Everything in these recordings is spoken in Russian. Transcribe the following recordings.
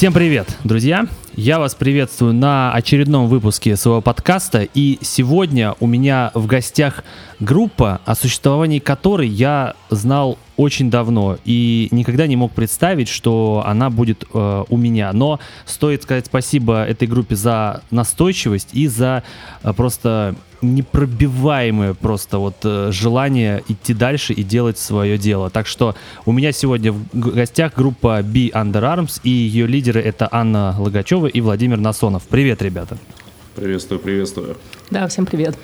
Всем привет, друзья! Я вас приветствую на очередном выпуске своего подкаста. И сегодня у меня в гостях группа, о существовании которой я знал очень давно и никогда не мог представить, что она будет э, у меня. Но стоит сказать спасибо этой группе за настойчивость и за э, просто непробиваемое просто вот э, желание идти дальше и делать свое дело. Так что у меня сегодня в гостях группа Be Under Arms, и ее лидеры это Анна Логачева и Владимир Насонов. Привет, ребята. Приветствую, приветствую. Да, всем привет.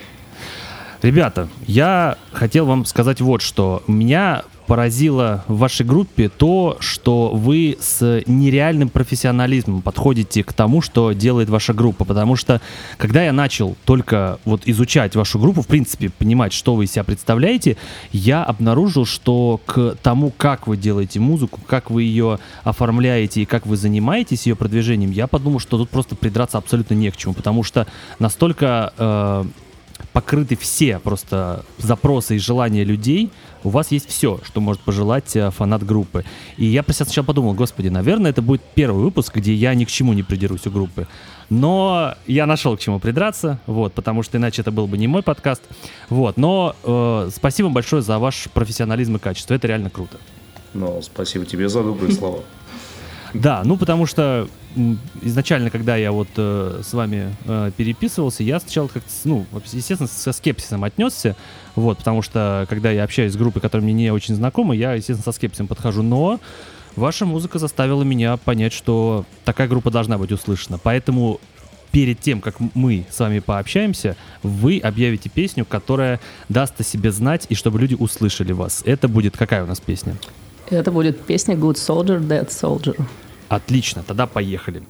Ребята, я хотел вам сказать вот что. Меня поразило в вашей группе то, что вы с нереальным профессионализмом подходите к тому, что делает ваша группа. Потому что, когда я начал только вот изучать вашу группу, в принципе, понимать, что вы из себя представляете, я обнаружил, что к тому, как вы делаете музыку, как вы ее оформляете и как вы занимаетесь ее продвижением, я подумал, что тут просто придраться абсолютно не к чему. Потому что настолько... э, покрыты все просто запросы и желания людей, у вас есть все, что может пожелать э, фанат группы. И я про себя сначала подумал, господи, наверное, это будет первый выпуск, где я ни к чему не придерусь у группы. Но я нашел к чему придраться, вот, потому что иначе это был бы не мой подкаст. Вот, но э, спасибо большое за ваш профессионализм и качество, это реально круто. Ну, спасибо тебе за добрые слова. Да, ну потому что изначально, когда я вот э, с вами э, переписывался, я сначала как ну, естественно, со скепсисом отнесся, вот, потому что, когда я общаюсь с группой, которая мне не очень знакома, я, естественно, со скепсисом подхожу, но ваша музыка заставила меня понять, что такая группа должна быть услышана, поэтому перед тем, как мы с вами пообщаемся, вы объявите песню, которая даст о себе знать, и чтобы люди услышали вас. Это будет какая у нас песня? Это будет песня Good Soldier, Dead Soldier. Отлично, тогда поехали.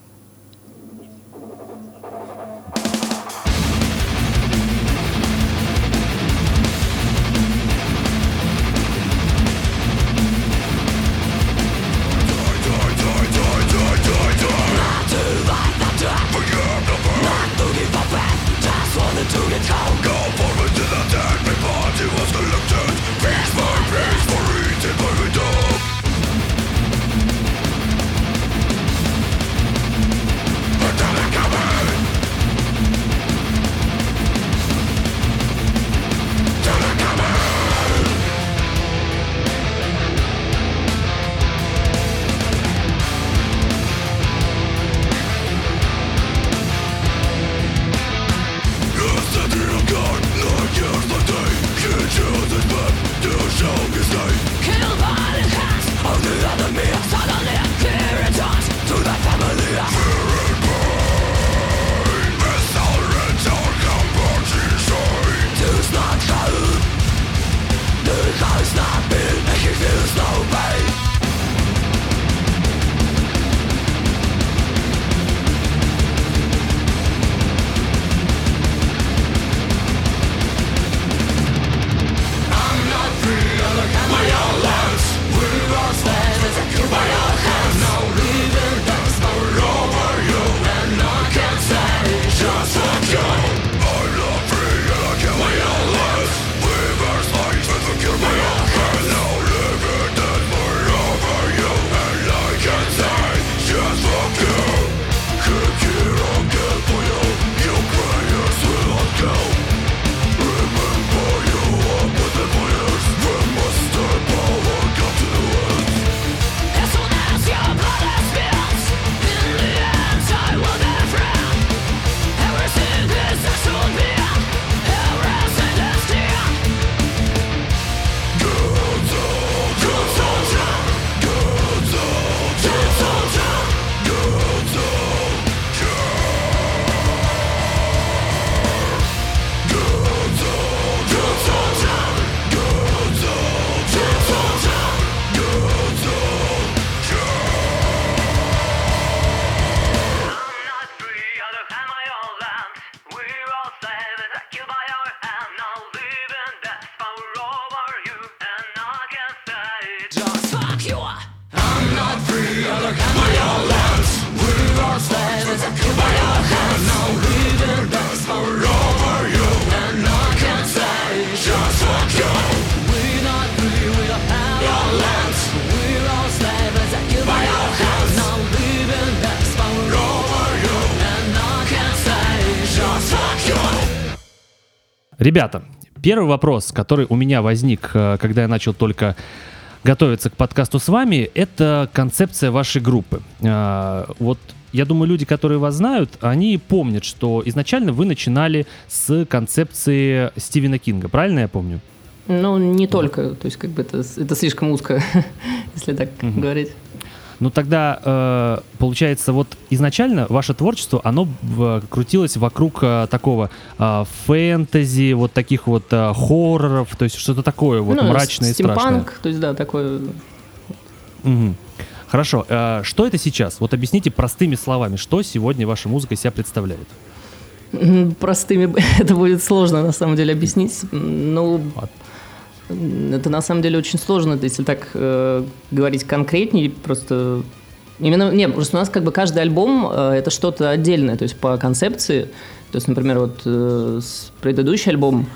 Ребята, первый вопрос, который у меня возник, э, когда я начал только готовиться к подкасту с вами, это концепция вашей группы. Э, Вот я думаю, люди, которые вас знают, они помнят, что изначально вы начинали с концепции Стивена Кинга, правильно я помню? Ну, не только, то есть как бы это, это слишком узко, если так говорить. Ну тогда, э, получается, вот изначально ваше творчество, оно в- крутилось вокруг э, такого э, фэнтези, вот таких вот э, хорроров, то есть что-то такое вот ну, мрачное и страшное. то есть да, такой Мгм. Хорошо, э, что это сейчас? Вот объясните простыми словами, что сегодня ваша музыка себя представляет? Простыми это будет сложно на самом деле объяснить. Ну, это на самом деле очень сложно, если так э, говорить конкретнее, просто именно не, просто у нас как бы каждый альбом э, это что-то отдельное, то есть по концепции. То есть, например, вот э, предыдущий альбом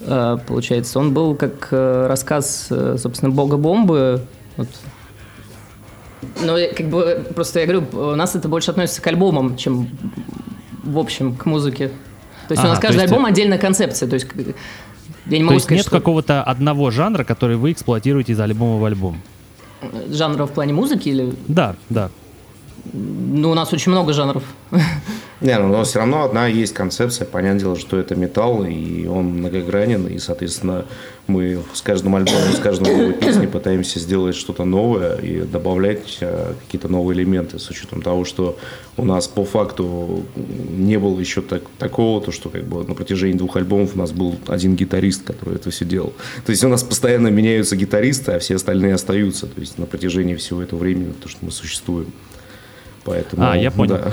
э, получается, он был как э, рассказ, э, собственно, Бога бомбы. Вот. Но я как бы просто я говорю, у нас это больше относится к альбомам, чем в общем к музыке. То есть у Ага, нас каждый есть- альбом отдельная концепция. То есть я не То могу есть сказать, нет что какого-то одного жанра, который вы эксплуатируете из альбома в альбом? жанра в плане музыки или Да, да. ну у нас очень много жанров. Не, ну, но все равно одна есть концепция. Понятное дело, что это металл, и он многогранен, и, соответственно, мы с каждым альбомом, с каждой новой песней пытаемся сделать что-то новое и добавлять э, какие-то новые элементы, с учетом того, что у нас по факту не было еще так, такого, то, что как бы на протяжении двух альбомов у нас был один гитарист, который это все делал. То есть у нас постоянно меняются гитаристы, а все остальные остаются, то есть на протяжении всего этого времени, то, что мы существуем. Поэтому, А, я понял. да.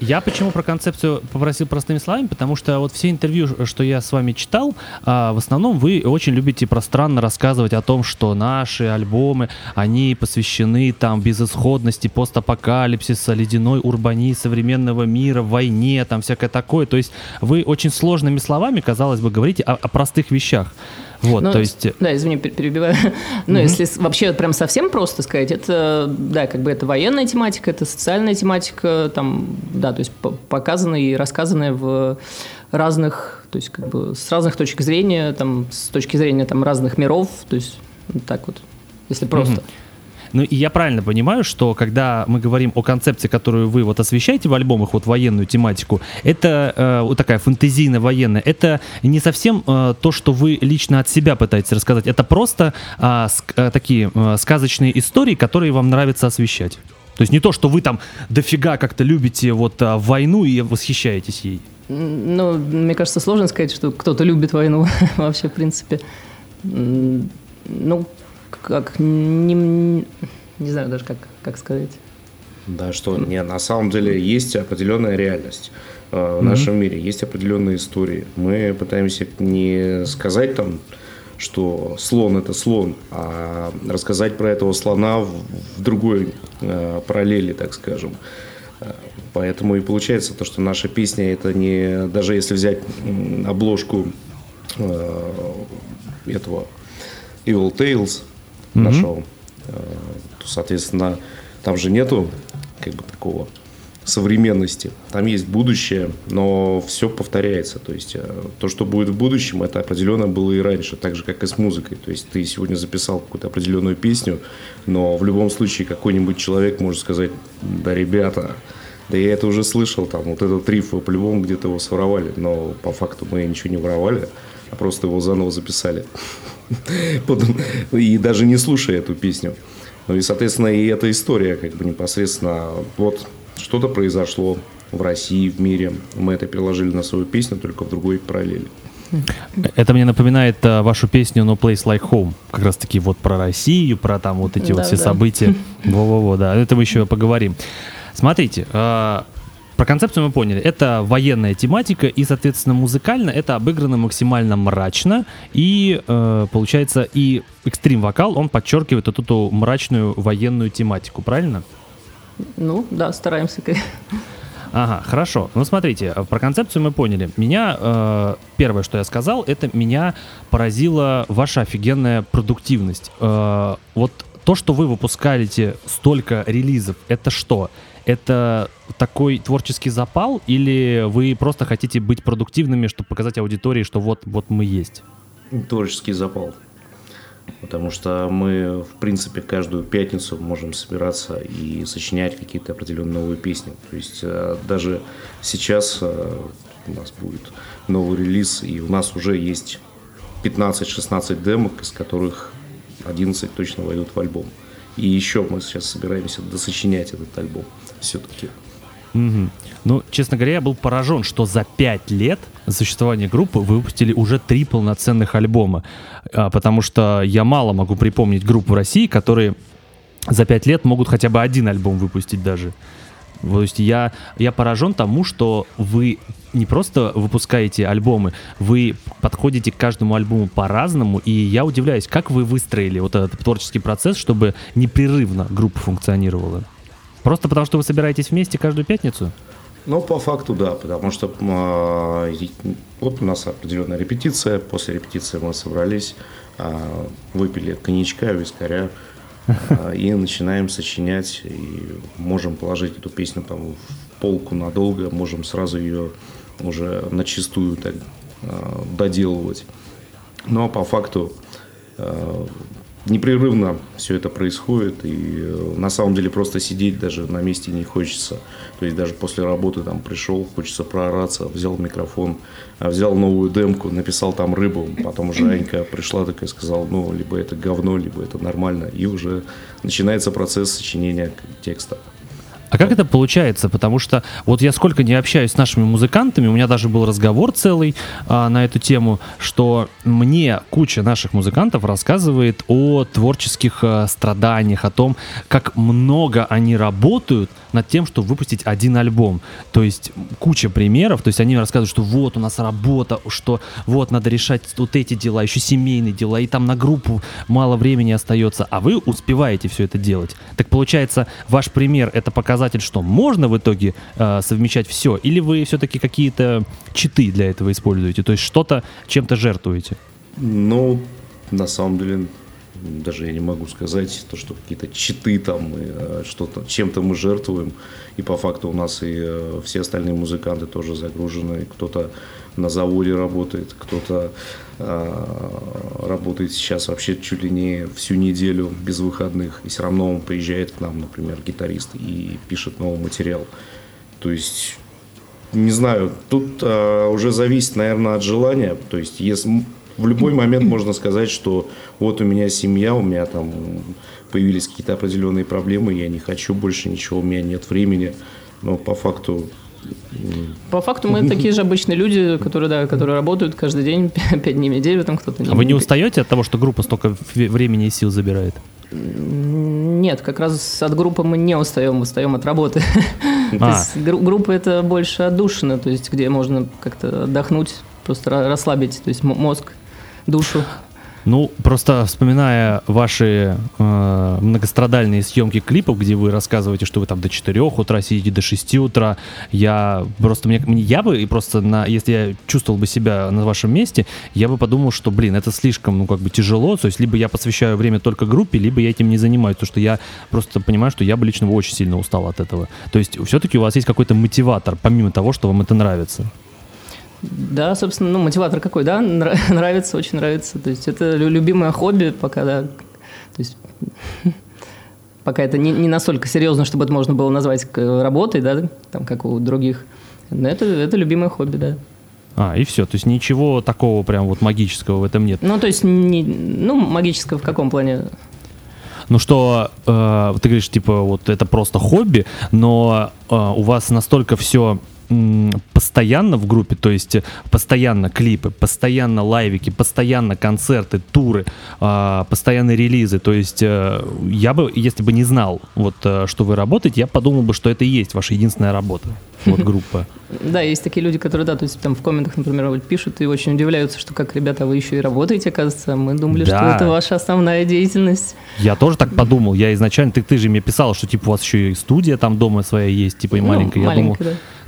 Я почему про концепцию попросил простыми словами, потому что вот все интервью, что я с вами читал, а, в основном вы очень любите пространно рассказывать о том, что наши альбомы, они посвящены там безысходности, постапокалипсиса, ледяной урбании современного мира, войне, там всякое такое. То есть вы очень сложными словами, казалось бы, говорите о, о простых вещах. Вот, Ну, то есть... Да, извини, пер- перебиваю. Ну, если с- вообще прям совсем просто сказать, это, да, как бы это военная тематика, это социальная тематика, там, да, то есть по- показанная и рассказанная в разных, то есть как бы с разных точек зрения, там, с точки зрения там разных миров, то есть вот так вот, если просто. Ну и я правильно понимаю, что когда мы говорим о концепции, которую вы вот освещаете в альбомах, вот военную тематику, это э, вот такая фэнтезийная военная, это не совсем э, то, что вы лично от себя пытаетесь рассказать, это просто а, ск- э, такие э, сказочные истории, которые вам нравится освещать. То есть не то, что вы там дофига как-то любите вот а, войну и восхищаетесь ей. Ну, мне кажется, сложно сказать, что кто-то любит войну вообще, в принципе. Ну, как, не, не знаю даже, как, как сказать. Да, что не, на самом деле есть определенная реальность э, в нашем мире, есть определенные истории. Мы пытаемся не сказать там, что слон это слон, а рассказать про этого слона в, в другой э, параллели, так скажем. Э, Поэтому и получается то, что наша песня это не даже если взять обложку э, этого Evil Tales нашел, э, соответственно, там же нету как бы такого современности. Там есть будущее, но все повторяется. То есть э, то, что будет в будущем, это определенно было и раньше, так же, как и с музыкой. То есть ты сегодня записал какую-то определенную песню, но в любом случае какой-нибудь человек может сказать, да, ребята, да я это уже слышал, там, вот этот риф, вы по-любому где-то его своровали, но по факту мы ничего не воровали, а просто его заново записали. И даже не слушая эту песню. Ну и, соответственно, и эта история, как бы непосредственно, вот что-то произошло в России, в мире. Мы это переложили на свою песню, только в другой параллели. Это мне напоминает э, вашу песню No Place Like Home. Как раз таки вот про Россию, про там вот эти вот Да, все да. события. Во-во-во, да. Это мы еще поговорим. Смотрите, э, про концепцию мы поняли. Это военная тематика, и, соответственно, музыкально это обыграно максимально мрачно. И, э, получается, и экстрим-вокал, он подчеркивает вот эту мрачную военную тематику, правильно? Ну, да, стараемся. Ага, хорошо. Ну, смотрите, э, про концепцию мы поняли. Меня, э, первое, что я сказал, это меня поразила ваша офигенная продуктивность. Э, вот то, что вы выпускаете столько релизов, это что? Это такой творческий запал или вы просто хотите быть продуктивными, чтобы показать аудитории, что вот, вот мы есть? Творческий запал. Потому что мы, в принципе, каждую пятницу можем собираться и сочинять какие-то определенные новые песни. То есть э, даже сейчас э, у нас будет новый релиз, и у нас уже есть 15-16 демок, из которых 11 точно войдут в альбом. И еще мы сейчас собираемся досочинять этот альбом все-таки. Угу. Ну, честно говоря, я был поражен, что за пять лет существования группы вы выпустили уже три полноценных альбома. А, потому что я мало могу припомнить групп в России, которые за пять лет могут хотя бы один альбом выпустить даже. То есть я, я поражен тому, что вы не просто выпускаете альбомы, вы подходите к каждому альбому по-разному, и я удивляюсь, как вы выстроили вот этот творческий процесс, чтобы непрерывно группа функционировала? Просто потому, что вы собираетесь вместе каждую пятницу? Ну, по факту, да, потому что э, вот у нас определенная репетиция, после репетиции мы собрались, э, выпили коньячка, вискаря, э, и начинаем сочинять, и можем положить эту песню там в полку надолго, можем сразу ее уже начистую так доделывать. Но по факту непрерывно все это происходит, и э, на самом деле просто сидеть даже на месте не хочется. То есть даже после работы там пришел, хочется проораться, взял микрофон, а, взял новую демку, написал там рыбу, потом уже Анька пришла такая сказала, ну, либо это говно, либо это нормально, и уже начинается процесс сочинения текста. А как это получается? Потому что вот я сколько не общаюсь с нашими музыкантами, у меня даже был разговор целый а, на эту тему, что мне куча наших музыкантов рассказывает о творческих а, страданиях, о том, как много они работают над тем, чтобы выпустить один альбом. То есть куча примеров, то есть они рассказывают, что вот у нас работа, что вот надо решать вот эти дела, еще семейные дела, и там на группу мало времени остается, а вы успеваете все это делать. Так получается, ваш пример это показатель, что можно в итоге э, совмещать все, или вы все-таки какие-то читы для этого используете, то есть что-то чем-то жертвуете? Ну, на самом деле, даже я не могу сказать, то, что какие-то читы там, э, что-то, чем-то мы жертвуем. И по факту у нас и э, все остальные музыканты тоже загружены. Кто-то на заводе работает, кто-то работает сейчас вообще чуть ли не всю неделю без выходных. И все равно он приезжает к нам, например, гитарист, и пишет новый материал. То есть не знаю, тут э, уже зависит, наверное, от желания. То есть, если в любой момент можно сказать, что вот у меня семья, у меня там появились какие-то определенные проблемы, я не хочу больше ничего, у меня нет времени. Но по факту по факту мы такие же обычные люди, которые, да, которые работают каждый день, пять дней в неделю, там кто-то... А вы не устаете от того, что группа столько времени и сил забирает? Нет, как раз от группы мы не устаем, устаем от работы. А. То есть группа это больше отдушина, то есть где можно как-то отдохнуть, просто расслабить, то есть мозг душу. Ну, просто вспоминая ваши э, многострадальные съемки клипов, где вы рассказываете, что вы там до 4 утра сидите, до 6 утра, я просто, мне, я бы, и просто, на, если я чувствовал бы себя на вашем месте, я бы подумал, что, блин, это слишком, ну, как бы тяжело, то есть либо я посвящаю время только группе, либо я этим не занимаюсь, потому что я просто понимаю, что я бы лично очень сильно устал от этого. То есть все-таки у вас есть какой-то мотиватор, помимо того, что вам это нравится. Да, собственно, ну, мотиватор какой, да, нравится, очень нравится. То есть это любимое хобби, пока, да, то есть пока это не, не настолько серьезно, чтобы это можно было назвать работой, да, там, как у других. Но это, это любимое хобби, да. А, и все. То есть ничего такого прям вот магического в этом нет. Ну, то есть, не, ну, магического в каком плане? Ну что, э, ты говоришь, типа, вот это просто хобби, но э, у вас настолько все постоянно в группе, то есть постоянно клипы, постоянно лайвики, постоянно концерты, туры, а, постоянные релизы. То есть э, я бы, если бы не знал, вот, э, что вы работаете, я подумал бы, что это и есть ваша единственная работа, вот группа. Да, есть такие люди, которые, да, то есть там в комментах, например, пишут и очень удивляются, что как, ребята, вы еще и работаете, оказывается. Мы думали, что это ваша основная деятельность. Я тоже так подумал. Я изначально, ты, ты же мне писал, что типа у вас еще и студия там дома своя есть, типа и ну, маленькая. Я думал,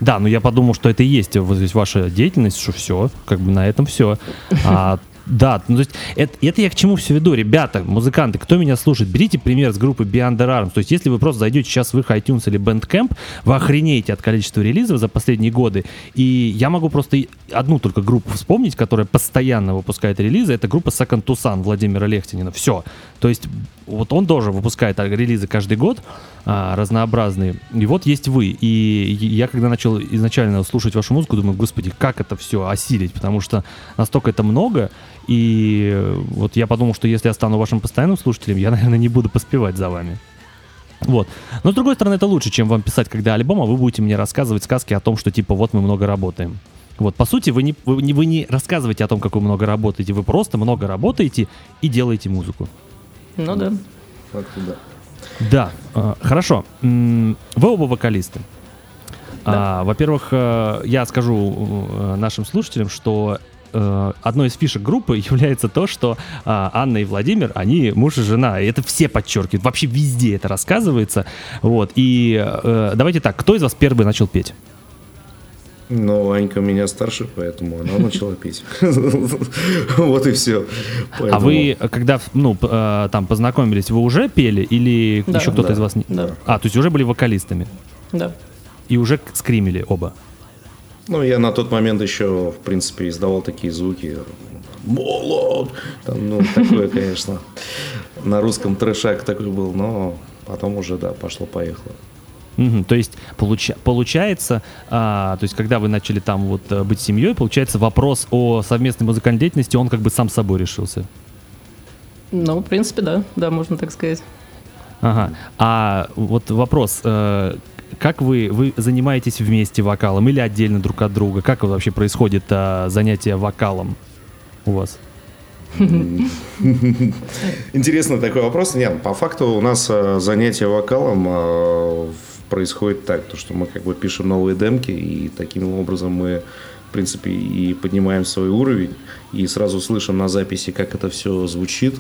да. но я подумал, что это и есть вот здесь ваша деятельность, что все, как бы на этом все. А Да, ну, то есть это, это я к чему все веду. Ребята, музыканты, кто меня слушает, берите пример с группы Beyond the Arms. То есть если вы просто зайдете сейчас в их iTunes или Bandcamp, вы охренеете от количества релизов за последние годы. И я могу просто одну только группу вспомнить, которая постоянно выпускает релизы. Это группа Second Tucson Владимира Лехтинина. Все. То есть вот он тоже выпускает релизы каждый год а, разнообразные. И вот есть вы. И я когда начал изначально слушать вашу музыку, думаю, господи, как это все осилить, потому что настолько это много. И вот я подумал, что если я стану вашим постоянным слушателем, я, наверное, не буду поспевать за вами. Вот. Но с другой стороны, это лучше, чем вам писать, когда альбом, а вы будете мне рассказывать сказки о том, что типа вот мы много работаем. Вот, по сути, вы не, вы, не, вы не рассказываете о том, как вы много работаете, вы просто много работаете и делаете музыку. Ну да. Факты, да. Да, э, хорошо. Вы оба вокалисты. Да. А, во-первых, э, я скажу э, нашим слушателям, что э, одной из фишек группы является то, что а, Анна и Владимир, они муж и жена. И это все подчеркивают. Вообще везде это рассказывается. Вот. И э, давайте так, кто из вас первый начал петь? Но Анька меня старше, поэтому она начала петь. Вот и все. А вы, э, когда ну, э, там познакомились, вы уже пели или еще кто-то из вас не... Да. А, то есть уже были вокалистами Да. и уже скримили оба. Ну, я на тот момент еще, в принципе, издавал такие звуки. Молот! Там, ну, такое, конечно. На русском трешак такой был, но потом уже, да, пошло-поехало. Мгм, То есть получа- получается, а, то есть когда вы начали там вот э, быть семьей, получается вопрос о совместной музыкальной деятельности, он как бы сам собой решился. Ну, в принципе, да. Да, можно так сказать. Ага. А вот вопрос, э, как вы вы занимаетесь вместе вокалом или отдельно друг от друга? Как вообще происходит а, занятие вокалом у вас? Интересный такой вопрос. Нет, по факту у нас э, занятие вокалом э, происходит так, то, что мы как бы пишем новые демки, и таким образом мы, в принципе, и поднимаем свой уровень, и сразу слышим на записи, как это все звучит,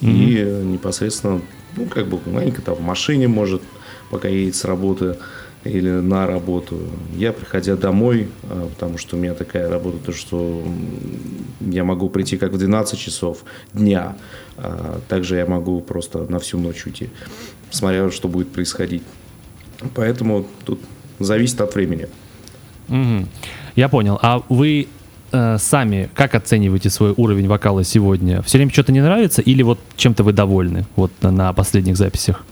и э, непосредственно, ну, как бы, маленько там в машине может, пока едет с работы, или на работу. Я, приходя домой, э, потому что у меня такая работа, то, что я могу прийти как в 12 часов дня, а также я могу просто на всю ночь уйти, смотря что будет происходить. Поэтому тут зависит от времени. Мгм. Я понял. А вы э, сами как оцениваете свой уровень вокала сегодня? Все время что-то не нравится или вот чем-то вы довольны вот на, последних записях?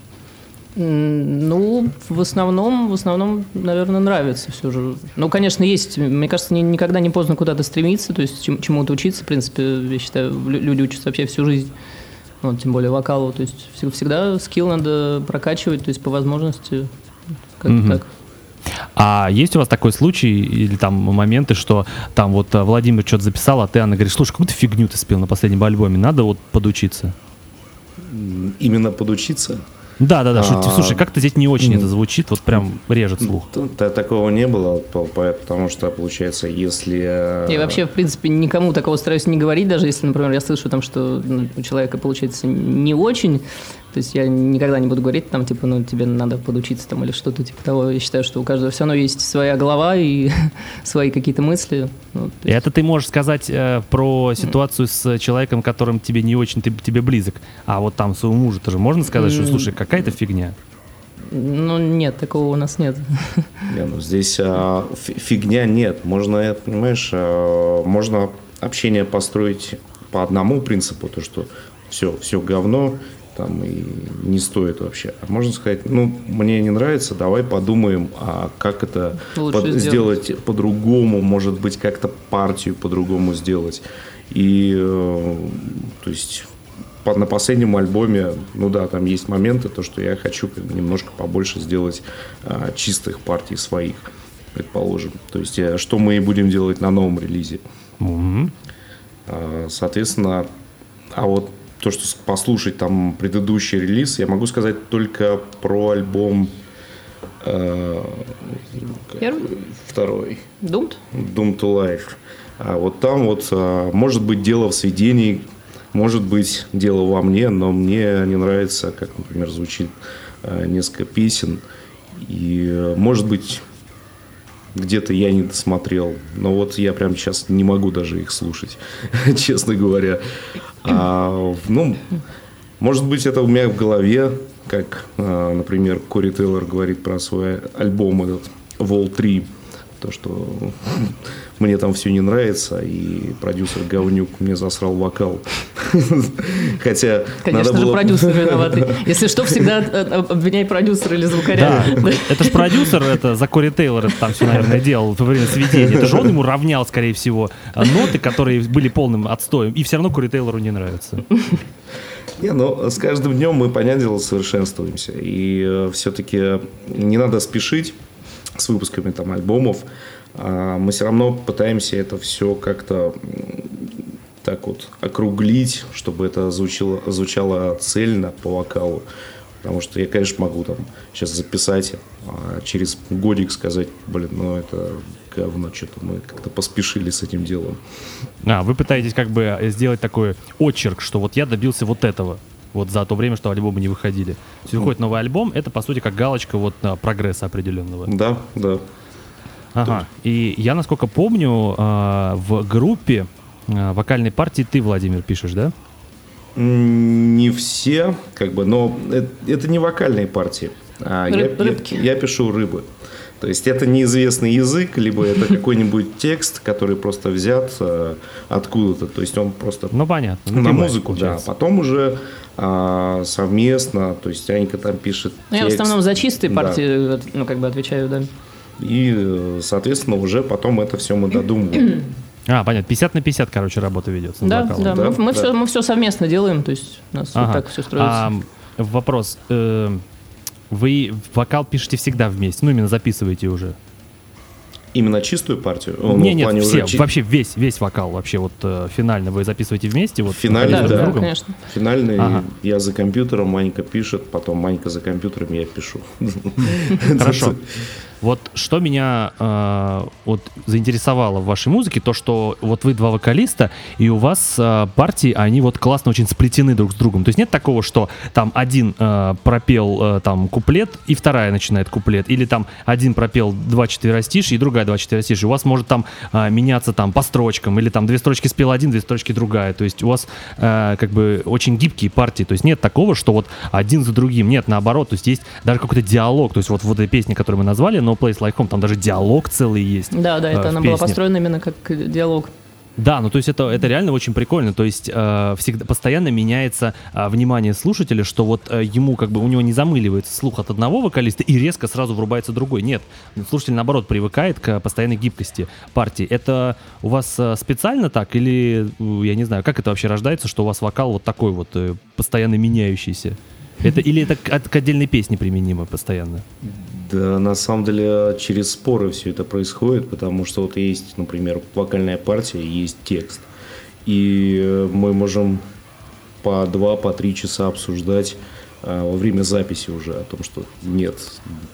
Ну, в основном, в основном, наверное, нравится все же. Ну, конечно, есть, мне кажется, ни- никогда не поздно куда-то стремиться, то есть чем- чему-то учиться, в принципе, я считаю, лю- люди учатся вообще всю жизнь, вот, тем более вокалу, то есть всег- всегда скилл надо прокачивать, то есть по возможности, как-то Мгм. так. А есть у вас такой случай или там моменты, что там вот э, Владимир что-то записал, а ты, Анна, говоришь, слушай, какую-то фигню ты спел на последнем альбоме, надо вот подучиться. Именно подучиться. Да, да, да. А, слушай, как-то здесь не очень это звучит, вот прям режет слух. Такого не было, по- по- потому что, получается, если... э, Я вообще, в принципе, никому такого стараюсь не говорить, даже если, например, я слышу там, что ну, у человека получается не очень, то есть я никогда не буду говорить там, типа, ну, тебе надо подучиться там или что-то типа того. Я считаю, что у каждого все равно есть своя голова и свои какие-то мысли. Ну, есть- это ты можешь сказать э, про ситуацию с человеком, которым тебе не очень ты, тебе близок. А вот там своему мужу тоже можно сказать, что слушай, какая-то фигня. Ну, нет, такого у нас нет. Не, ну здесь а, фи- фигня нет. Можно, э, понимаешь, а, можно общение построить по одному принципу, то что все, все говно, там и не стоит вообще. А можно сказать, ну, мне не нравится, давай подумаем, а как это Лучше под- сделать. сделать по-другому, может быть, как-то партию по-другому сделать. И, э, то есть, по- на последнем альбоме, ну да, там есть моменты, то, что я хочу как бы немножко побольше сделать а, чистых партий своих, предположим. То есть, э, что мы и будем делать на новом релизе. Мгм. А, Соответственно, а вот то, что послушать там предыдущий релиз, я могу сказать только про альбом э, Первый? второй. Думт? Doom to Life. А вот там вот а, может быть дело в сведении, может быть дело во мне, но мне не нравится, как, например, звучит а, несколько песен. И, э, может быть, где-то я не досмотрел. Но вот я прямо сейчас не могу даже их слушать, честно говоря. А, ну, может быть, это у меня в голове, как, а, например, Кори Тейлор говорит про свой альбом этот «Wall 3», то, что мне там все не нравится, и продюсер говнюк мне засрал вокал. Хотя Конечно надо же, было... продюсер виноватый. Если что, всегда э, обвиняй продюсера или звукаря. Да, это же продюсер, это за Кори Тейлор это там все, наверное, делал во время сведения. Это же он ему равнял, скорее всего, ноты, которые были полным отстоем, и все равно Кори Тейлору не нравится. Не, ну, с каждым днем мы, понятное дело, совершенствуемся. И все-таки не надо спешить с выпусками там альбомов. А мы все равно пытаемся это все как-то так вот округлить, чтобы это звучало, звучало цельно по вокалу. Потому что я, конечно, могу там сейчас записать, а через годик сказать, блин, ну это говно, что-то мы как-то поспешили с этим делом. А, вы пытаетесь как бы сделать такой очерк, что вот я добился вот этого. Вот за то время, что альбомы не выходили. Если выходит новый альбом, это по сути как галочка вот на прогресса определенного. Да, да. Ага. И я, насколько помню, а, в группе а, вокальной партии ты, Владимир, пишешь, да? Не все, как бы, но э- это не вокальные партии. А я, Рыб- я- рыбки. я пишу рыбы. То есть это неизвестный язык, либо это какой-нибудь текст, который просто взят э, откуда-то. То есть он просто Ну, понятно. на Напеваешь, музыку, да. получается. Потом уже а, совместно, то есть Анька там пишет Ну, я в основном за чистые Да. партии, э, ну, как бы отвечаю, да. И, соответственно, уже потом это все мы додумываем. А, понятно. 50 на 50, короче, работа ведется. Да, да, да, мы, мы да. все, мы все совместно делаем, то есть у нас вот Ага. так все строится. А, вопрос. э, Вы вокал пишете всегда вместе, ну именно записываете уже? Именно чистую партию? Ну, не, нет, плане все, уже вообще весь, весь вокал вообще вот э, финально вы записываете вместе? Вот, Финальный, с да. другом? конечно. Финальный Ага. я за компьютером, Манька пишет, потом Манька за компьютером, я пишу. Хорошо. Вот что меня э, вот заинтересовало в вашей музыке, то что вот вы два вокалиста, и у вас э, партии, они вот классно очень сплетены друг с другом. То есть нет такого, что там один э, пропел э, там куплет, и вторая начинает куплет, или там один пропел два четверостишья, и другая два четверостишья. У вас может там э, меняться там по строчкам, или там две строчки спел один, две строчки другая. То есть у вас э, как бы очень гибкие партии. То есть нет такого, что вот один за другим. Нет, наоборот. То есть есть даже какой-то диалог. То есть вот в этой песне, которую мы назвали, No Place Like Home, там даже диалог целый есть. Да, да, э, это в она была построена именно как диалог. Да, ну то есть это, это реально очень прикольно. То есть э, всегда постоянно меняется э, внимание слушателя, что вот э, ему как бы у него не замыливается слух от одного вокалиста и резко сразу врубается другой. Нет, слушатель наоборот привыкает к постоянной гибкости партии. Это у вас э, специально так или э, я не знаю, как это вообще рождается, что у вас вокал вот такой вот э, постоянно меняющийся? Это или это к, к отдельной песне применимо постоянно? Да, на самом деле через споры все это происходит, потому что вот есть, например, вокальная партия, есть текст. И э, мы можем по два, по три часа обсуждать э, во время записи уже о том, что нет.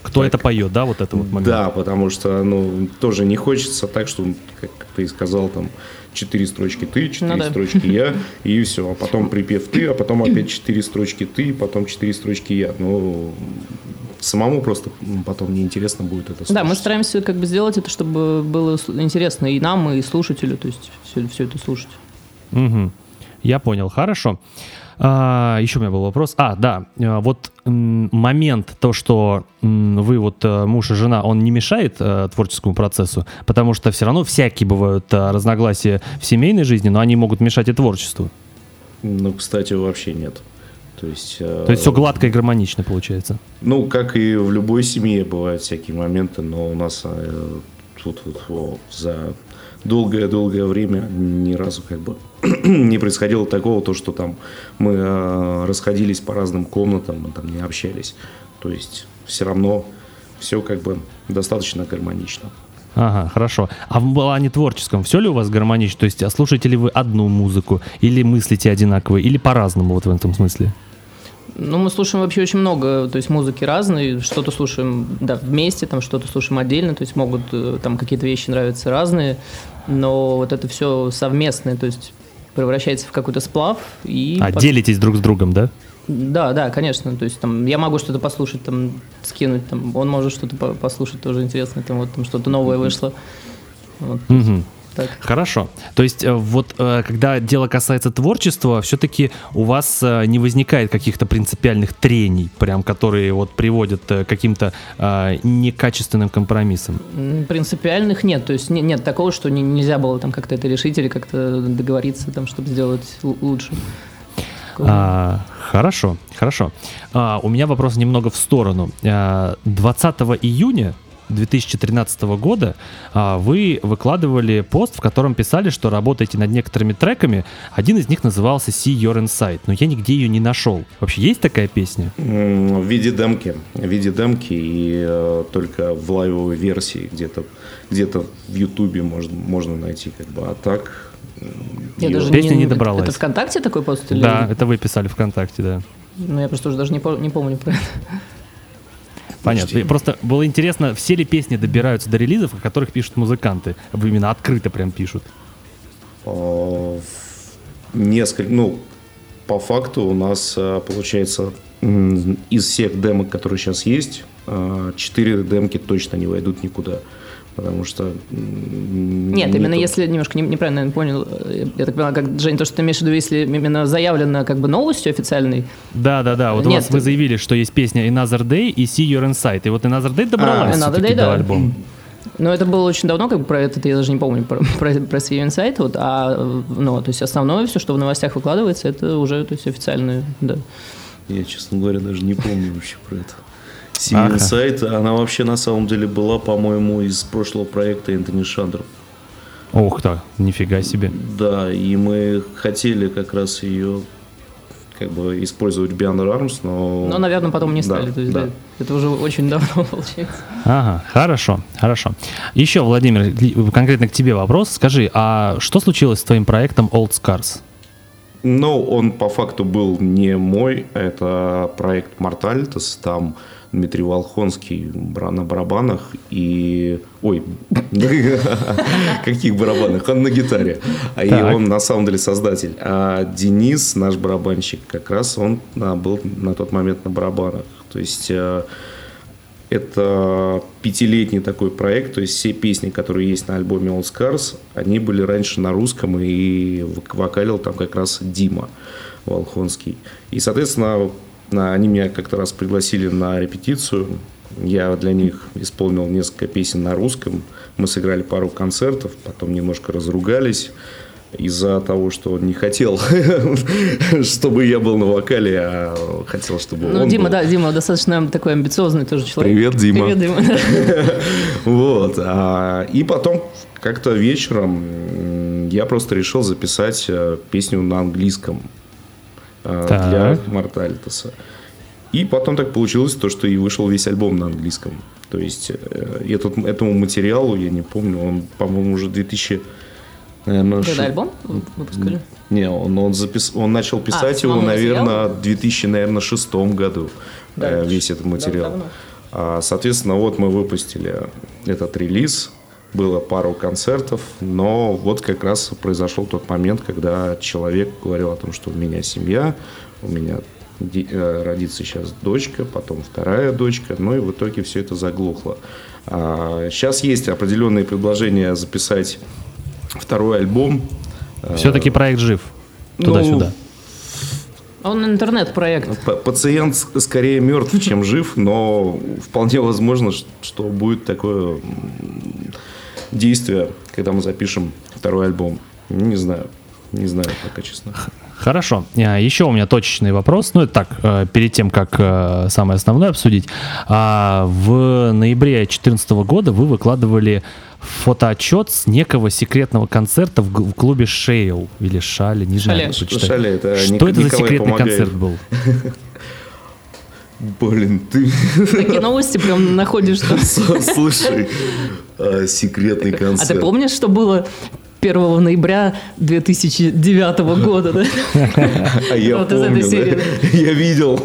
Кто так- это поет, да, вот это вот момент? Да, потому что, ну, тоже не хочется так, что, как ты сказал, там, четыре строчки ты, четыре Ну да. строчки я, и все. А потом припев ты, а потом опять четыре строчки ты, потом четыре строчки я. Ну, самому просто потом неинтересно будет это слушать. Да, мы стараемся как бы сделать это, чтобы было интересно и нам, и слушателю, то есть все, все это слушать. Мгм. Я понял, хорошо. А, еще у меня был вопрос. А, да, а, вот момент, то, что вы вот э, муж и жена, он не мешает э, творческому процессу, потому что все равно всякие бывают э, разногласия в семейной жизни, но они могут мешать и творчеству. Ну, кстати, вообще нет. То есть, э, То есть все гладко и гармонично получается. Ну, как и в любой семье бывают всякие моменты, но у нас э, тут вот во, за долгое-долгое время ни разу как бы не происходило такого, то, что там мы э, расходились по разным комнатам, мы там не общались. То есть все равно все как бы достаточно гармонично. Ага, хорошо. А в плане творческом все ли у вас гармонично? То есть а слушаете ли вы одну музыку, или мыслите одинаково, или по-разному вот в этом смысле? Ну, мы слушаем вообще очень много, то есть музыки разные, что-то слушаем, да, вместе, там что-то слушаем отдельно, то есть могут э, там какие-то вещи нравятся разные, но вот это все совместное, то есть превращается в какой-то сплав и А, пот- делитесь друг с другом, да? Да, да, конечно. То есть там я могу что-то послушать, там скинуть, там он может что-то по- послушать тоже интересное, там вот там что-то новое вышло. Вот, Мгм. Так. Хорошо. То есть э, вот э, когда дело касается творчества, все-таки у вас э, не возникает каких-то принципиальных трений, прям которые вот приводят к каким-то некачественным компромиссам. Принципиальных нет, то есть не- нет такого, что не- нельзя было там как-то это решить или как-то договориться, там, чтобы сделать лучше. А, хорошо, хорошо. А, у меня вопрос немного в сторону. А, 20 июня 2013 года а, вы выкладывали пост, в котором писали, что работаете над некоторыми треками. Один из них назывался See Your Insight, но я нигде ее не нашел. Вообще есть такая песня? В виде демки. В виде демки и э, только в лайвовой версии где-то где-то в Ютубе можно, можно найти. Как бы. А так... Я даже Песня не добралась. Это ВКонтакте такой пост? Или... Да, это вы писали ВКонтакте, да. Ну, я просто уже даже не, не помню про это. Понятно. Почти. Просто было интересно, все ли песни добираются до релизов, о которых пишут музыканты? Именно открыто прям пишут. э, несколько, ну, по факту у нас э, получается из всех демок, которые сейчас есть, э, четыре демки точно не войдут никуда. Потому что... Нет, именно нету- если, немножко не- неправильно наверное, понял, э, я так поняла, как, Жень, то, что ты имеешь в виду, если именно заявлено как бы новостью официальной, Да, да, да. Вот у Нет, вас вы ты- заявили, что есть песня Another Day и See Your Insight. И вот Another Day добралась А, Another Day, до да. альбома. Но это было очень давно, как бы про это я даже не помню, про, про, про свой инсайт, вот, а, ну, то есть основное все, что в новостях выкладывается, это уже, то есть официальное, да. Я, честно говоря, даже не помню вообще про это. Симен сайт, она вообще на самом деле была, по-моему, из прошлого проекта Энтони Шандер. Ох так, нифига себе. Да, и мы хотели как раз ее как бы использовать Beyond Arms, но... Но, наверное, потом не Да, стали, то есть, да. да, это уже очень давно получается. Ага, хорошо, хорошо. Еще, Владимир, конкретно к тебе вопрос. Скажи, а что случилось с твоим проектом Old Scars? Но он по факту был не мой, это проект Мортальтес, там Дмитрий Волхонский на барабанах и... Ой, каких барабанах? Он на гитаре. А и он на самом деле создатель. А Денис, наш барабанщик, как раз он а, был на тот момент на барабанах. То есть... э, это пятилетний такой проект, то есть все песни, которые есть на альбоме All Scars, они были раньше на русском, и вок- вокалил там как раз Дима Волхонский. И, соответственно, они меня как-то раз пригласили на репетицию, я для них исполнил несколько песен на русском, мы сыграли пару концертов, потом немножко разругались, из-за того, что он не хотел, чтобы я был на вокале, а хотел, чтобы Ну, он Дима, был. да, Дима достаточно такой амбициозный тоже человек. Привет, Дима. Привет, Дима. Вот. а, И потом как-то вечером я просто решил записать э, песню на английском Так. для Мортальтеса. И потом так получилось, то, что и вышел весь альбом на английском. То есть э, этот, этому материалу, я не помню, он, по-моему, уже 2000... наверное, Когда ши- альбом выпускали? Не, он, он, запис... он начал писать его, самому наверное, в 2006 году. Да, э, весь этот материал. давно. А, Соответственно, вот мы выпустили этот релиз. Было пару концертов, но вот как раз произошел тот момент, когда человек говорил о том, что у меня семья, у меня э, родится сейчас дочка, потом вторая дочка, ну и в итоге все это заглохло. А, Сейчас есть определенные предложения записать второй альбом. Все-таки проект жив. Туда-сюда. Он интернет-проект. Пациент скорее мертв, чем жив, но вполне возможно, что будет такое м, действие, когда мы запишем второй альбом. Не знаю. Не знаю пока, честно. Хорошо. А, Еще у меня точечный вопрос. Ну, это так, э, перед тем, как э, самое основное обсудить. А, В ноябре 2014 года вы выкладывали фотоотчет с некого секретного концерта в клубе Шейл или Шали, не знаю, Шале. Шале, это Что Ник- это за Николай секретный помогает. концерт был? Блин, ты Такие новости прям находишь. слушай, а, секретный А концерт. ты помнишь, что было 1 ноября 2009 года, да? А я помню, я видел.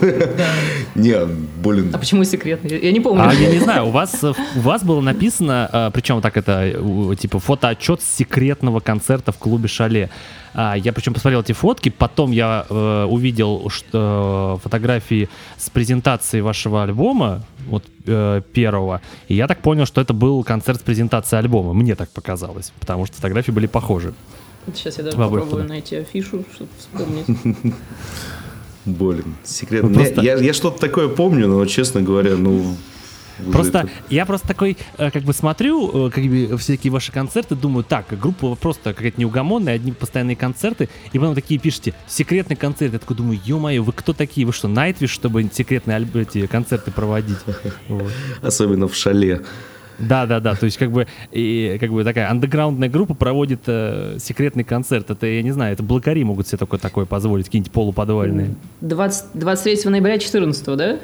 Не, блин, А почему секретный? Я не помню. А я не знаю, у вас, э, у вас было написано, э, причем так это, э, типа, фотоотчет с секретного концерта в клубе Шале. А, я причем посмотрел эти фотки, потом я э, увидел что, э, фотографии с презентацией вашего альбома, вот э, первого, и я так понял, что это был концерт с презентацией альбома. Мне так показалось, потому что фотографии были похожи. Сейчас я даже В обоих попробую фото. найти афишу, чтобы вспомнить. Блин, секретно. Ну, Я, я что-то такое помню, но, честно говоря, ну... уже Просто это- я просто такой, э, как бы смотрю, э, как бы всякие ваши концерты, думаю, так, группа просто какая-то неугомонная, одни постоянные концерты, и потом такие пишете, секретный концерт. Я такой думаю, ё-моё, вы кто такие? Вы что, Найтвиш, чтобы секретные альб- эти концерты проводить? Вот. Особенно в шале. Да, да, да. То есть, как бы, и, как бы такая андеграундная группа проводит э, секретный концерт. Это, я не знаю, это блокари могут себе такое, такое позволить, какие-нибудь полуподвальные. 20 23 ноября 14 да?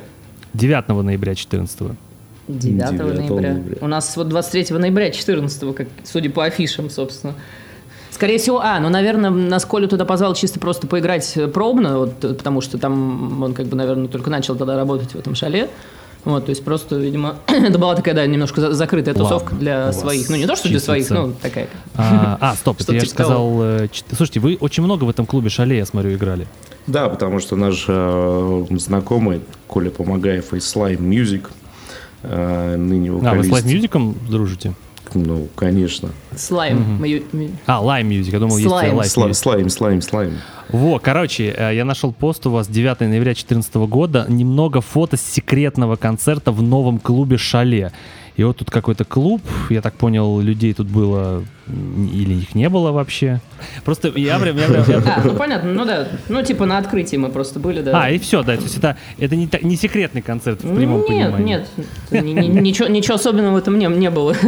9 ноября 14 9 9 ноября. ноября. У нас вот 23 ноября 14 как судя по афишам, собственно. Скорее всего, а, ну, наверное, нас Колю туда позвал чисто просто поиграть пробно, вот, потому что там он, как бы, наверное, только начал тогда работать в этом шале. Вот, то есть просто, видимо, это была такая, да, немножко за- закрытая Ладно, тусовка для своих. Ну, не то, что для своих, ну, такая. А, а, стоп, это я же типа сказал... э, Слушайте, вы очень много в этом клубе шале, я смотрю, играли. Да, потому что наш э, знакомый Коля Помогаев из Slime Music, э, ныне А, вы с вокалист. Live Music'ом дружите? Ну, конечно. Слайм. ми- А, Lime Music, я думал, есть Slime. Live Сла- Music. Слайм, слайм, слайм. Во, короче, э, я нашел пост у вас 9 ноября 2014 года, немного фото с секретного концерта в новом клубе «Шале». И вот тут какой-то клуб, я так понял, людей тут было или их не было вообще. Просто я прям... я прям- я- А, ну понятно, ну да. Ну, типа на открытии мы просто были, да. А, и все, да, то есть это, это не, не секретный концерт в прямом нет, понимании. нет, ни- ничего, ничего особенного в этом не, не было.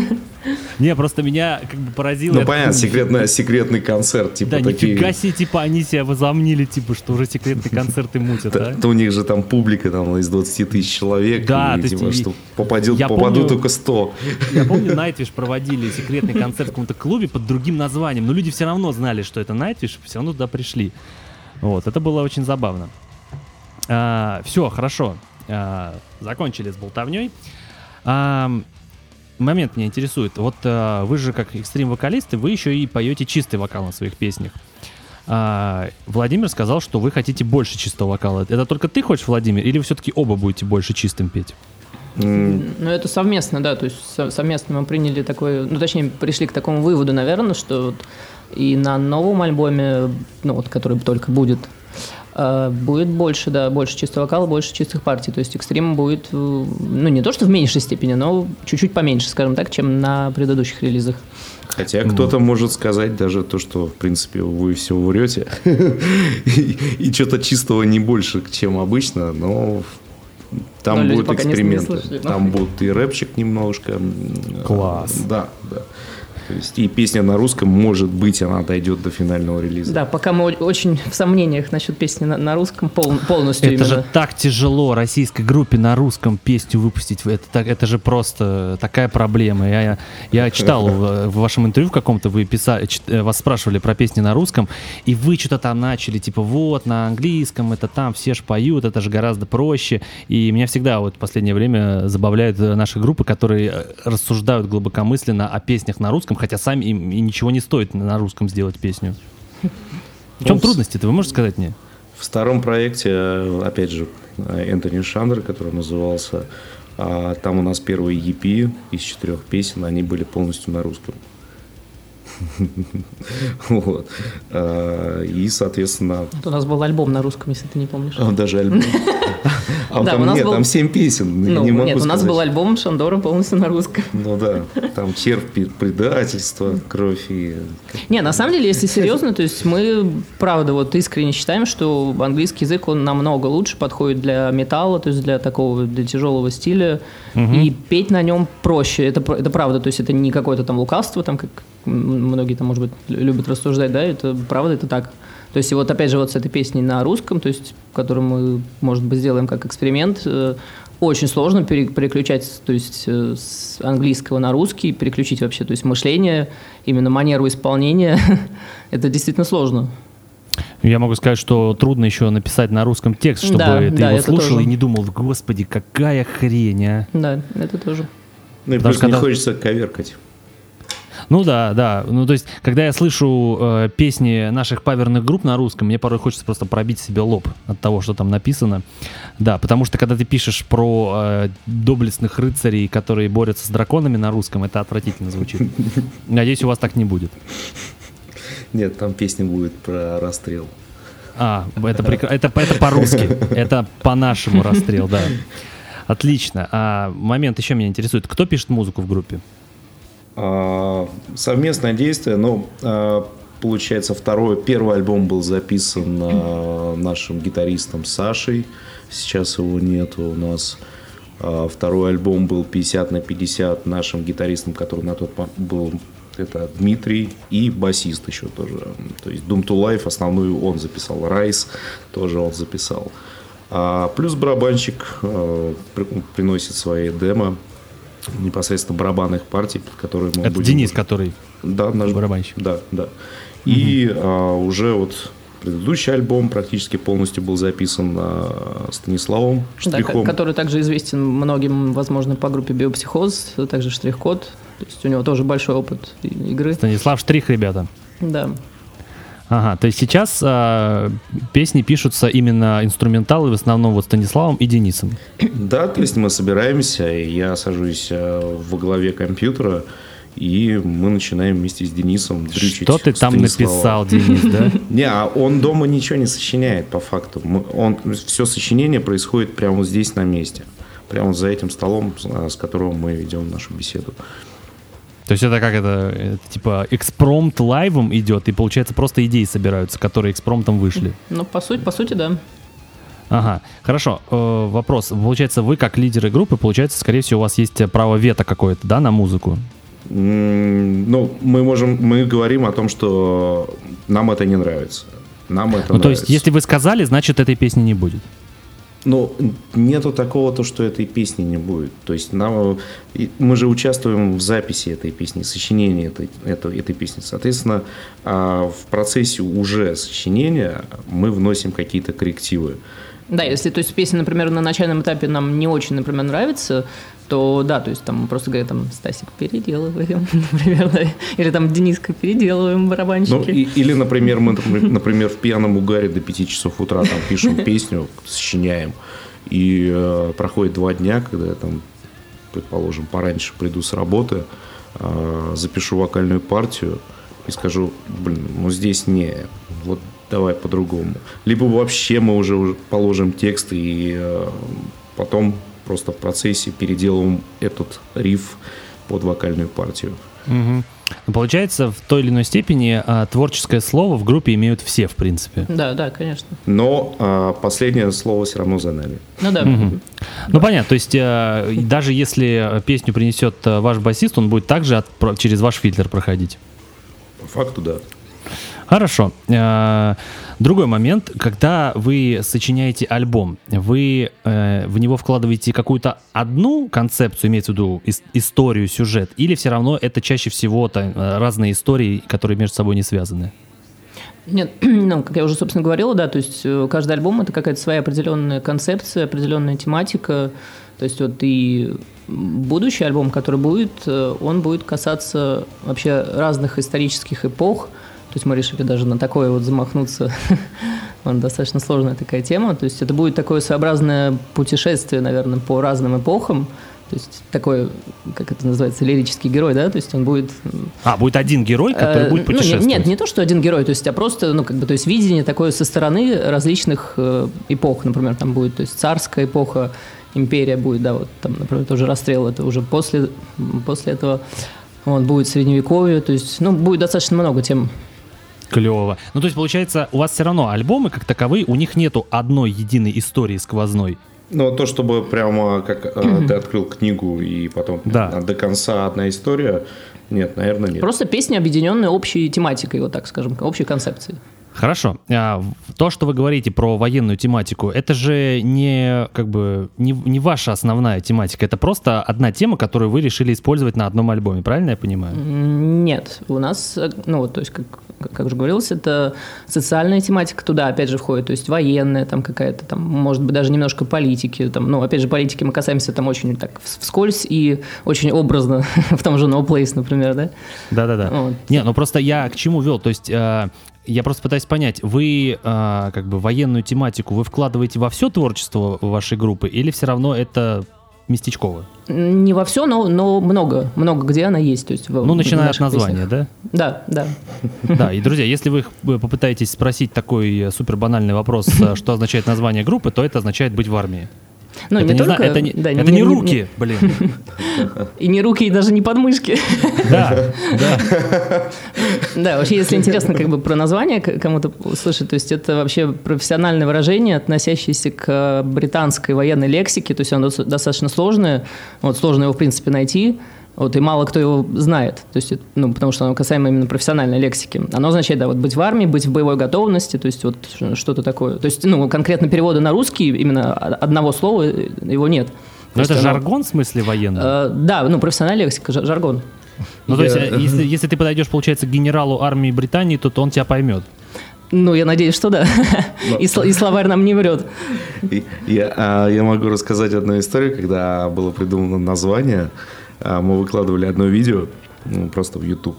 Не, просто меня как бы поразило. Ну, я понятно, секретный, секретный концерт, типа Да, такие... нифига себе, типа, они себя возомнили, типа, что уже секретные концерты мутят, Да, а? да у них же там публика там из 20 тысяч человек. Да, и, то есть и- что попадет, я попадут помню- только 100. Я помню, Nightwish проводили секретный концерт в каком-то клубе под другим названием, но люди все равно знали, что это Nightwish, все равно туда пришли. Вот, это было очень забавно. все, хорошо. А, закончили с болтовней. Ам, момент меня интересует. Вот а, вы же как экстрим-вокалисты, вы еще и поете чистый вокал на своих песнях. А, Владимир сказал, что вы хотите больше чистого вокала. Это только ты хочешь, Владимир, или вы все-таки оба будете больше чистым петь? Ну, это совместно, да, то есть со- совместно мы приняли такой, ну, точнее, пришли к такому выводу, наверное, что вот и на новом альбоме, ну, вот, который только будет, э, будет больше, да, больше чистого вокала, больше чистых партий, то есть экстрим будет, э, ну, не то, что в меньшей степени, но чуть-чуть поменьше, скажем так, чем на предыдущих релизах. Хотя кто-то может сказать даже то, что, в принципе, вы все врете. И, и что-то чистого не больше, чем обычно, но там Но будут эксперименты. слышали, но- Там будет и рэпчик немножко. Класс. Да, да. То есть и песня на русском, может быть, она дойдет до финального релиза. Да, пока мы очень в сомнениях насчет песни на, на русском пол- полностью Это именно. же так тяжело российской группе на русском песню выпустить. Это, так, это же просто такая проблема. Я, я, я читал в, в вашем интервью в каком-то, вы писали, чит- э, вас спрашивали про песни на русском, и вы что-то там начали, типа, вот, на английском, это там, все ж поют, это же гораздо проще. И меня всегда вот в последнее время забавляют э, наши группы, которые э, рассуждают глубокомысленно о песнях на русском, хотя сами им и ничего не стоит на русском сделать песню. В чем Ну, трудности-то, вы можете сказать мне? В старом проекте, э, опять же, Энтони Шандер, который назывался, а, там у нас первые EP из четырех песен, они были полностью на русском. Вот. А, И, соответственно, Вот у нас был альбом на русском, если ты не помнишь. а, даже альбом. А Да, там у нас нет, был- там семь песен. Ну, не могу нет, у нас был альбом Шандора полностью на русском. Ну да, там червь, предательство, кровь и... Не, на самом деле, если серьезно, то есть мы, правда, вот искренне считаем, что английский язык, он намного лучше подходит для металла, то есть для такого, для тяжелого стиля, и петь на нем проще, это, это правда, то есть это не какое-то там лукавство, там, как многие там, может быть, лю- любят рассуждать, да, это правда, это так. То есть и вот опять же вот с этой песней на русском, то есть которую мы, может быть, сделаем как эксперимент, э, очень сложно пере- переключать, то есть э, с английского на русский, переключить вообще, то есть мышление, именно манеру исполнения, это действительно сложно. Я могу сказать, что трудно еще написать на русском текст, чтобы Да, ты да, его это слушал тоже. и не думал, господи, какая хрень, а. Да, это тоже. Ну и Потому плюс что не когда- хочется коверкать. Ну да, да. Ну то есть, когда я слышу э, песни наших паверных групп на русском, мне порой хочется просто пробить себе лоб от того, что там написано. Да, потому что когда ты пишешь про э, доблестных рыцарей, которые борются с драконами на русском, это отвратительно звучит. Надеюсь, у вас так не будет. Нет, там песня будет про расстрел. А, это, прекра- это, это по-русски. Это по-нашему расстрел, да. Отлично. А момент еще меня интересует. Кто пишет музыку в группе? А, совместное действие, ну, а, получается, второй, первый альбом был записан а, нашим гитаристом Сашей, сейчас его нету у нас. Второй альбом был 50 на 50 нашим гитаристом, который на тот был это Дмитрий и басист еще тоже. То есть Doom to Life основную он записал, Райс тоже он записал. А плюс барабанщик при- приносит свои демо, непосредственно барабанных партий, под которые мы Это будем... Денис, который Да, наш барабанщик. Да, да. И а, уже вот предыдущий альбом практически полностью был записан а, Станиславом Да, Штрихом. ко- который также известен многим, возможно, по группе Биопсихоз, также Штрих-код. То есть у него тоже большой опыт игры. Станислав Штрих, ребята. Да. Ага, то есть сейчас а, песни пишутся именно инструменталы в основном вот Станиславом и Денисом. Да, то есть мы собираемся, и я сажусь а, во главе компьютера, и мы начинаем вместе с Денисом дрючить Что ты там Станислава. написал, Денис, да? Не, а он дома ничего не сочиняет, по факту. Он, все сочинение происходит прямо здесь, на месте. Прямо за этим столом, с а, с которого мы ведем нашу беседу. То есть это как это, это типа экспромт лайвом идет, и получается просто идеи собираются, которые экспромтом вышли. Ну, по сути, по сути, да. Ага, хорошо. Э, вопрос. Получается, вы как лидеры группы, получается, скорее всего, у вас есть право вето какое-то, да, на музыку? Ну, мы можем, мы говорим о том, что нам это не нравится. Нам это Ну, то есть, нравится. если вы сказали, значит, этой песни не будет. Ну, нету такого, то, что этой песни не будет. То есть нам, мы же участвуем в записи этой песни, сочинении этой, этой, этой песни. Соответственно, а, в процессе уже сочинения мы вносим какие-то коррективы. Да, если, то есть, песня, например, на начальном этапе нам не очень, например, нравится, то да, то есть там просто говорят, там, Стасик, переделываем, например, да, или там Дениска, переделываем Ну, барабанщики. и- или, например, мы, например, в пьяном угаре до 5 часов утра там пишем песню, сочиняем, и э, проходит два дня, когда я там, предположим, пораньше приду с работы, э, запишу вокальную партию и скажу, блин, ну здесь не, вот давай по-другому. Либо вообще мы уже положим текст и э, потом просто в процессе переделываем этот риф под вокальную партию. Ну, получается, в той или иной степени а, творческое слово в группе имеют все, в принципе. Да, да, конечно. Но а, последнее слово все равно за нами. Ну да. Ну, понятно, то есть э, даже если песню принесет э, ваш басист, он будет также от- про- через ваш фильтр проходить. По факту, да. Хорошо. Э, Другой момент, когда вы сочиняете альбом, вы э, в него вкладываете какую-то одну концепцию, имеется в виду ис- историю, сюжет, или все равно это чаще всего та- э, разные истории, которые между собой не связаны? Нет, ну, как я уже, собственно, говорила, да, то есть каждый альбом – это какая-то своя определенная концепция, определенная тематика. То есть вот и будущий альбом, который будет, он будет касаться вообще разных исторических эпох. То есть мы решили даже на такое вот замахнуться. Он достаточно сложная такая тема. То есть это будет такое своеобразное путешествие, наверное, по разным эпохам. То есть такой, как это называется, лирический герой, да? То есть он будет А, будет один герой, который Э, будет ну, путешествовать? нет, не то, что один герой, то есть, а просто, ну, как бы, то есть, видение такое со стороны различных э, эпох, например, там будет, то есть, царская эпоха, империя будет, да, вот там, например, тоже расстрел, это уже после, после этого, вот, будет средневековье, то есть, ну, будет достаточно много тем. Клево. Ну, то есть, получается, у вас все равно альбомы, как таковые, у них нету одной единой истории сквозной. Но то, чтобы прямо как э, ты открыл книгу и потом Да. до конца одна история, нет, наверное, нет. Просто песни, объединенные общей тематикой, вот так скажем, общей концепцией. Хорошо. А, то, что вы говорите про военную тематику, это же не как бы не, не ваша основная тематика. Это просто одна тема, которую вы решили использовать на одном альбоме. Правильно я понимаю? Нет, у нас, э, ну вот, то есть, как, как уже говорилось, это социальная тематика туда, опять же, входит, то есть военная там какая-то, там, может быть, даже немножко политики, там, ну, опять же, политики мы касаемся там очень так вскользь и очень образно, в том же No Place, например, да? Да-да-да. Вот. Не, ну просто я к чему вел, то есть... э, я просто пытаюсь понять, вы э, как бы военную тематику вы вкладываете во все творчество вашей группы или все равно это местечково? Не во все, но, но много, много где она есть. То есть в- Ну, начиная от названия, песнях. да? Да, да. Да, и, друзья, если вы э, попытаетесь спросить такой э, супер банальный вопрос, э, что означает название группы, то это означает быть в армии. Ну, это не не, зна- только... это не, да, это не руки, блин. И не руки, и даже не подмышки. Да, да. Да, вообще, если интересно как бы про название кому-то услышать, то есть это вообще профессиональное выражение, относящееся к британской военной лексике, то есть оно дос- достаточно сложное, вот сложно его, в принципе, найти, вот, и мало кто его знает, то есть, ну, потому что оно касаемо именно профессиональной лексики. Оно означает, да, вот быть в армии, быть в боевой готовности, то есть вот что-то такое. То есть, ну, конкретно перевода на русский, именно одного слова, э, его нет. Но это оно- жаргон в смысле военный? Э, да, ну, профессиональная лексика, жар- жаргон. Ну, то есть, э, если, если ты подойдешь, получается, к генералу армии Британии, то, то он тебя поймет. Ну, я надеюсь, что да. И, сл- и словарь нам не врет. Я, а, я могу рассказать одну историю, когда было придумано название. а, Мы выкладывали одно видео ну, просто в YouTube.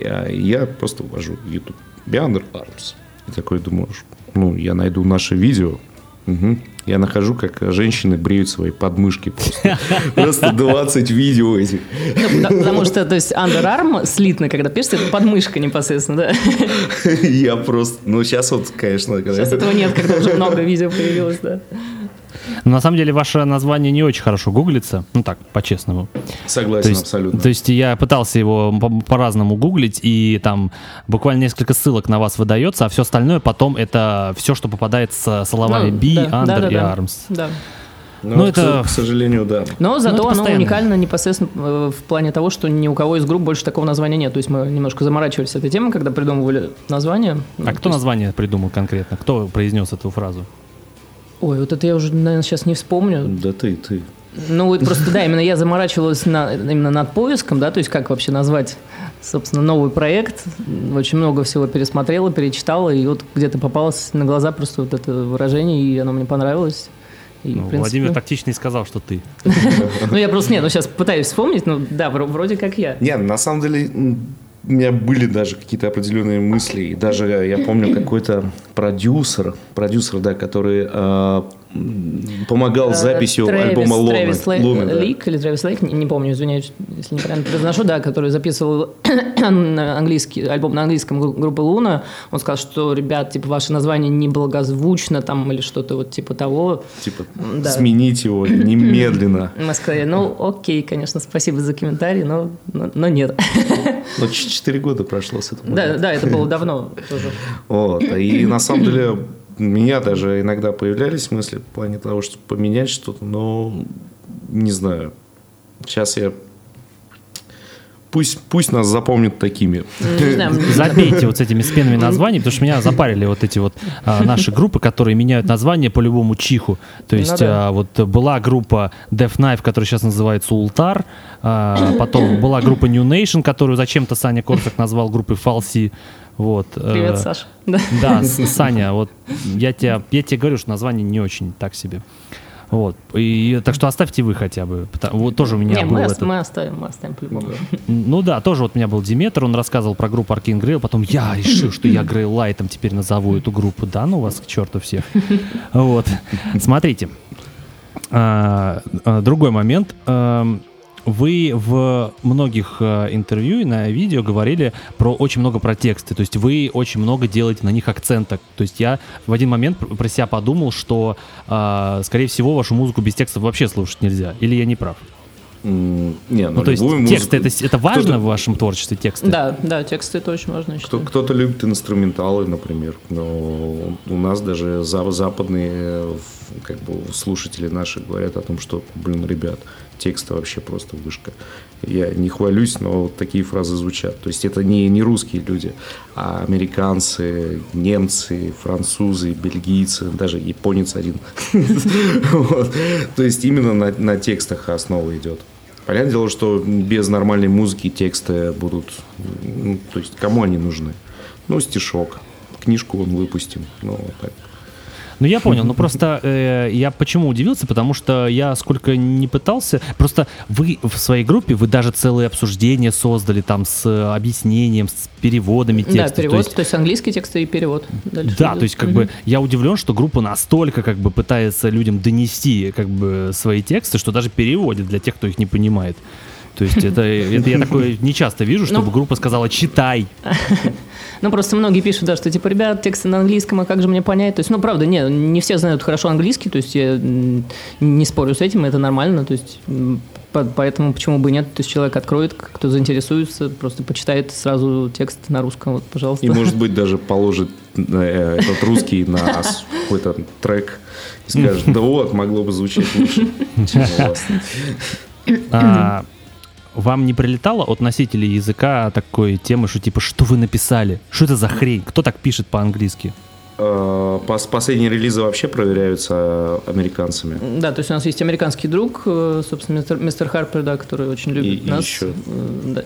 Я, я просто ввожу в YouTube. Beyond Arms. И такой думаешь, ну, я найду наше видео. Мгм. Я нахожу, как женщины бреют свои подмышки просто. Просто 20 видео этих. Ну, потому что, то есть, underarm слитно, когда пишется, это подмышка непосредственно, да. Я просто... Ну, сейчас вот, конечно... Сейчас этого нет, когда уже много видео появилось, да. Но на самом деле ваше название не очень хорошо гуглится, ну так, по-честному. То Согласен есть, абсолютно. то есть я пытался его по- по-разному гуглить, и там буквально несколько ссылок на вас выдается, а все остальное потом это все, что попадает с словами Ну, B, да, Under да, да, и да. Arms. Да. Ну, ну, к это- к сожалению, да. Но зато это оно постоянно. уникально непосредственно э, в плане того, что ни у кого из групп больше такого названия нет. То есть мы немножко заморачивались с этой темой, когда придумывали название. Ну, А то кто есть- название придумал конкретно? Кто произнес эту фразу? Ой, вот это я уже, наверное, сейчас не вспомню. Да ты, ты. Ну, вот просто, да, именно я заморачивалась на, именно над поиском, да, то есть как вообще назвать, собственно, новый проект. Очень много всего пересмотрела, перечитала, и вот где-то попалось на глаза просто вот это выражение, и оно мне понравилось. И, Ну, принципе, Владимир тактично и сказал, что ты. Ну, я просто, нет, ну, сейчас пытаюсь вспомнить, ну, да, вро- вроде как я. Не, на самом деле у меня были даже какие-то определенные мысли. И даже я помню какой-то продюсер, продюсер, да, который м, помогал с записью Э, Трэвис- альбома. Трэвис Лей- Луна, да. Лик или Трэвис Лейк, не, не помню, извиняюсь, если неправильно произношу, да, который записывал английский, альбом на английском гру- группы Луна. Он сказал, что, ребят, типа, ваше название неблагозвучно там или что-то вот типа того. Типа, Да. сменить его немедленно. Мы сказали, ну, окей, конечно, спасибо за комментарий, но, но, но нет. Но 4 года прошло с этого. Да, да, это было давно тоже. Вот. И на самом деле меня даже иногда появлялись мысли в плане того, чтобы поменять что-то, но не знаю. Сейчас я... Пусть, пусть нас запомнят такими. Мне- Забейте вот с этими сменными названиями, потому что меня запарили вот эти вот а, наши группы, которые меняют название по любому чиху. То есть Ну да. а, вот была группа Death Knife, которая сейчас называется Ултар, а, потом была группа New Nation, которую зачем-то Саня Корсак назвал группой Falsi. Вот. э, Привет, Саша. Да. Да, Саня, вот я тебе, я тебе говорю, что название не очень так себе. Вот. И, так что оставьте вы хотя бы. Вот тоже у меня Не, был мы, этот- мы оставим, мы оставим по-любому. ну да, тоже вот у меня был Диметр, он рассказывал про группу Аркин Грейл, потом я решил, что я Грейл Лайтом теперь назову эту группу. Да, ну вас к черту всех. Вот. Смотрите. А, а, Другой момент. Вы в многих а, интервью и на видео говорили про очень много про тексты, то есть вы очень много делаете на них акцента. То есть я в один момент пр- про себя подумал, что, а, скорее всего, вашу музыку без текстов вообще слушать нельзя. Или я не прав? Не, ну, Ну, то есть любую текст музыку- это, это важно кто-то- в вашем творчестве тексты? Да, да, тексты это очень важно, Кто, кто-то любит инструменталы, например. Но у нас даже за- западные как бы слушатели наши говорят о том, что, блин, ребят, тексты вообще просто вышка. Я не хвалюсь, но вот такие фразы звучат. То есть это не, не русские люди, а американцы, немцы, французы, бельгийцы, даже японец один. То есть именно на текстах основа идет. Понятное дело, что без нормальной музыки тексты будут... Ну, то есть кому они нужны? Ну, стишок. Книжку он выпустим. Ну, вот так. Ну, я понял, но просто э, я почему удивился, потому что я сколько не пытался, просто вы в своей группе, вы даже целые обсуждения создали там с объяснением, с переводами текстов. Да, перевод, то есть, то есть английский текст и перевод. Дальше да, идет. то есть как угу. бы я удивлен, что группа настолько как бы пытается людям донести как бы свои тексты, что даже переводит для тех, кто их не понимает. То есть это, это я такое не часто вижу, чтобы ну, группа сказала «читай». Ну, просто многие пишут, да, что, типа, ребят, тексты на английском, а как же мне понять? То есть, ну, правда, не, не все знают хорошо английский, то есть я не спорю с этим, это нормально, то есть поэтому почему бы нет? То есть человек откроет, кто заинтересуется, просто почитает сразу текст на русском, вот, пожалуйста. И, может быть, даже положит э, этот русский на какой-то трек и скажет, да вот, могло бы звучать лучше, чем у вас. Вам не прилетало от носителей языка такой темы, что типа, что вы написали? Что это за хрень? Кто так пишет по-английски? Э, последние релизы вообще проверяются американцами. Да, то есть у нас есть американский друг, э, собственно, мистер, мистер Харпер, да, который очень любит и, нас. И еще. Э, да,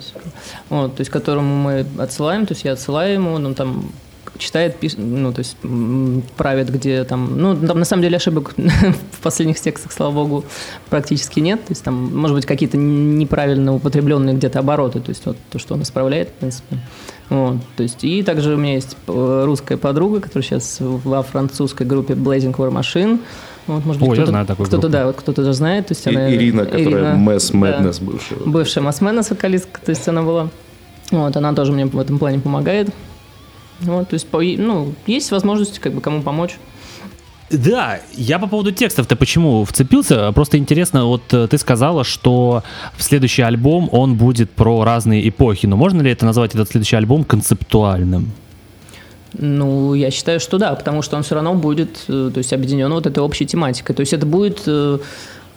вот, то есть которому мы отсылаем, то есть я отсылаю ему, он там читает, пишет, ну, то есть правит, где там, ну, там на самом деле ошибок в последних текстах, слава богу, практически нет, то есть там, может быть, какие-то неправильно употребленные где-то обороты, то есть вот то, что он исправляет, в принципе. Вот, то есть, и также у меня есть э, русская подруга, которая сейчас во французской группе Blazing War Machine, вот, может быть, кто-то, кто-то, да, вот кто-то даже знает. То есть она, Ирина, которая Mass Madness да, бывшая. Бывшая Mass Madness вокалистка, то есть она была. Вот, она тоже мне в этом плане помогает. Вот, то есть, ну, есть возможность как бы кому помочь. Да, я по поводу текстов-то почему вцепился? Просто интересно, вот э, ты сказала, что в следующий альбом он будет про разные эпохи, но можно ли это назвать этот следующий альбом концептуальным? Ну, я считаю, что да, потому что он все равно будет, э, то есть объединен вот этой общей тематикой. То есть это будет, э,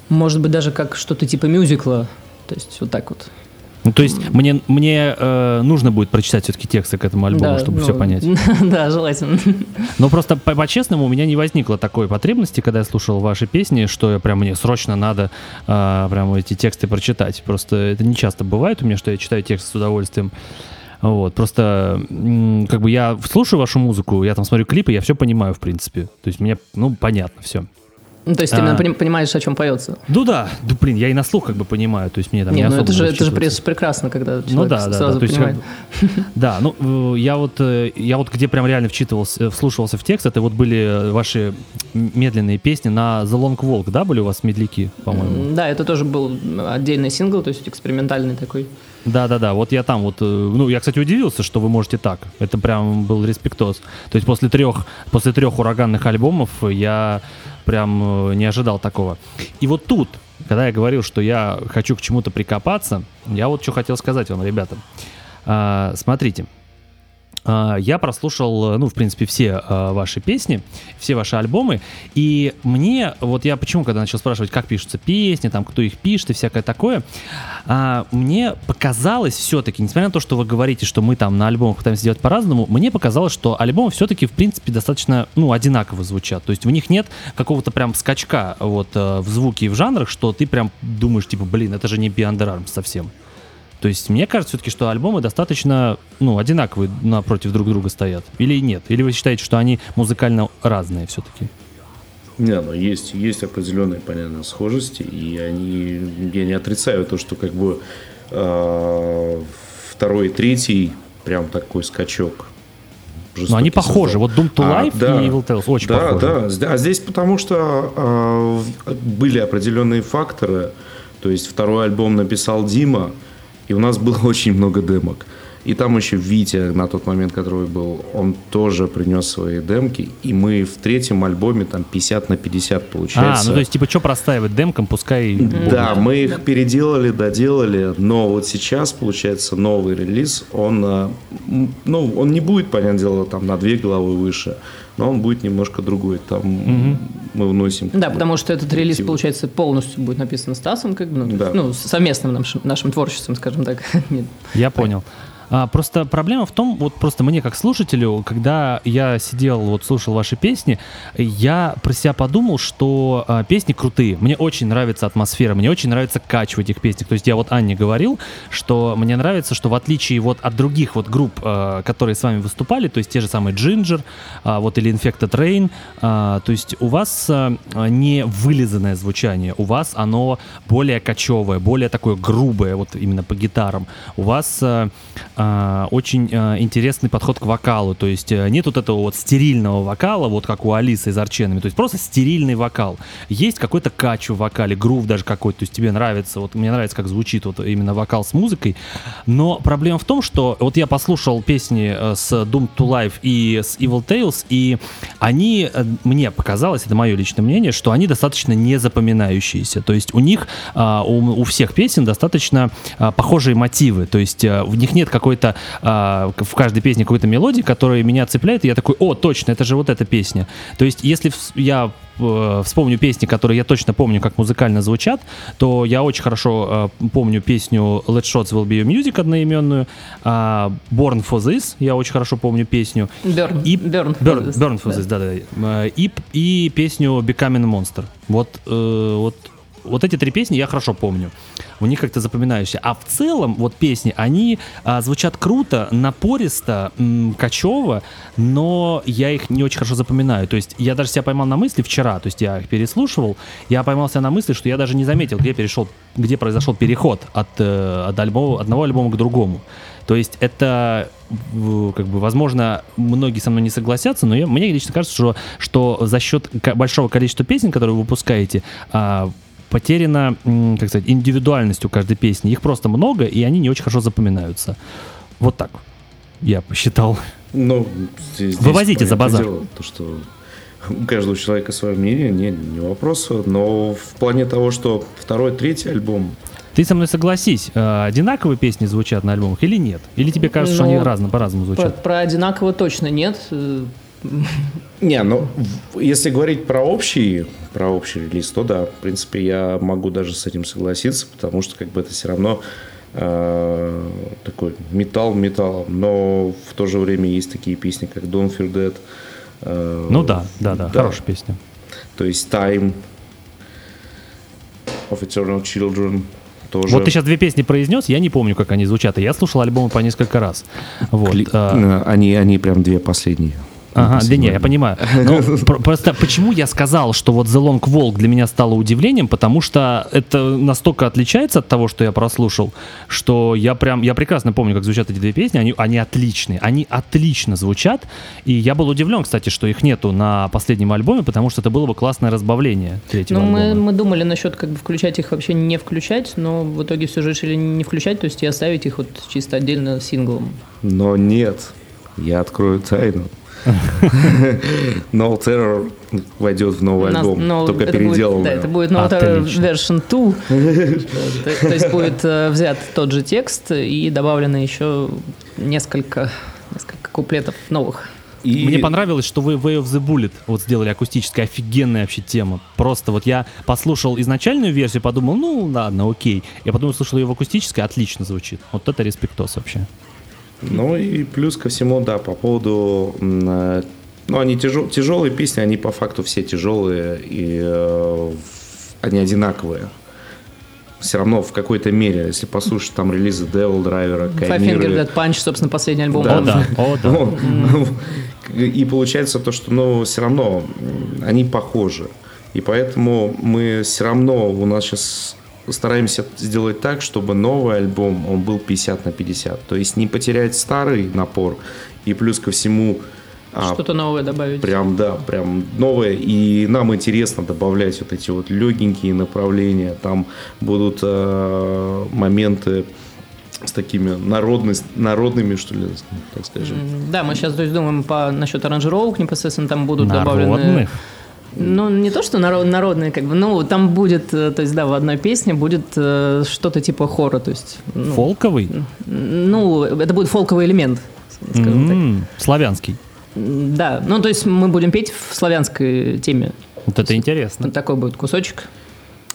может быть, даже как что-то типа мюзикла. То есть вот так вот. Ну, то есть мне, мне э, нужно будет прочитать все-таки тексты к этому альбому, да, чтобы ну, все понять. Да, желательно. Но просто по-честному у меня не возникло такой потребности, когда я слушал ваши песни, что я прям мне срочно надо э, прям эти тексты прочитать. Просто это не часто бывает у меня, что я читаю текст с удовольствием. Вот, просто как бы я слушаю вашу музыку, я там смотрю клипы, я все понимаю, в принципе. То есть мне, ну, понятно все. Ну, то есть ты а, именно понимаешь, о чем поется. Ну да, да, блин, я и на слух как бы понимаю, то есть мне там не, не ну это же, это же прекрасно, когда человек ну, да, сразу да, да, понимает. Есть, да, ну я вот, э, я вот где прям реально вчитывался, вслушивался в текст, это вот были ваши медленные песни на The Long Walk, да, были у вас медляки, по-моему? Да, это тоже был отдельный сингл, то есть экспериментальный такой. Да, да, да. Вот я там вот, э, ну, я, кстати, удивился, что вы можете так. Это прям был респектоз. То есть после трех, после трех ураганных альбомов я прям э, не ожидал такого. И вот тут, когда я говорил, что я хочу к чему-то прикопаться, я вот что хотел сказать вам, ребята. А, смотрите, я прослушал, ну, в принципе, все а, ваши песни, все ваши альбомы, и мне, вот я почему, когда начал спрашивать, как пишутся песни, там, кто их пишет и всякое такое, а, мне показалось все-таки, несмотря на то, что вы говорите, что мы там на альбомах пытаемся сделать по-разному, мне показалось, что альбомы все-таки, в принципе, достаточно, ну, одинаково звучат, то есть в них нет какого-то прям скачка вот в звуке и в жанрах, что ты прям думаешь, типа, блин, это же не Beyond Arms совсем. То есть мне кажется все-таки, что альбомы достаточно ну, одинаковые напротив друг друга стоят. Или нет? Или вы считаете, что они музыкально разные все-таки? Не, ну есть, есть определенные, понятно, схожести, и они, я не отрицаю то, что как бы э, второй и третий прям такой скачок. Но они похожи. Вот Doom to а, Life да, и Evil Tales очень да, похожи. Да, а здесь потому что э, были определенные факторы. То есть второй альбом написал Дима, и у нас было очень много демок. И там еще Витя, на тот момент, который был, он тоже принес свои демки. И мы в третьем альбоме там 50 на 50 получается. А, ну то есть типа что простаивать демкам, пускай... Да, мы их переделали, доделали. Но вот сейчас, получается, новый релиз, он, э, ну, он не будет, понятное дело, там на две головы выше. Но он будет немножко другой. Там угу мы вносим. Да, потому что этот релиз, получается, полностью будет написан Стасом, как бы, ну, Да. ну, совместным нашим, нашим творчеством, скажем так. Нет. Я понял. А, просто проблема в том, вот просто мне как слушателю, когда я сидел, вот слушал ваши песни, я про себя подумал, что а, песни крутые. Мне очень нравится атмосфера, мне очень нравится кач этих песнях. То есть я вот Анне говорил, что мне нравится, что в отличие вот от других вот групп, а, которые с вами выступали, то есть те же самые Ginger, а, вот или Infected Rain, а, то есть у вас а, не вылизанное звучание, у вас оно более кочевое, более такое грубое, вот именно по гитарам. У вас а, а, очень а, интересный подход к вокалу, то есть а, нет вот этого вот стерильного вокала, вот как у Алисы из Арченами, то есть просто стерильный вокал. Есть какой-то кач в вокале, грув даже какой-то, то есть тебе нравится, вот мне нравится, как звучит вот именно вокал с музыкой, но проблема в том, что вот я послушал песни э, с Doom to Life и с Evil Tales, и они, э, мне показалось, это мое личное мнение, что они достаточно не запоминающиеся. То есть у них, а, у, всех песен достаточно похожие мотивы. То есть в них нет какой-то, а, в каждой песне какой-то мелодии, которая меня цепляет, и я такой, о, точно, это же вот эта песня. То есть если я э, вспомню песни, которые я точно помню, как музыкально звучат, то я очень хорошо э, помню песню Let Shots Will Be Your Music одноименную, а, Born For This, я очень хорошо помню песню, Burn. и Burn. Burn, Burn for. This, да, да. Э, И, и песню Becoming Monster. Вот, э, вот, вот эти три песни я хорошо помню. У них как-то запоминающие. А в целом, вот песни, они а, звучат круто, напористо, м, кочево, но я их не очень хорошо запоминаю. То есть я даже себя поймал на мысли вчера, то есть я их переслушивал, я поймал себя на мысли, что я даже не заметил, где перешел, где произошел переход от, э, от альбома, одного альбома к другому. То есть это, как бы, возможно, многие со мной не согласятся, но я, мне лично кажется, что, что за счет большого количества песен, которые вы выпускаете, а, потеряна, как сказать, индивидуальность у каждой песни. Их просто много, и они не очень хорошо запоминаются. Вот так я посчитал. Ну, здесь, Вывозите за базар. дело, то, что у каждого человека свое мнение, не, не вопрос. Но в плане того, что второй, третий альбом, Ты со мной согласись, э, одинаковые песни звучат на альбомах или нет? Или тебе кажется, что Ну, они разно, по-разному Про, звучат? про одинаково точно нет. Э, Не, ну, если говорить про общий, про общий релиз, то да, в принципе, я могу даже с этим согласиться, потому что как бы это все равно э, такой металл металлом, но в то же время есть такие песни, как Don't Fear Dead. э, Ну да, да, да, хорошая песня. То есть Time of Eternal Children тоже. Вот ты сейчас две песни произнес, я не помню, как они звучат, и я слушал альбомы по несколько раз. Вот. Кли- а, э, они, они прям две последние. Ага, да не, я понимаю. Но про- просто почему я сказал, что вот The Long Walk для меня стало удивлением, потому что это настолько отличается от того, что я прослушал, что я прям, я прекрасно помню, как звучат эти две песни, они, они отличные, они отлично звучат, и я был удивлен, кстати, что их нету на последнем альбоме, потому что это было бы классное разбавление третьего Ну, мы, мы думали насчет как бы включать их вообще не включать, но в итоге все же решили не включать, то есть и оставить их вот чисто отдельно синглом. Но нет, я открою тайну. No Terror войдет в новый альбом, но только переделанный. Да, это будет No Terror. Version 2. То то есть будет э, взят тот же текст и добавлено еще несколько несколько куплетов новых. И Мне понравилось, что вы Way of the Bullet вот сделали акустическая, офигенная вообще тема. Просто вот я послушал изначальную версию, подумал, ну ладно, окей. Я потом слушал ее в акустической, отлично звучит. Вот это респектос вообще. Ну и плюс ко всему, да, по поводу... э, Ну, они тяжел- тяжелые песни, они по факту все тяжелые, и э, они одинаковые. Все равно в какой-то мере, если послушать там релизы Devil Driver, Five Finger. Dead Punch, собственно, последний альбом. Да. О, да, о, да. И получается то, что, ну, все равно они похожи. И поэтому мы все равно, у нас сейчас стараемся сделать так, чтобы новый альбом, он был 50 на 50. То есть не потерять старый напор, и плюс ко всему а, Что-то новое добавить. Прям, да, прям новое. И нам интересно добавлять вот эти вот легенькие направления. Там будут э, моменты с такими народность, народными, что ли, так скажем. Да, мы сейчас то есть, думаем по, насчет аранжировок непосредственно, там будут добавлены... Ну, не то, что народ, народные, как бы, ну, там будет, э, то есть, да, в одной песне будет э, что-то типа хора, то есть... Ну, Фолковый? ну, это будет фолковый элемент, скажем так. М, Славянский. Да, ну, то есть мы будем петь в славянской теме. Вот это интересно. Вот такой будет кусочек.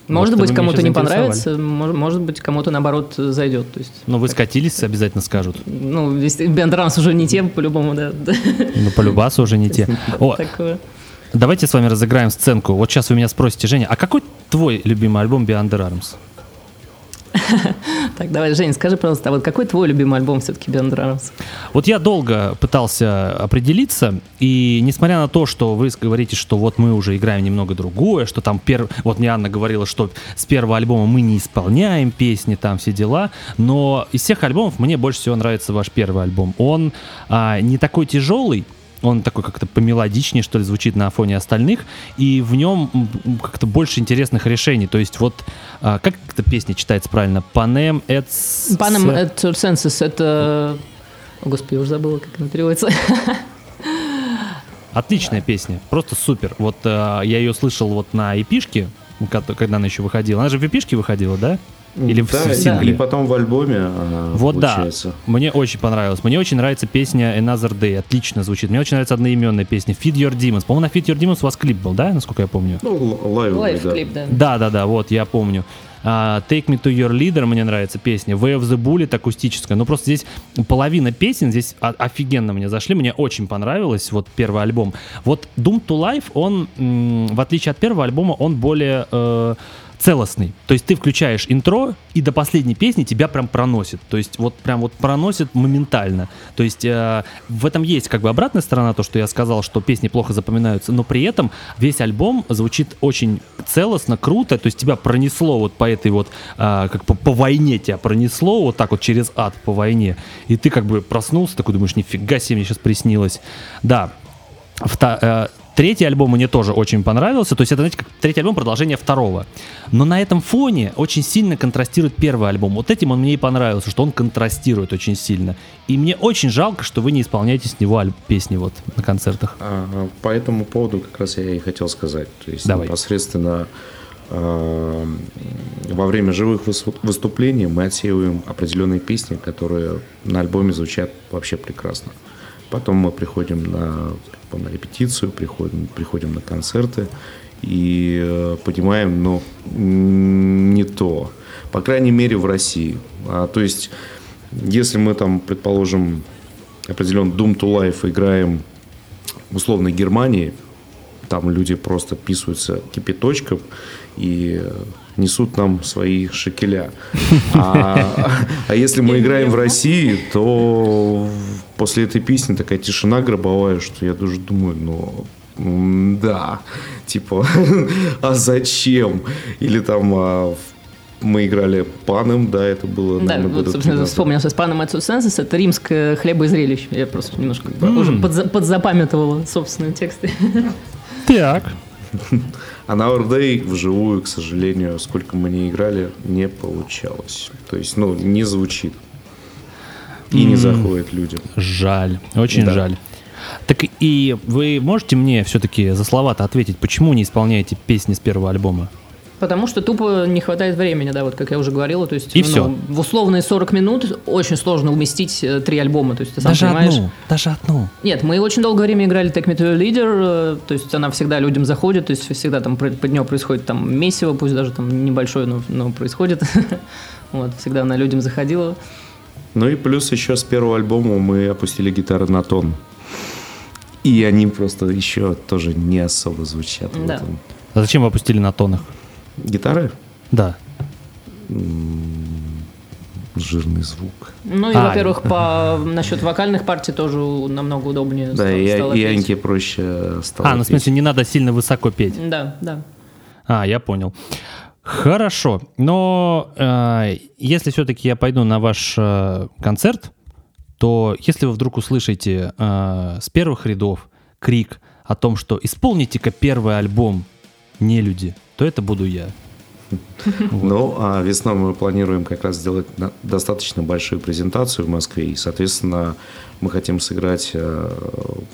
Может, Может быть, кому-то не понравится, мож- может быть, кому-то наоборот зайдет. То есть, Но вы скатились, обязательно скажут. ну, Бендранс уже не те, по-любому, да. Ну, по любасу уже не те. О. давайте с вами разыграем сценку. Вот сейчас вы меня спросите, Женя, а какой твой любимый альбом Beyond the Arms? Так, давай, Жень, скажи, пожалуйста, а вот какой твой любимый альбом все-таки Бендранс? Вот я долго пытался определиться, и несмотря на то, что вы говорите, что вот мы уже играем немного другое, что там перв... вот мне Анна говорила, что с первого альбома мы не исполняем песни, там все дела, но из всех альбомов мне больше всего нравится ваш первый альбом. Он а, не такой тяжелый, он такой как-то помелодичнее, что ли, звучит на фоне остальных, и в нем как-то больше интересных решений. То есть вот, а, как эта песня читается правильно? Panem et... Паном это Census, это... О, господи, я уже забыла, как она переводится. Отличная песня, просто супер. Вот э, я ее слышал вот на эпишке, когда она еще выходила. Она же в эпишке выходила, да? Или в, Да, в сингле? И потом в альбоме она Вот получается. да, мне очень понравилось. Мне очень нравится песня Another Day, отлично звучит. Мне очень нравится одноименная песня Feed Your Demons. По-моему, на Feed Your Demons у вас клип был, да, насколько я помню? Ну, л- лайвовый, да. Да. Да, да, да, вот, я помню. А, Take Me to Your Leader, мне нравится песня. Way of the Bullet акустическая. Ну, просто здесь половина песен здесь офигенно мне зашли. Мне очень понравилось, вот, первый альбом. Вот Doom to Life, он, в отличие от первого альбома, он более... э, целостный. То есть ты включаешь интро, и до последней песни тебя прям проносит. То есть вот прям вот проносит моментально. То есть э, в этом есть как бы обратная сторона, то, что я сказал, что песни плохо запоминаются, но при этом весь альбом звучит очень целостно, круто. То есть тебя пронесло вот по этой вот, э, как по, по войне тебя пронесло, вот так вот через ад по войне. И ты как бы проснулся, такой думаешь, нифига себе, мне сейчас приснилось. Да, Вта- э, Третий альбом мне тоже очень понравился. То есть это, знаете, как третий альбом продолжение второго. Но на этом фоне очень сильно контрастирует первый альбом. Вот этим он мне и понравился, что он контрастирует очень сильно. И мне очень жалко, что вы не исполняете с него песни вот на концертах. А, По этому поводу как раз я и хотел сказать. То есть Давай. непосредственно э, во время живых выс- выступлений мы отсеиваем определенные песни, которые на альбоме звучат вообще прекрасно. Потом мы приходим на, на репетицию, приходим, приходим на концерты и э, понимаем, м, не то. По крайней мере, в России. А, то есть, если мы там, предположим, определенный Doom to Life играем в условной Германии, там люди просто писаются кипяточком и несут нам свои шекеля. А, а если мы играем в России, то после этой песни такая тишина гробовая, что я даже думаю, ну, да, типа, а зачем? Или там а, мы играли паном, да, это было, Да, наверное, вот, года собственно, 13. вспомнил сейчас Панам et Census, это римское хлеба и зрелище. Я просто немножко уже подза- подзапамятовала собственные тексты. Так. А на Day вживую, к сожалению, сколько мы не играли, не получалось. То есть, ну, не звучит. И не заходит людям. Жаль, очень Да. жаль. Так и вы можете мне все-таки за слова-то ответить, почему не исполняете песни с первого альбома? Потому что тупо не хватает времени, да, вот как я уже говорила. То есть, И ну, всё. в условные 40 минут очень сложно уместить э, три альбома. То есть, ты сам даже понимаешь. одну, даже одну. Нет, мы очень долгое время играли Take Me to Your Leader, э, то есть она всегда людям заходит, то есть всегда там под нее происходит там месиво, пусть даже там небольшое, но, но происходит. Вот, всегда она людям заходила. Ну и плюс еще с первого альбома мы опустили гитары на тон. И они просто еще тоже не особо звучат. Да. А зачем вы опустили на тонах? Гитары? Да. Жирный звук. Ну и, А, во-первых, по насчет вокальных партий тоже намного удобнее Да, стало- и, стало и. Аньке проще стало А, ну в смысле не надо сильно высоко петь. Да, да. А, я понял. Хорошо, но э, если все-таки я пойду на ваш э, концерт, то если вы вдруг услышите э, с первых рядов крик о том, что исполните-ка первый альбом «Не люди», то это буду я. Ну, а весной мы планируем как раз сделать достаточно большую презентацию в Москве. И, соответственно, мы хотим сыграть э,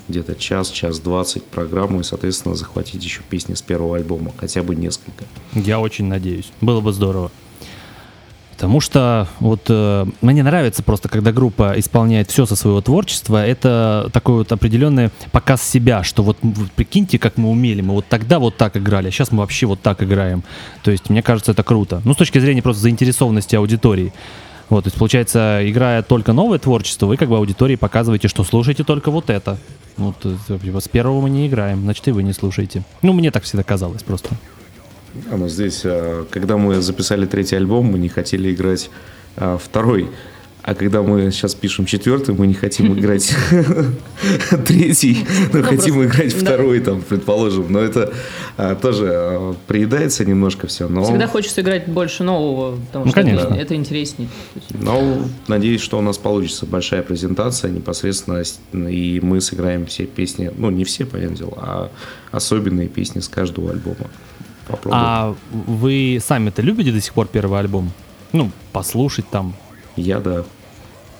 где-то час, час двадцать программу и, соответственно, захватить еще песни с первого альбома, хотя бы несколько. Я очень надеюсь. Было бы здорово. Потому что вот э, мне нравится просто, когда группа исполняет все со своего творчества, это такой вот определенный показ себя, что вот, вот прикиньте, как мы умели, мы вот тогда вот так играли, а сейчас мы вообще вот так играем. То есть мне кажется, это круто. Ну, с точки зрения просто заинтересованности аудитории. Вот, то есть, получается, играя только новое творчество, вы как бы аудитории показываете, что слушайте только вот это. Вот, э, типа, с первого мы не играем, значит, и вы не слушаете. Ну, мне так всегда казалось просто. А, ну здесь, а, когда мы записали третий альбом, мы не хотели играть а, второй. А когда мы сейчас пишем четвертый, мы не хотим играть третий, но хотим играть второй, там, предположим. Но это а, тоже приедается немножко все. Но, Всегда хочется играть больше нового, потому Ну, что это, интереснее. Но надеюсь, что у нас получится большая презентация непосредственно, и мы сыграем все песни, ну не все, понятное дело, а особенные песни с каждого альбома. Попробуем. А вы сами-то любите до сих пор первый альбом? Ну, послушать там. Я, да.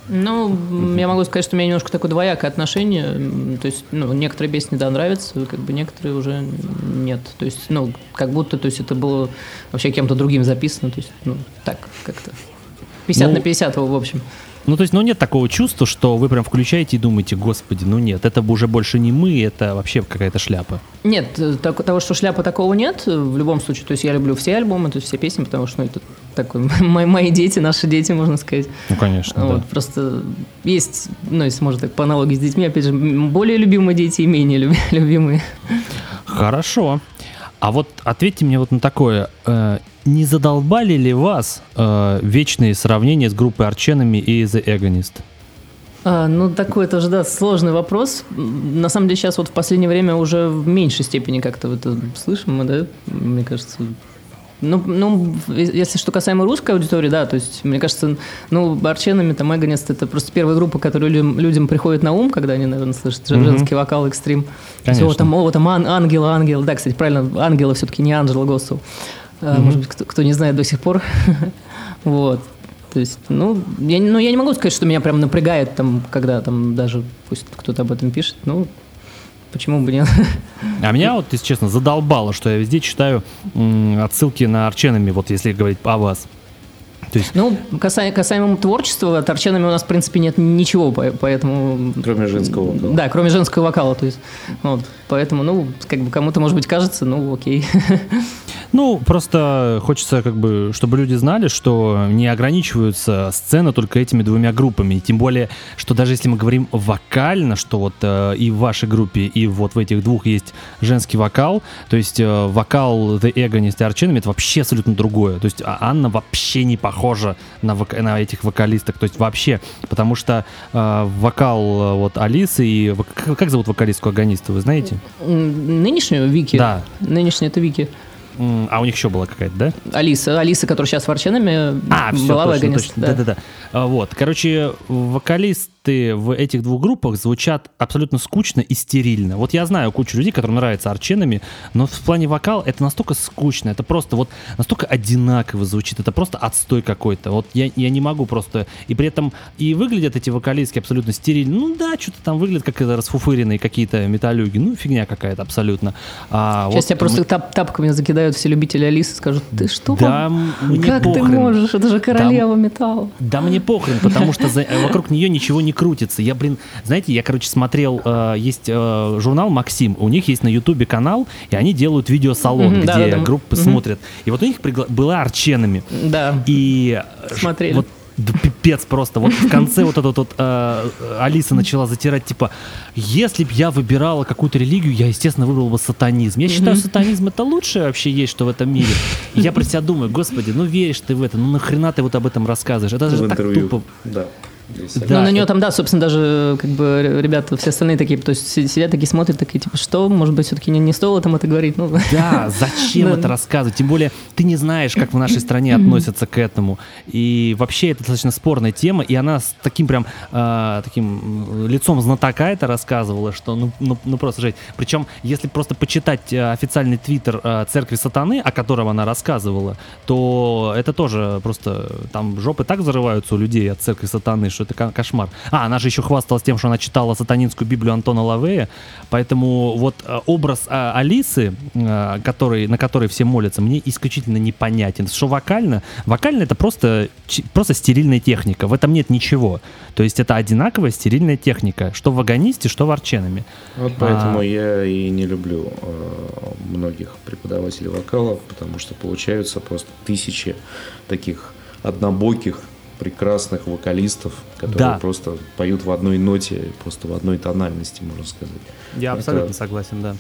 Ну, м, я могу сказать, что у меня немножко такое двоякое отношение. То есть, ну, некоторые песни, да, нравятся, как бы некоторые уже нет. То есть, ну, как будто, то есть, это было вообще кем-то другим записано. То есть, ну, так, как-то. 50 Ну, на 50, в общем. Ну, то есть, ну, нет такого чувства, что вы прям включаете и думаете, господи, ну нет, это уже больше не мы, это вообще какая-то шляпа. Нет, э, так- того, что шляпа такого нет, э, в любом случае. То есть, я люблю все альбомы, то есть, все песни, потому что, ну, это такой, мои, мои дети, наши дети, можно сказать. Ну, конечно, Вот, Просто есть, ну, если можно так по аналогии с детьми, опять же, более любимые дети и менее люби- любимые. Хорошо. А вот ответьте мне вот на такое. Не задолбали ли вас э, вечные сравнения с группой Арченами и The Agonist? А, ну, такой тоже, да, сложный вопрос. На самом деле, сейчас вот в последнее время уже в меньшей степени как-то это слышим, мы, да, мне кажется. Ну, ну, если что касаемо русской аудитории, да, то есть, мне кажется, ну, Арченами, там, Эгонест, это просто первая группа, которая людям, людям приходит на ум, когда они, наверное, слышат жен- женский вокал экстрим. Конечно. О, там, о, там ан- ангел, ангел. Да, кстати, правильно, ангела все-таки не Анджела Госсел. А, Может быть, кто, кто не знает до сих пор. вот. То есть, ну я, не- ну, я не могу сказать, что меня прям напрягает, там, когда там даже пусть кто-то об этом пишет. Ну, почему бы нет? А меня вот, если честно, задолбало, что я везде читаю м, отсылки на Арченами, вот если говорить о вас. То есть, ну, касаемо, касаемо творчества, торченами у нас, в принципе, нет ничего, по- поэтому... Кроме женского вокала. Да, кроме женского вокала, то есть, вот, поэтому, ну, как бы кому-то, может быть, кажется, ну, окей. ну, просто хочется, как бы, чтобы люди знали, что не ограничиваются сцены только этими двумя группами. Тем более, что даже если мы говорим вокально, что вот э, и в вашей группе, и вот в этих двух есть женский вокал, то есть э, вокал The Agonist и Арченами это вообще абсолютно другое. То есть а Анна вообще не похожа на, вок- на этих вокалисток. То есть вообще, потому что э, вокал э, вот Алисы и... Как, как зовут вокалистку агониста, вы знаете? Нынешнюю Вики? Да. Нынешняя это Вики. А у них еще была какая-то, да? Алиса, Алиса, которая сейчас в Арченами, А, все, была в точно, точно. Да-да-да. А, Вот, короче, вокалисты в этих двух группах звучат абсолютно скучно и стерильно. Вот я знаю кучу людей, которым нравится арченами, но в плане вокал это настолько скучно, это просто вот настолько одинаково звучит, это просто отстой какой-то. Вот я, я не могу просто... И при этом и выглядят эти вокалистки абсолютно стерильно. Ну да, что-то там выглядят как это расфуфыренные какие-то металлюги. Ну, фигня какая-то абсолютно. А Сейчас вот тебя просто тап- тапками закидают все любители Алисы, скажут, ты что? Да, как ты похрен. можешь? Это же королева металла. Да мне похрен, потому что за- вокруг нее ничего не крутится. Я, блин, знаете, я, короче, смотрел, э, есть э, журнал Максим, у них есть на Ютубе канал, и они делают видеосалон, Мгм, где да-да-да. группы Мгм. смотрят. И вот у них пригла- была арченами. Да. И Смотрели. вот да пипец просто. Вот в конце вот этот вот э, Алиса начала затирать, типа, если б я выбирала какую-то религию, я, естественно, выбрал бы сатанизм. Я считаю, сатанизм это лучшее вообще есть, что в этом мире. И я про себя думаю, господи, ну веришь ты в это, ну нахрена ты вот об этом рассказываешь? Это же в так интервью. тупо. Да. Да, ну, на нее там, да, собственно, даже как бы ребята, все остальные такие, то есть си- сидят такие, смотрят, такие, типа, что, может быть, все-таки не, не стоило там это говорить, ну, Да, зачем это рассказывать? Тем более, ты не знаешь, как в нашей стране относятся к этому. И вообще, это достаточно спорная тема, и она с таким прям а, таким м, лицом знатока это рассказывала, что ну, ну, ну просто жесть. Причем, если просто почитать официальный твиттер церкви сатаны, о котором она рассказывала, то это тоже просто там жопы так взрываются у людей от церкви сатаны, что это ко- кошмар. А, она же еще хвасталась тем, что она читала сатанинскую Библию Антона Лавея, поэтому вот э, образ э, Алисы, э, который, на который все молятся, мне исключительно непонятен. Что вокально? Вокально это просто, просто стерильная техника, в этом нет ничего. То есть это одинаковая стерильная техника, что в агонисте, что в арченами. Вот поэтому А. я и не люблю э, многих преподавателей вокала, потому что получаются просто тысячи таких однобоких прекрасных вокалистов, которые Да. просто поют в одной ноте, просто в одной тональности, можно сказать. Я Это- абсолютно согласен, да.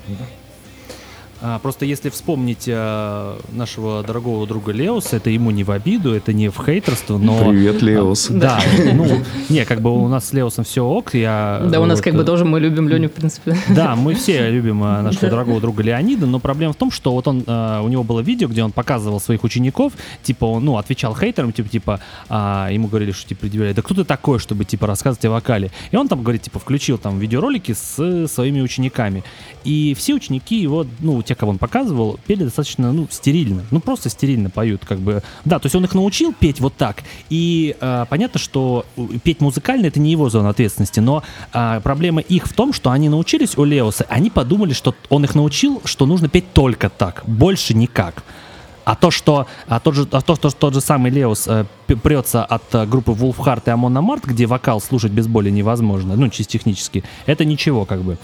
А, просто если вспомнить а, нашего дорогого друга Леоса, это ему не в обиду, это не в хейтерство, но... Привет, Леос. Да, ну, не, как бы у нас с Леосом все ок, я... Да, у нас вот, как бы э, тоже мы любим Леню, в принципе. Да, мы все любим а, нашего дорогого друга Леонида, но проблема в том, что вот он, а, у него было видео, где он показывал своих учеников, типа он, ну, отвечал хейтерам, типа, типа, а, ему говорили, что, типа, предъявляли, да кто ты такой, чтобы, типа, рассказывать о вокале? И он там, говорит, типа, включил там видеоролики с своими учениками. И все ученики его, ну, те, кого он показывал, пели достаточно, ну, стерильно. Ну, просто стерильно поют, как бы. Да, то есть он их научил петь вот так. И а, понятно, что у- петь музыкально это не его зона ответственности, но а, проблема их в том, что они научились у Леоса, они подумали, что он их научил, что нужно петь только так, больше никак. А то, что а тот, же, а то, что тот же самый Леос э, прется от э, группы Wolfheart и Amon Amarth, где вокал слушать без боли невозможно, ну, чисто технически, это ничего, как бы.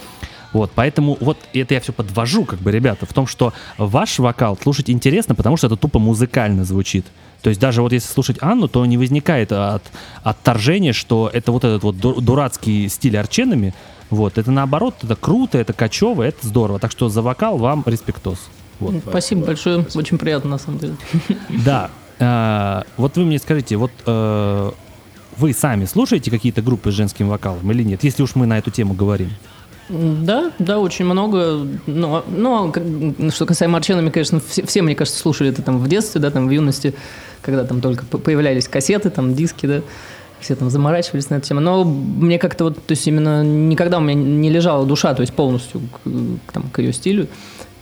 Вот, поэтому вот это я все подвожу, как бы, ребята, в том, что ваш вокал слушать интересно, потому что это тупо музыкально звучит. То есть даже вот если слушать Анну, то не возникает от, отторжения, что это вот этот вот ду- дурацкий стиль арченами. Вот, это наоборот, это круто, это кочево, это здорово. Так что за вокал вам респектос. Вот. Спасибо большое, очень приятно на самом деле. Да. э, вот вы мне скажите, вот э, вы сами слушаете какие-то группы с женским вокалом или нет, если уж мы на эту тему говорим? Да, да, очень много. Но, но как- что касаемо Арченами, конечно, все, все, мне кажется, слушали это там в детстве, да, там в юности, когда там только появлялись кассеты, там диски, да, все там заморачивались на эту тему. Но мне как-то вот, то есть именно никогда у меня не лежала душа, то есть полностью к, к, там, к ее стилю.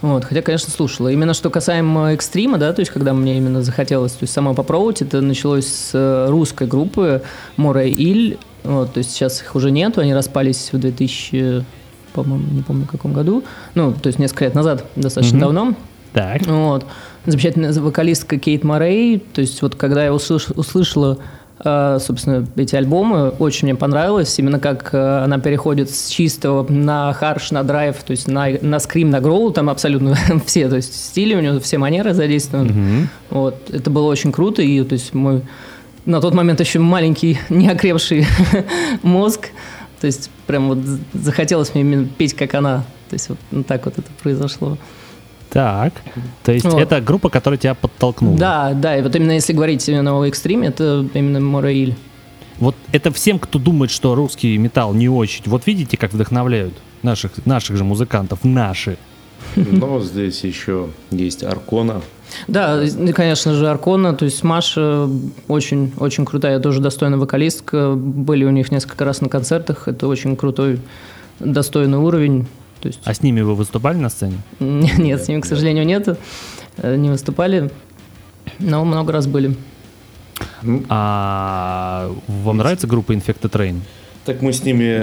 Вот, хотя, конечно, слушала. Именно что касаемо экстрима, да, то есть когда мне именно захотелось, то есть сама попробовать, это началось с э, русской группы Море Иль. Вот, то есть сейчас их уже нету, они распались в 2000 по-моему, не помню в каком году. Ну, то есть несколько лет назад, достаточно Мгм. давно. Так. Вот. Замечательная вокалистка Кейт Морей. То есть вот когда я услыш- услышала, э, собственно, эти альбомы, очень мне понравилось. Именно как э, она переходит с чистого на харш, на драйв, то есть на, на скрим, на гроул, там абсолютно все, то есть стили у нее, все манеры задействованы. Мгм. Вот. Это было очень круто. И то есть мой на тот момент еще маленький, неокрепший мозг. То есть прям вот захотелось мне именно петь, как она. То есть вот ну, так вот это произошло. Так. То есть Вот. это группа, которая тебя подтолкнула. Да, да, и вот именно если говорить именно о экстриме, это именно Мораиль. Вот это всем, кто думает, что русский металл не очень. Вот видите, как вдохновляют наших, наших же музыкантов, наши. Но здесь еще есть Аркона. Да, и, конечно же, Аркона, то есть Маша очень, очень крутая, тоже достойная вокалистка. Были у них несколько раз на концертах. Это очень крутой, достойный уровень. То есть А с ними вы выступали на сцене? нет, с ними, к сожалению, нет. Э, Не выступали, но много раз были. А вам нравится группа Infected Train? Так мы с ними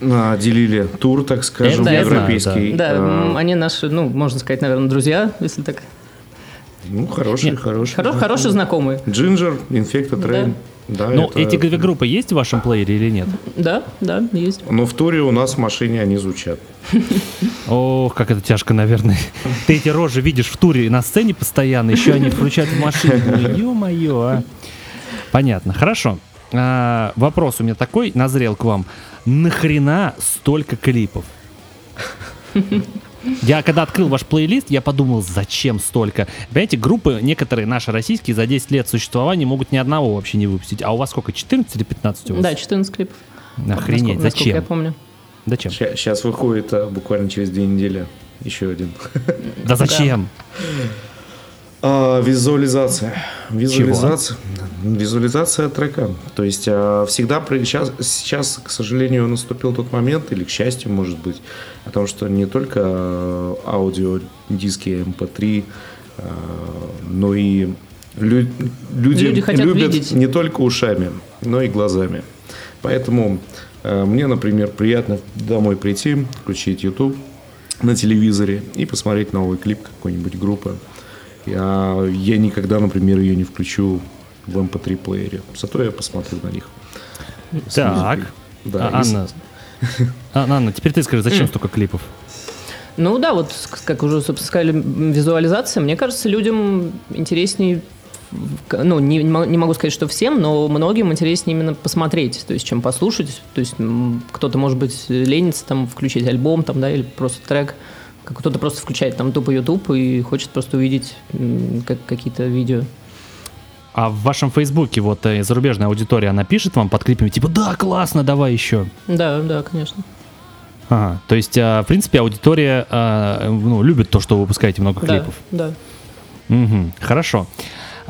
э, делили тур, так скажем, Это европейский. Да, А, м, они наши, ну, можно сказать, наверное, друзья, если так. Ну, хороший, Нет, хороший. Хоро- хорошие знакомые. Джинджер, Infected Rain. Да, Ну, это- эти две группы есть в вашем плеере или нет? Да, да, есть. Но в туре у нас в машине они звучат. Ох, как это тяжко, наверное. Ты эти рожи видишь в туре на сцене постоянно, еще они включают в машине. Ну, ё-моё, а. Понятно, хорошо. А, вопрос у меня такой, назрел к вам. Нахрена столько клипов? Я когда открыл ваш плейлист, я подумал, зачем столько? Понимаете, группы некоторые наши российские за 10 лет существования могут ни одного вообще не выпустить. А у вас сколько, 14 или 15 у вас? Да, 14 клипов. Охренеть, Насколько- насколько я зачем? помню. Зачем? Сейчас выходит а, буквально через две недели еще один. Да зачем? А, визуализация. Визуализация. Визуализация трека. То есть а, всегда при- сейчас, сейчас, к сожалению, наступил тот момент, или к счастью, может быть, о том, что не только а, аудио, диски MP3, а, но и лю- люди, Люди хотят любят видеть. не только ушами, но и глазами. Поэтому э, мне, например, приятно домой прийти, включить YouTube на телевизоре и посмотреть новый клип какой-нибудь группы. Я, я никогда, например, ее не включу в MP3-плеере. Зато я посмотрю на них. Так. Да, А, Анна, А, Анна, теперь ты скажи, зачем столько клипов? Ну да, вот как уже, собственно, сказали, визуализация. Мне кажется, людям интереснее, ну, не, не мо- не могу сказать, что всем, но многим интереснее именно посмотреть, то есть, чем послушать. То есть, кто-то, может быть, ленится там включить альбом, там, да, или просто трек. Кто-то просто включает там тупо YouTube и хочет просто увидеть как, какие-то видео. А в вашем фейсбуке вот э, зарубежная аудитория, она пишет вам под клипами, типа, да, классно, давай еще. Да, да, конечно. Ага, то есть, а, в принципе, аудитория а, ну, любит то, что вы выпускаете много Да, клипов. да. Мгм, хорошо.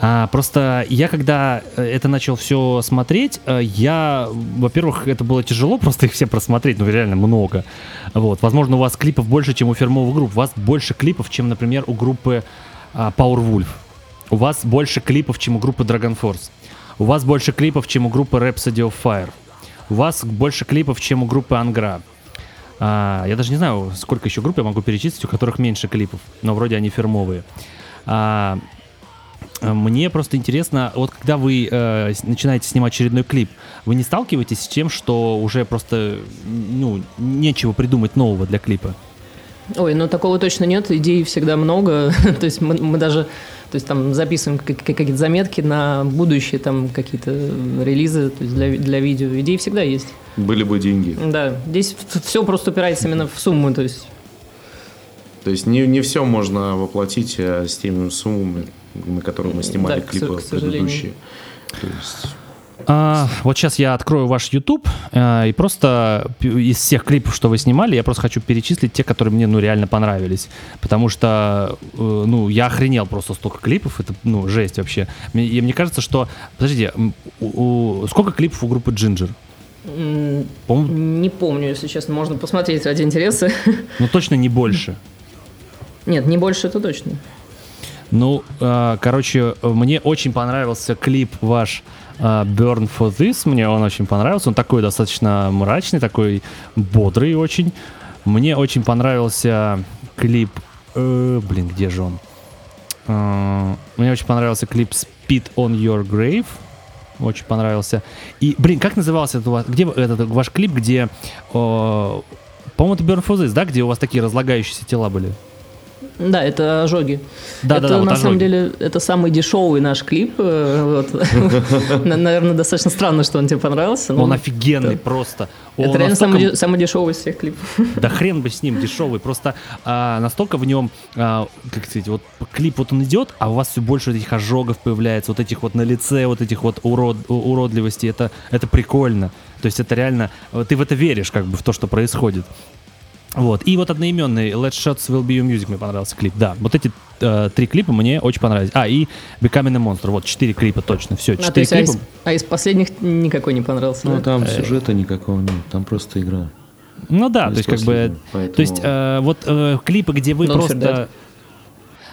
А, просто я когда э, это начал все смотреть, э, я, во-первых, это было тяжело просто их все просмотреть, ну реально много. Вот, возможно, у вас клипов больше, чем у фирмовых групп. У вас больше клипов, чем, например, у группы а, Powerwolf. У вас больше клипов, чем у группы Dragon Force. У вас больше клипов, чем у группы Rhapsody of Fire. У вас больше клипов, чем у группы Ангра. А, я даже не знаю, сколько еще групп я могу перечислить, у которых меньше клипов, но вроде они фирмовые. А, мне просто интересно, вот когда вы э, начинаете снимать очередной клип, вы не сталкиваетесь с тем, что уже просто ну, нечего придумать нового для клипа? Ой, ну такого точно нет, идей всегда много. то есть мы, мы даже то есть, там записываем как- как- какие-то заметки на будущее, там какие-то релизы то есть для, для видео. Идеи всегда есть. Были бы деньги. Да, здесь все просто упирается именно в сумму, то есть То есть не, не все можно воплотить э, с теми суммами, на которые мы снимали Да, клипы к предыдущие. То есть А, вот сейчас я открою ваш YouTube э, и просто из всех клипов, что вы снимали, я просто хочу перечислить те, которые мне ну реально понравились, потому что э, ну я охренел просто столько клипов, это ну жесть вообще. Мне, и мне кажется, что подождите, у- у- сколько клипов у группы Ginger? м, По-моему, не помню, если честно, можно посмотреть ради интереса. ну точно не больше. Нет, не больше, это точно. Ну, э, короче, мне очень понравился клип ваш э, Burn for This. Мне он очень понравился. Он такой достаточно мрачный, такой бодрый очень. Мне очень понравился клип... э, блин, где же он? Э, мне очень понравился клип Spit on Your Grave. Очень понравился. И, блин, как назывался это у вас? Где этот ваш клип, где... э, по-моему, это Burn for This, да? Где у вас такие разлагающиеся тела были? Да, это ожоги. Да, это да, да, вот на самом ожоги. деле это самый дешевый наш клип. э, вот. На- Наверное, достаточно странно, что он тебе понравился. Он офигенный просто. Это реально самый, де- самый дешевый из всех клипов. Да хрен бы с ним, дешевый. Просто а, настолько в нем, а, как сказать, вот клип вот он идет, а у вас все больше вот этих ожогов появляется, вот этих вот на лице, вот этих вот уродливостей. Это, прикольно. То есть это реально, ты в это веришь, как бы, в то, что происходит. Вот. И вот одноименный Let's Shots Will Be Your Music мне понравился клип. Да, вот эти э, три клипа мне очень понравились. А, и Becoming a Monster. Вот, четыре клипа точно. Все, А, четыре есть, а, клипа. из, а из последних никакой не понравился. Ну, да? там сюжета никакого нет, там просто игра. Ну да, то есть как бы, последнего, то есть поэтому- э, вот э, клипы, где вы Don't просто,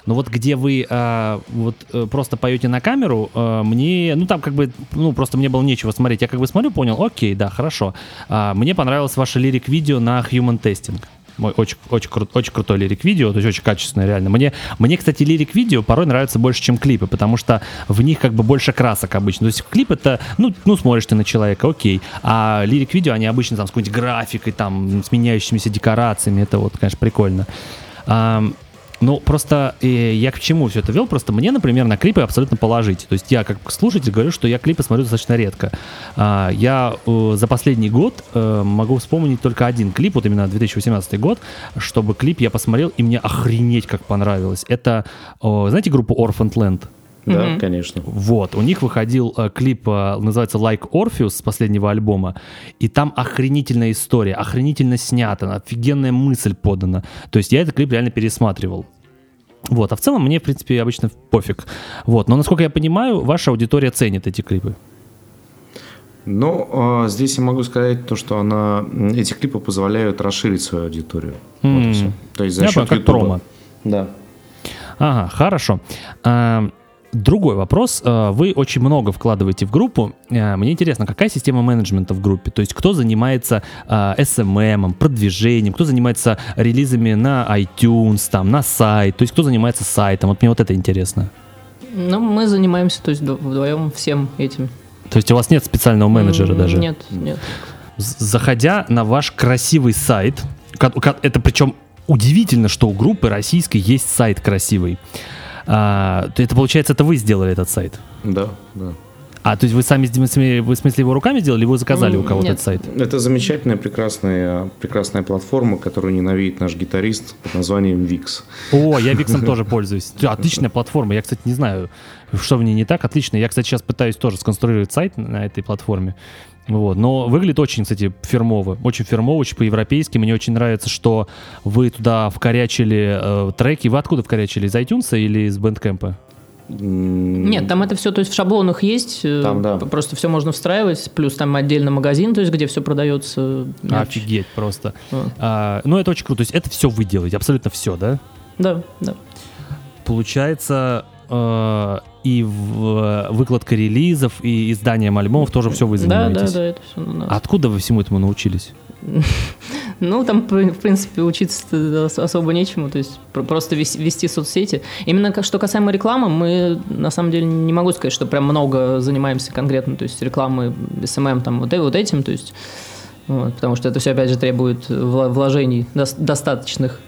ну вот где вы э, вот э, просто поете на камеру, э, мне, ну там как бы, ну просто мне было нечего смотреть. Я как бы смотрю, понял, окей, да, хорошо. А, мне понравилось ваше лирик-видео на Human Testing. Мой очень, очень, кру- очень крутой лирик-видео, то есть очень качественное, реально. Мне, мне, кстати, лирик-видео порой нравится больше, чем клипы, потому что в них как бы больше красок обычно. То есть клип это, ну, ну смотришь ты на человека, окей. А лирик-видео, они обычно там с какой-нибудь графикой, там, с меняющимися декорациями. Это вот, конечно, прикольно. Ну, просто э, я к чему все это вел? Просто мне, например, на клипы абсолютно положить. То есть я как слушатель говорю, что я клипы смотрю достаточно редко. А, я э, за последний год э, могу вспомнить только один клип, вот именно 2018 год, чтобы клип я посмотрел, и мне охренеть как понравилось. Это, э, знаете группу Orphan Land? Да, конечно. Вот, у них выходил э, клип, э, называется Like Orpheus с последнего альбома, и там охренительная история, охренительно снята, офигенная мысль подана. То есть я этот клип реально пересматривал. Вот, а в целом мне, в принципе, обычно пофиг. Вот, но насколько я понимаю, ваша аудитория ценит эти клипы. Но а, здесь я могу сказать то, что она, эти клипы позволяют расширить свою аудиторию. Вот и М. всё. То есть за Я счет понял, как промо. Да. Ага, хорошо. А, другой вопрос. Э, Вы очень много вкладываете в группу. Э, Мне интересно, какая система менеджмента в группе? То есть кто занимается э, SMM, продвижением, кто занимается релизами на iTunes, там, на сайт, то есть кто занимается сайтом? Вот мне вот это интересно. Ну, мы занимаемся, то есть вдво- вдвоем всем этим. То есть у вас нет специального менеджера М, даже? Нет, нет. Заходя на ваш красивый сайт, это причем удивительно, что у группы российской есть сайт красивый. А, то это получается, это вы сделали этот сайт? Да, да. А, то есть вы сами, вы, в смысле, его руками сделали, или вы заказали у М, кого-то этот сайт? Это замечательная, прекрасная, прекрасная платформа, которую ненавидит наш гитарист под названием Wix. О, я Виксом тоже пользуюсь. Отличная платформа. Я, кстати, не знаю, что в ней не так. Отлично. Я, кстати, сейчас пытаюсь тоже сконструировать сайт на этой платформе. Вот. Но выглядит очень, кстати, фирмово. Очень фирмово, очень по-европейски. Мне очень нравится, что вы туда вкорячили э, треки. Вы откуда вкорячили? Из iTunes или из Bandcamp? Нет, там это все, то есть в шаблонах есть, э, Там, да. просто все можно встраивать, плюс там отдельно магазин, то есть где все продается. мелочь. Офигеть просто. Вот. А, ну, это очень круто. То есть это все вы делаете, абсолютно все, да? Да, да. Получается, э, и в- выкладка релизов, и изданием альбомов тоже все вы Да, да, занимаетесь. да, это все у нас. Откуда вы всему этому научились? Ну, там, в принципе, учиться ос- особо нечему, то есть про- просто вес- вести соцсети. Именно что касаемо рекламы, мы, на самом деле, не могу сказать, что прям много занимаемся конкретно, то есть рекламы, SMM, там, вот, э- вот этим, то есть, вот, потому что это все, опять же, требует вложений дос- достаточных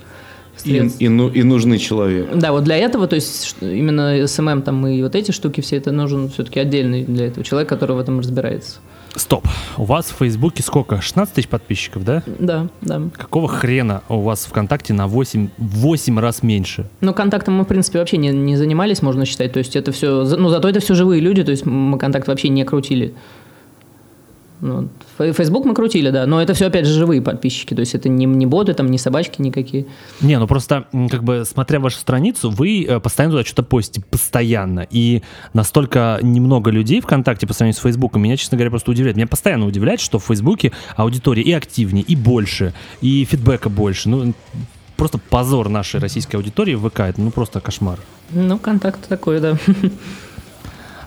средств. и, ну, и нужный человек. Да, вот для этого, то есть именно SMM там и вот эти штуки, все это нужен все-таки отдельный для этого человек, который в этом разбирается. Стоп. У вас в Фейсбуке сколько? 16 тысяч подписчиков, да? Да, да. Какого хрена у вас ВКонтакте на 8, 8 раз меньше? Ну, контактом мы, в принципе, вообще не, не занимались, можно считать. То есть это все... Ну, зато это все живые люди, то есть мы контакт вообще не крутили. Ну, Фей- Фейсбук мы крутили, да, но это все, опять же, живые подписчики. То есть это не, не боты, там, не собачки никакие. Не, ну просто, как бы, смотря вашу страницу, вы э, постоянно туда что-то постите, постоянно. И настолько немного людей ВКонтакте по сравнению с Фейсбуком, меня, честно говоря, просто удивляет. Меня постоянно удивляет, что в Фейсбуке аудитория и активнее, и больше, и фидбэка больше. Ну, просто позор нашей российской аудитории в ВК. Это ну просто кошмар. Ну, контакт такой, да.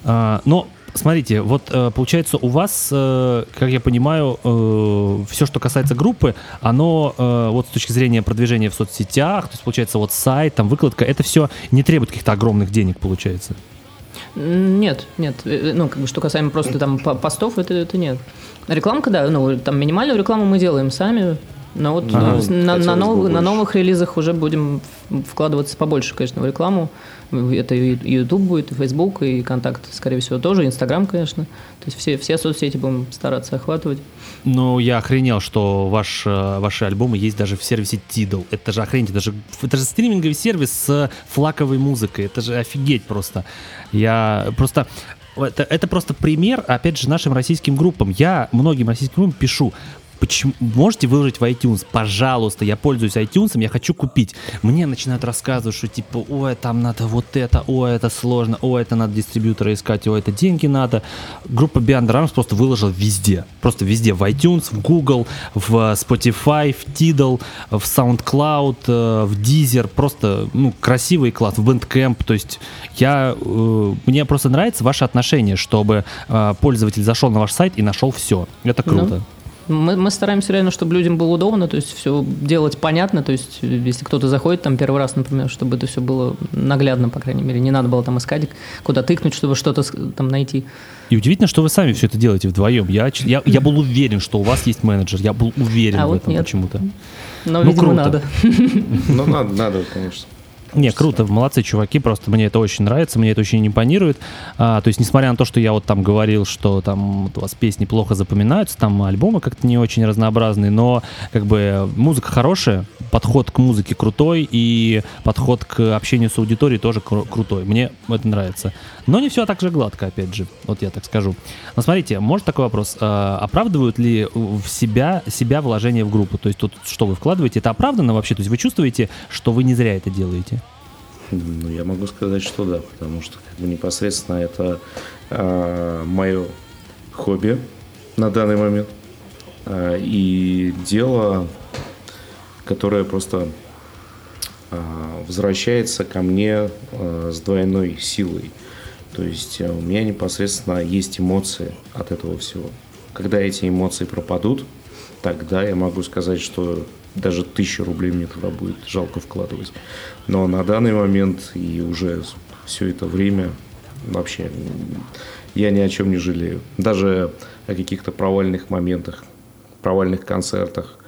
А, но смотрите, вот э, получается у вас, э, как я понимаю, все, что касается группы, оно э, вот с точки зрения продвижения в соцсетях, то есть получается вот сайт, там выкладка, это все не требует каких-то огромных денег, получается. Нет, нет. Э, Ну, как бы, что касаемо просто там по- постов, это, это нет. Рекламка, да, ну, там минимальную рекламу мы делаем сами, но вот Ага. э, на, на новых, на новых релизах уже будем вкладываться побольше, конечно, в рекламу. Это и YouTube будет, и Facebook, и Контакт, скорее всего, тоже, Инстаграм, конечно. То есть все, все соцсети будем стараться охватывать. Ну, я охренел, что ваш, э, ваши альбомы есть даже в сервисе Tidal. Это же охренеть, это же, это же стриминговый сервис с флаковой музыкой. Это же офигеть просто. Я просто... Это, это просто пример, опять же, нашим российским группам. Я многим российским группам пишу, Почему? Можете выложить в iTunes? Пожалуйста, я пользуюсь iTunes, я хочу купить. Мне начинают рассказывать, что типа, ой, там надо вот это, ой, это сложно, ой, это надо дистрибьютора искать, ой, это деньги надо. Группа Beyond Drums просто выложила везде. Просто везде. В iTunes, в Google, в Spotify, в Tidal, в SoundCloud, э, в Deezer. Просто, ну, красивый класс. В Bandcamp. То есть я... э, Мне просто нравится ваше отношение, чтобы э, пользователь зашел на ваш сайт и нашел все. Это круто. Мы, мы стараемся реально, чтобы людям было удобно, то есть все делать понятно, то есть э, если кто-то заходит там первый раз, например, чтобы это все было наглядно, по крайней мере, не надо было там искать, куда тыкнуть, чтобы что-то там найти. И удивительно, что вы сами все это делаете вдвоем. Я, я, я был уверен, что у вас есть менеджер. Я был уверен А в вот этом почему-то. Но, Ну, видимо, круто. надо. Ну, надо, надо, конечно. Не, круто, молодцы, чуваки, просто мне это очень нравится, мне это очень импонирует. А, то есть, несмотря на то, что я вот там говорил, что там вот у вас песни плохо запоминаются, там альбомы как-то не очень разнообразные, но как бы музыка хорошая, подход к музыке крутой, и подход к общению с аудиторией тоже кру- крутой. Мне это нравится. Но не все так же гладко, опять же, вот я так скажу. Но смотрите, может такой вопрос, а, оправдывают ли в себя, себя вложения в группу? То есть тут что вы вкладываете, это оправдано вообще? То есть вы чувствуете, что вы не зря это делаете? Ну, я могу сказать, что да, потому что как бы непосредственно это мое хобби на данный момент. А, и дело, которое просто а, возвращается ко мне а, с двойной силой. То есть э, у меня непосредственно есть эмоции от этого всего. Когда эти эмоции пропадут, тогда я могу сказать, что даже тысячу рублей мне туда будет жалко вкладывать. Но на данный момент и уже все это время вообще я ни о чем не жалею. Даже о каких-то провальных моментах, провальных концертах,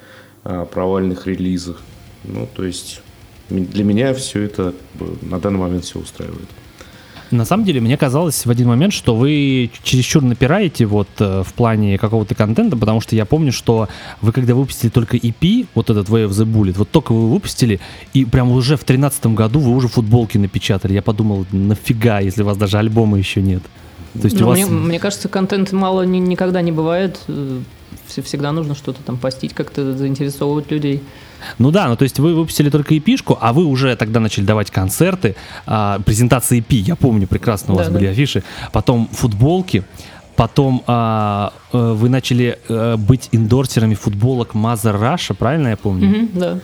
о провальных релизах. Ну, то есть для меня все это на данный момент все устраивает. На самом деле, мне казалось в один момент, что вы чересчур напираете вот э, в плане какого-то контента, потому что я помню, что вы когда выпустили только EP, вот этот Way of the Bullet, вот только вы выпустили, и прям уже в тринадцатом году вы уже футболки напечатали. Я подумал, нафига, если у вас даже альбома еще нет. То есть ну, у вас... мне, мне кажется, контента мало ни, никогда не бывает. Э, всегда нужно что-то там постить, как-то заинтересовывать людей. Ну да, ну то есть вы выпустили только EP-шку, а вы уже тогда начали давать концерты, а, презентации EP, я помню прекрасно, у вас да, были да. афиши, потом футболки, потом а, а, вы начали а, быть индорсерами футболок Mother Russia, правильно я помню? Mm-hmm, да.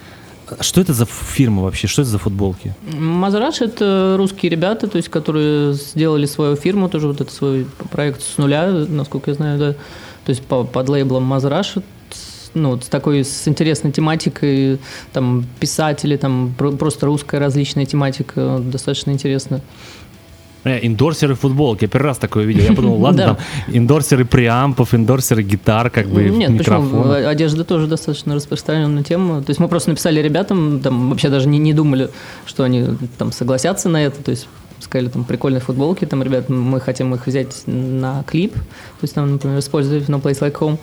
Что это за фирма вообще? Что это за футболки? Мазараш – это русские ребята, то есть, которые сделали свою фирму, тоже вот это свой проект с нуля, насколько я знаю, да. То есть по, под лейблом Мазараш ну, с такой с интересной тематикой, там, писатели, там, просто русская различная тематика, достаточно интересно. Э, индорсеры футболки. Я первый раз такое видел. Я подумал, ладно, там индорсеры преампов, индорсеры гитар, как бы Нет, почему? Одежда тоже достаточно распространенная тема. То есть мы просто написали ребятам, там вообще даже не, не думали, что они там согласятся на это. То есть сказали, там, прикольные футболки, там, ребят, мы хотим их взять на клип, то есть, там, например, использовать No Place Like Home.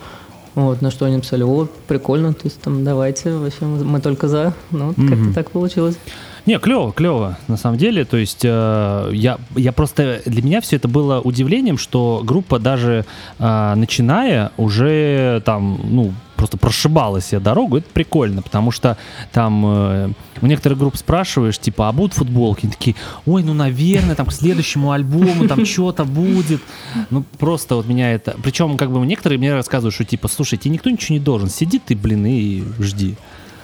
Вот, на что они написали, о, прикольно, то есть там давайте, вообще мы только за. Ну, mm-hmm. как-то так получилось. Не, клево, клево, на самом деле. То есть э, я, я просто для меня все это было удивлением, что группа даже э, начиная уже там, ну, просто прошибала себе дорогу, это прикольно, потому что там э, у некоторых групп спрашиваешь, типа, а будут футболки? Они такие, ой, ну, наверное, там к следующему альбому там что-то будет. Ну, просто вот меня это... Причем, как бы, некоторые мне рассказывают, что, типа, слушай, тебе никто ничего не должен, сиди ты, блин, и жди.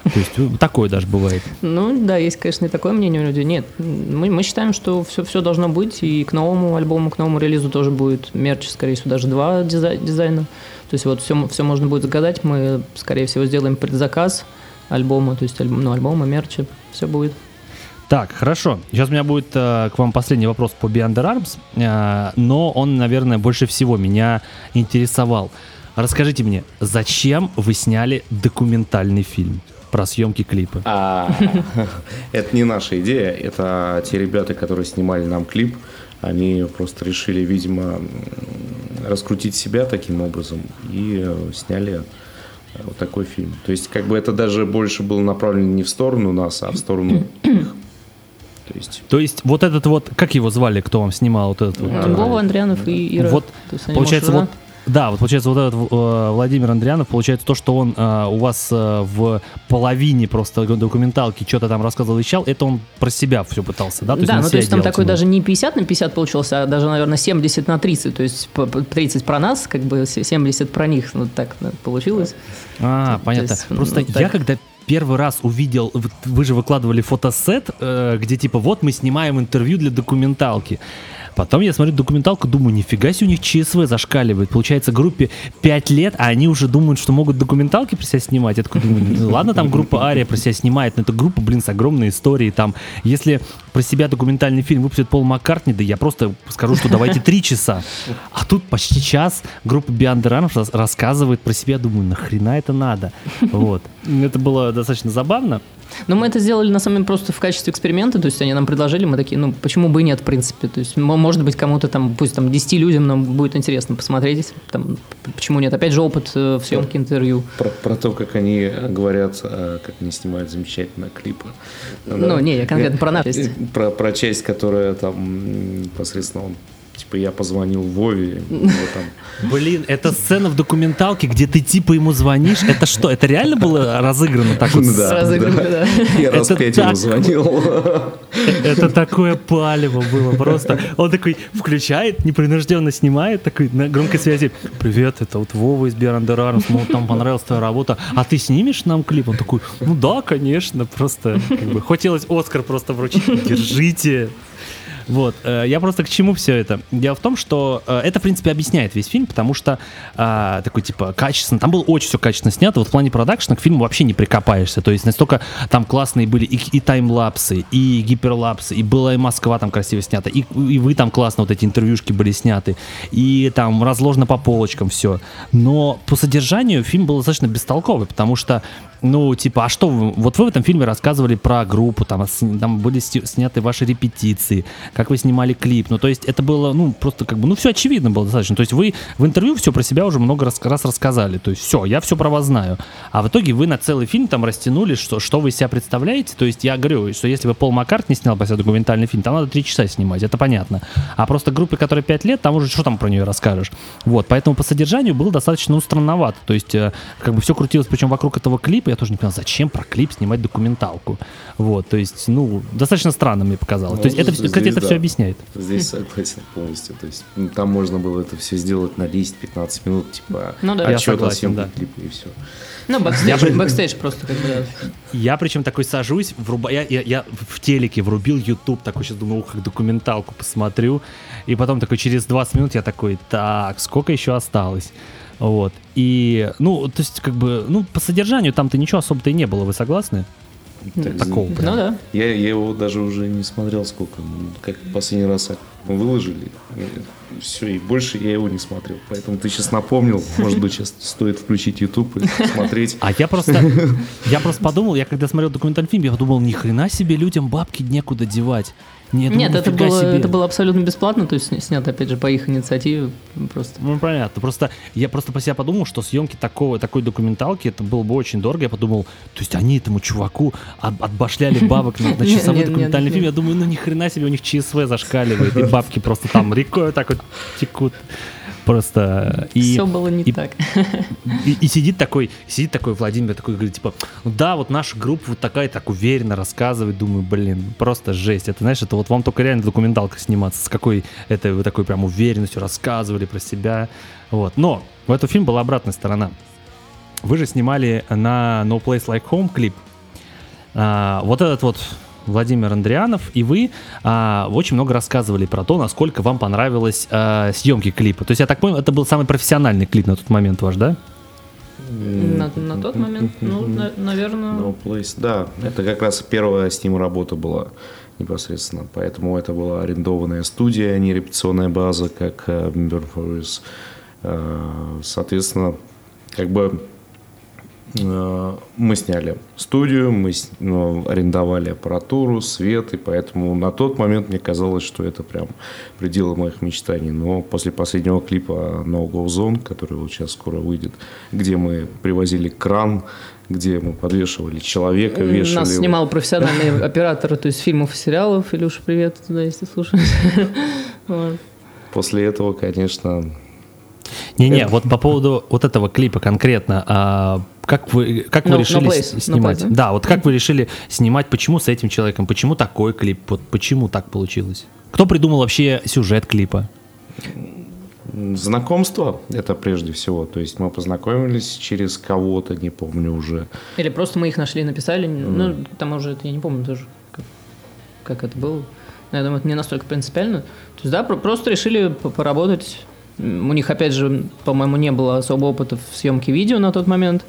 То есть э, такое даже бывает. Ну да, есть, конечно, и такое мнение у людей. Нет, мы, мы считаем, что все, все должно быть, и к новому альбому, к новому релизу тоже будет мерч, скорее всего, даже два дизайна. То есть вот все, все можно будет загадать, мы, скорее всего, сделаем предзаказ альбома, то есть альбом, ну, альбома, мерча, все будет. Так, хорошо. Сейчас у меня будет э, к вам последний вопрос по Beyond the Arms, э, но он, наверное, больше всего меня интересовал. Расскажите мне, зачем вы сняли документальный фильм? про съемки клипа. А, это не наша идея, это те ребята, которые снимали нам клип, они просто решили, видимо, раскрутить себя таким образом и э, сняли э, вот такой фильм. То есть, как бы это даже больше было направлено не в сторону нас, а в сторону их. То есть... То есть вот этот вот, как его звали, кто вам снимал вот этот вот? Вова Андрианов и Ира. Вот, получается, вот да, вот получается, вот этот э, Владимир Андрианов, получается то, что он э, у вас э, в половине просто документалки что-то там рассказывал, вещал, это он про себя все пытался, да? То да, ну то есть там такой даже не 50 на 50 получился, а даже, наверное, 70 на 30, то есть 30 про нас, как бы 70 про них, вот так получилось. А, понятно. Есть, Просто ну, я когда первый раз увидел, вы же выкладывали фотосет, э, где типа вот мы снимаем интервью для документалки. Потом я смотрю документалку, думаю, нифига себе у них ЧСВ зашкаливает. Получается, группе 5 лет, а они уже думают, что могут документалки про себя снимать. Я такой думаю, «Ну ладно, там группа Ария про себя снимает, но это группа, блин, с огромной историей. Там, если про себя документальный фильм выпустит Пол Маккартни, да я просто скажу, что давайте 3 часа. А тут почти час группа Beyond the рассказывает про себя. Думаю, нахрена это надо? Вот. Это было достаточно забавно. Но мы это сделали, на самом деле, просто в качестве эксперимента, то есть они нам предложили, мы такие, ну, почему бы и нет, в принципе, то есть, может быть, кому-то там, пусть там 10 людям нам будет интересно посмотреть, там, почему нет, опять же, опыт э, в съемке интервью. Про, про то, как они говорят, э, как они снимают замечательно клипы. Ну, да? не, я конкретно про часть. Про, про часть, которая там непосредственно он Типа я позвонил Вове. Блин, это сцена в документалке, где ты типа ему звонишь. Это что, это реально было разыграно так вот? Да, разыграно, да. Я раз пять ему звонил. Это такое палево было просто. Он такой включает, непринужденно снимает, такой на громкой связи. Привет, это вот Вова из Берандер Армс, ну там понравилась твоя работа. А ты снимешь нам клип? Он такой, ну да, конечно, просто как бы хотелось Оскар просто вручить. Держите. Вот, э, я просто к чему все это? Дело в том, что э, это, в принципе, объясняет весь фильм, потому что э, такой, типа, качественно, там было очень все качественно снято, вот в плане продакшена к фильму вообще не прикопаешься, то есть настолько там классные были и, и таймлапсы, и гиперлапсы, и была и Москва там красиво снята, и, и вы там классно, вот эти интервьюшки были сняты, и там разложено по полочкам все, но по содержанию фильм был достаточно бестолковый, потому что ну, типа, а что вот вы в этом фильме рассказывали про группу, там, с- там были сняты ваши репетиции, как вы снимали клип, ну, то есть это было, ну, просто как бы, ну, все очевидно было достаточно, то есть вы в интервью все про себя уже много раз, раз рассказали, то есть все, я все про вас знаю, а в итоге вы на целый фильм там растянули, что, что вы себя представляете, то есть я говорю, что если бы Пол Маккартни снял по себе документальный фильм, там надо три часа снимать, это понятно, а просто группе, которая пять лет, там уже что там про нее расскажешь, вот, поэтому по содержанию было достаточно, ну, странновато, то есть э, как бы все крутилось, причем вокруг этого клипа, я тоже не понял, зачем про клип снимать документалку, вот, то есть, ну, достаточно странно мне показалось, то есть это, Ну, кстати, здесь это да. все объясняет. Здесь согласен полностью. То есть ну, там можно было это все сделать на 10-15 минут, типа Ну да. Отчет о съемке да. клипа и все. Ну, бэкстейдж, бэкстейдж просто как бы. Я причем такой сажусь, вруба... я, я, я в телеке врубил YouTube, такой сейчас думаю, ух, как документалку посмотрю. И потом такой через 20 минут я такой, так, сколько еще осталось? Вот. И, ну, то есть, как бы, ну, по содержанию там-то ничего особо-то и не было, вы согласны? Так, Такого Ну прям. да. Я, я его даже уже не смотрел сколько, ну, как последний раз выложили, все, и больше я его не смотрел. Поэтому ты сейчас напомнил, может быть, сейчас стоит включить YouTube и посмотреть. А я просто, я просто подумал, я когда смотрел документальный фильм, я подумал, ни хрена себе людям бабки некуда девать. Не, я думал, Нет, это было, себе. это было абсолютно бесплатно, то есть сня- снято, опять же, по их инициативе. Просто. Ну, понятно. Просто я просто по себя подумал, что съемки такого, такой документалки, это было бы очень дорого. Я подумал, то есть они этому чуваку от- отбашляли бабок на, на Нет, часовой нет, документальный нет, фильм. нет. Я думаю, ну ни хрена себе, у них ЧСВ зашкаливает, и бабки просто там рекой так вот текут. Просто и, Все было не и- так. и, и сидит такой, сидит такой Владимир такой говорит типа, да, вот наша группа вот такая так уверенно рассказывает, думаю, блин, просто жесть. Это знаешь, это вот вам только реально документалка сниматься, с какой это вы такой прям уверенностью рассказывали про себя, вот. Но в этом фильм была обратная сторона. Вы же снимали на No Place Like Home клип. А, вот этот вот Владимир Андрианов и вы а, очень много рассказывали про то, насколько вам понравилось а, съемки клипа. То есть я так понял, это был самый профессиональный клип на тот момент ваш, да? На, на тот момент, ну, наверное... No Place, да, это как раз первая с ним работа была непосредственно, поэтому это была арендованная студия, а не репетиционная база, как э, Burn Forest. Э, Соответственно, как бы мы сняли студию, мы ну, арендовали аппаратуру, свет, и поэтому на тот момент мне казалось, что это прям пределы моих мечтаний. Но после последнего клипа No Go Zone, который вот сейчас скоро выйдет, где мы привозили кран, где мы подвешивали человека, вешали Нас снимал профессиональный оператор, то есть фильмов и сериалов. Илюша, привет, да, если слушаешь. После этого, конечно, Не-не, вот по поводу вот этого клипа конкретно, а, как вы, как вы No- No решили Place, No снимать? Place, да? да, вот как вы решили снимать, почему с этим человеком, почему такой клип, вот почему так получилось? Кто придумал вообще сюжет клипа? знакомство это прежде всего. То есть мы познакомились через кого-то, не помню уже. Или просто мы их нашли и написали. Ну, там уже это я не помню тоже, как, как это было. Но я думаю, это не настолько принципиально. То есть, да, про- просто решили по- поработать. У них, опять же, по-моему, не было особого опыта в съемке видео на тот момент.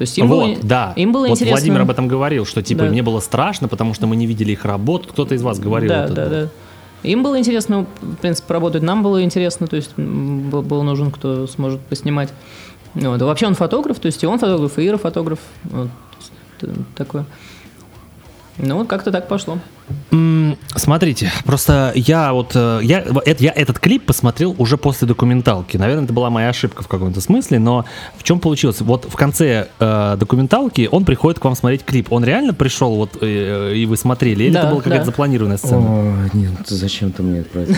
То есть им вот, было, да. им было вот интересно. Владимир об этом говорил, что типа Да. мне было страшно, потому что мы не видели их работу. Кто-то из вас говорил Да, это. да, да. Им было интересно, в принципе, поработать, нам было интересно, то есть был, был нужен, кто сможет поснимать. Вот. А вообще он фотограф, то есть и он фотограф, и Ира фотограф. Вот. Такое. Ну, вот как-то так пошло. Смотрите, просто я вот э, я, это- я этот клип посмотрел уже после документалки. Наверное, это была моя ошибка в каком-то смысле, но в чем получилось? Вот в конце э, документалки он приходит к вам смотреть клип. Он реально пришел вот э, и вы смотрели, или Да, это была какая-то да. запланированная сцена? О, нет, зачем ты мне про это?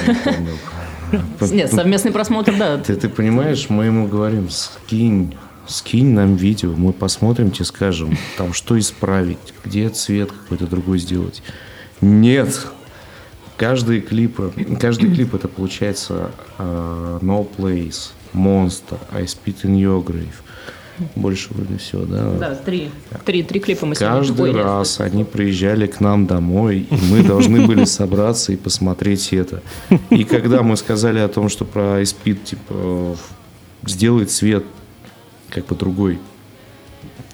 Нет, совместный просмотр, да. Ты, ты понимаешь, мы ему говорим, скинь, скинь нам видео, мы посмотрим, тебе скажем, там что исправить, где цвет какой-то другой сделать. Нет. Каждый клип, каждый клип это получается э, No Place, Monster, I Spit in Your Grave. Больше вроде всего, да? Да, три. Три, три клипа мы. Каждый Ой, нет. раз они приезжали к нам домой, и мы должны были собраться и посмотреть это. И когда мы сказали о том, что про Испит, типа, сделает свет как бы другой,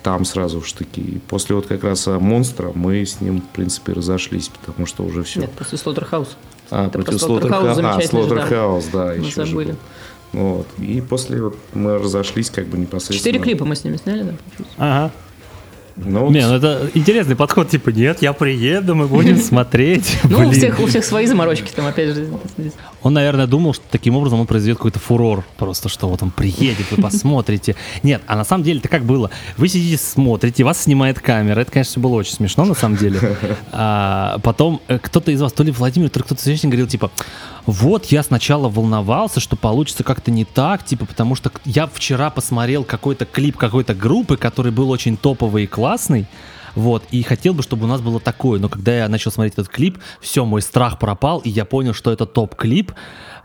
там сразу в штыки. И после вот как раз а, монстра мы с ним, в принципе, разошлись, потому что уже все. Нет, после Slaughterhouse. А, Это против Slaughterhouse, а, же, да. Да, Мы еще же забыли. был. Вот. И после вот мы разошлись как бы непосредственно. Четыре клипа мы с ними сняли, да? Ага. Ну, Не, ну это интересный подход, типа, нет, я приеду, мы будем смотреть. Ну, у всех, у всех свои заморочки там, опять же. Он, наверное, думал, что таким образом он произведет какой-то фурор. Просто что вот он приедет, вы посмотрите. Нет, а на самом деле это как было? Вы сидите, смотрите, вас снимает камера. Это, конечно, было очень смешно на самом деле. А, потом э, кто-то из вас, то ли Владимир, то ли кто-то следующий говорил, типа, вот я сначала волновался, что получится как-то не так, типа, потому что я вчера посмотрел какой-то клип какой-то группы, который был очень топовый и классный, вот, и хотел бы, чтобы у нас было такое, но когда я начал смотреть этот клип, все, мой страх пропал, и я понял, что это топ-клип,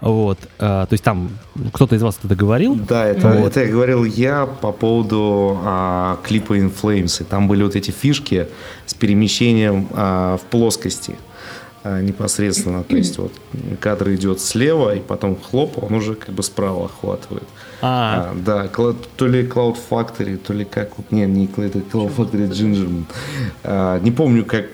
вот, э, то есть там кто-то из вас это говорил, Да, это, это я говорил я по поводу а, клипа In Flames. И там были вот эти фишки с перемещением а, в плоскости а, непосредственно. То есть вот кадр идет слева, и потом хлоп, он уже как бы справа охватывает. А. А, да, то ли Cloud Factory, то ли как... Не, не Cloud Cloud Factory Gingerman. А, не помню, как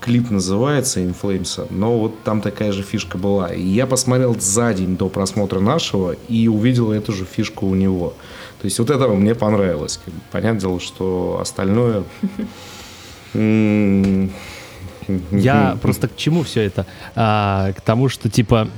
клип называется In Flames, но вот там такая же фишка была. И я посмотрел за день до просмотра нашего и увидел эту же фишку у него. То есть вот это мне понравилось. Понятное дело, что остальное... Я просто к чему все это? А, к тому, что типа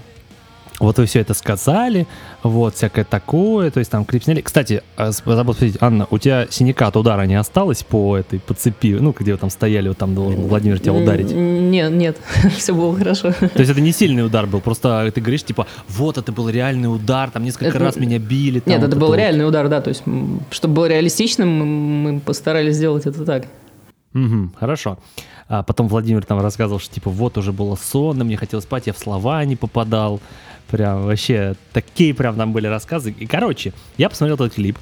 вот вы все это сказали, вот всякое такое, то есть там клип сняли. Кстати, а, забыл спросить, Анна, у тебя синяка от удара не осталось по этой, по цепи, ну, где вы там стояли, вот там должен Владимир тебя ударить? Нет, нет, все было хорошо. То есть это не сильный удар был, просто ты говоришь, типа, вот это был реальный удар, там несколько Это- раз меня били. там Нет, вот это был вот. реальный удар, да, то есть, чтобы было реалистичным, мы постарались сделать это так. Мгм, хорошо. А потом Владимир там рассказывал, что типа вот уже было сонно, мне хотелось спать, я в слова не попадал. Прям вообще такие прям там были рассказы. И короче, я посмотрел этот клип.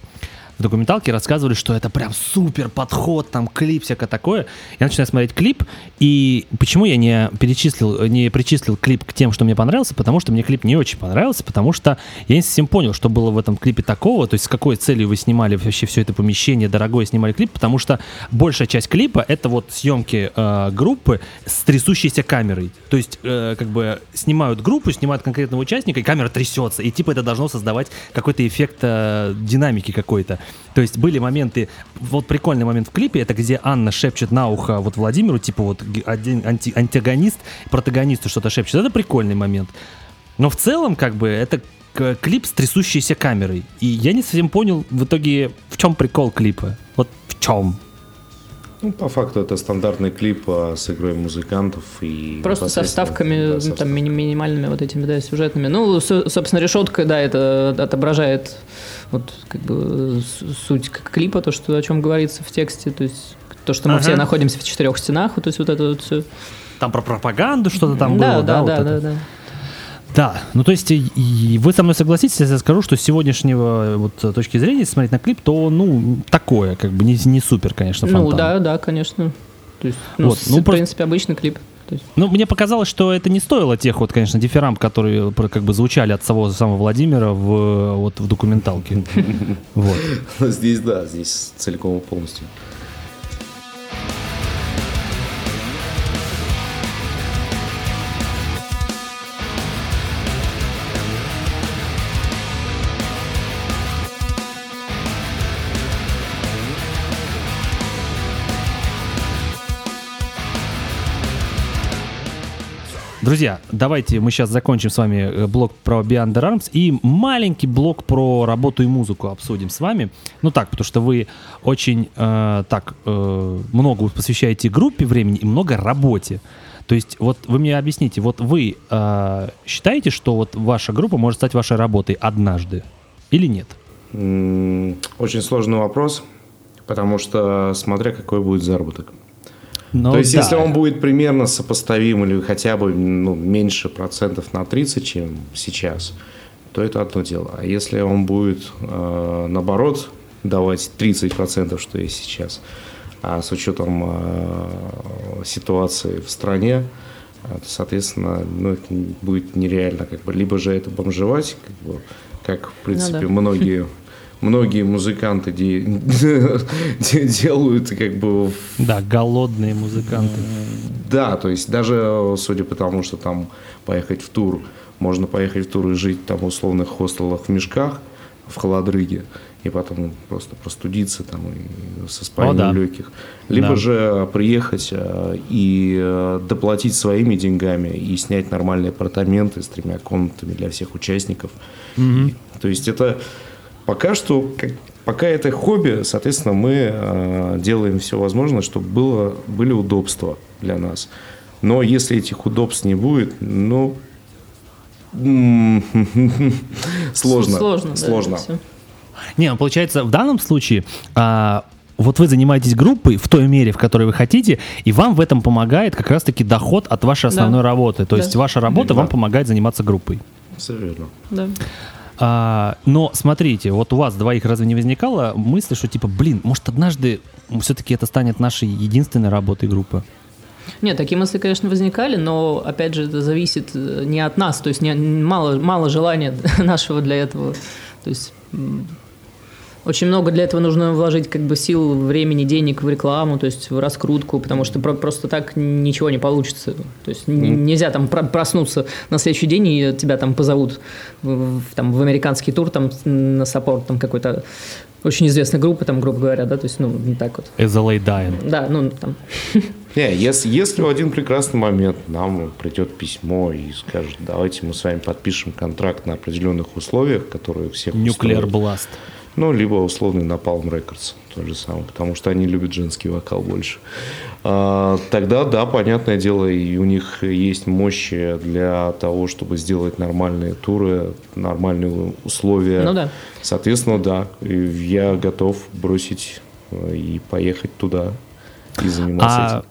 В документалке рассказывали, что это прям супер подход, там клип, всякое такое. Я начинаю смотреть клип, и почему я не перечислил, не причислил клип к тем, что мне понравился, потому что мне клип не очень понравился, потому что я не совсем понял, что было в этом клипе такого, то есть с какой целью вы снимали вообще все это помещение, дорогое снимали клип, потому что большая часть клипа это вот съемки э, группы с трясущейся камерой. То есть э, как бы снимают группу, снимают конкретного участника, и камера трясется, и типа это должно создавать какой-то эффект э, динамики какой-то. То есть были моменты, вот прикольный момент в клипе, это где Анна шепчет на ухо вот Владимиру, типа вот один анти- антагонист протагонисту что-то шепчет. Это прикольный момент. Но в целом, как бы, это клип с трясущейся камерой. И я не совсем понял в итоге, в чем прикол клипа. Вот в чем. Ну, по факту это стандартный клип а, с игрой музыкантов и Просто со вставками да, со там мини- минимальными вот этими, да, сюжетными. Ну, со- собственно, решетка, да, это отображает вот как бы суть клипа, то, что о чем говорится в тексте, то есть то, что мы Ага. все находимся в четырех стенах, вот, то есть вот это вот все. Там про пропаганду что-то там да, было, да, вот да, это? да, да. Да, ну то есть и, вы со мной согласитесь, если я скажу, что с сегодняшнего вот э, точки зрения, если смотреть на клип, то ну такое, как бы не, не супер, конечно, Ну, фонтан. да, да, конечно. То есть, ну, Вот, с- ну, в просто- принципе, обычный клип. Есть, Ну, мне показалось, что это не стоило тех вот, конечно, дифирамб, которые про- как бы звучали от самого, самого Владимира в, вот, в документалке. Вот. Здесь, да, здесь целиком и полностью. Друзья, давайте мы сейчас закончим с вами э, блок про Beyond Arms и маленький блок про работу и музыку обсудим с вами. Ну так, потому что вы очень э, так э, много посвящаете группе времени и много работе. То есть вот вы мне объясните, вот вы э, считаете, что вот ваша группа может стать вашей работой однажды или нет? Очень сложный вопрос, потому что смотря какой будет заработок. Ну, То есть, да. если он будет примерно сопоставим или хотя бы ну, меньше процентов на 30, чем сейчас, то это одно дело. А если он будет, э, наоборот, давать 30%, что есть сейчас. А с учетом э, ситуации в стране, э, соответственно, ну, это будет нереально. Как бы. Либо же это бомжевать, как, бы, как в принципе, да. многие многие музыканты де- де- делают как бы Да, голодные музыканты. да, то есть даже судя по тому, что там поехать в тур, можно поехать в тур и жить там в условных хостелах в мешках, в холодрыге, и потом просто простудиться там и со спанием О, да. легких. Либо Да. же приехать э, и э, доплатить своими деньгами и снять нормальные апартаменты с тремя комнатами для всех участников. И- то есть это пока что, как- пока это хобби, соответственно, мы э, делаем все возможное, чтобы было, были удобства для нас. Но если этих удобств не будет, ну, сложно. Сложно, да, Сложно. всё. Не, ну, получается, в данном случае а, вот вы занимаетесь группой в той мере, в которой вы хотите, и вам в этом помогает как раз-таки доход от вашей основной Да. работы. То Да. есть ваша работа Да. вам помогает заниматься группой. Все верно. Да. А, но смотрите, вот у вас двоих разве не возникало мысли, что типа, блин, может однажды все-таки это станет нашей единственной работой группы? Нет, такие мысли, конечно, возникали, но, опять же, это зависит э, не от нас, то есть не, мало, мало желания нашего для этого. То есть очень много для этого нужно вложить как бы сил, времени, денег в рекламу, то есть в раскрутку, потому что про- просто так ничего не получится. То есть н- нельзя там про- проснуться на следующий день и тебя там позовут в, в- там, в американский тур там на саппорт там какой-то очень известной группы, там, грубо говоря, да, то есть, ну, не так вот. SLA Dying. Да, ну, там, Не, если, если в один прекрасный момент нам придет письмо и скажет, давайте мы с вами подпишем контракт на определенных условиях, которые всех Nuclear устроят. Blast. Ну, либо условный Napalm Records, тот же самый, потому что они любят женский вокал больше. А, тогда, да, понятное дело, и у них есть мощи для того, чтобы сделать нормальные туры, нормальные условия. Ну да. Соответственно, да, я готов бросить э, и поехать туда и заниматься А, этим.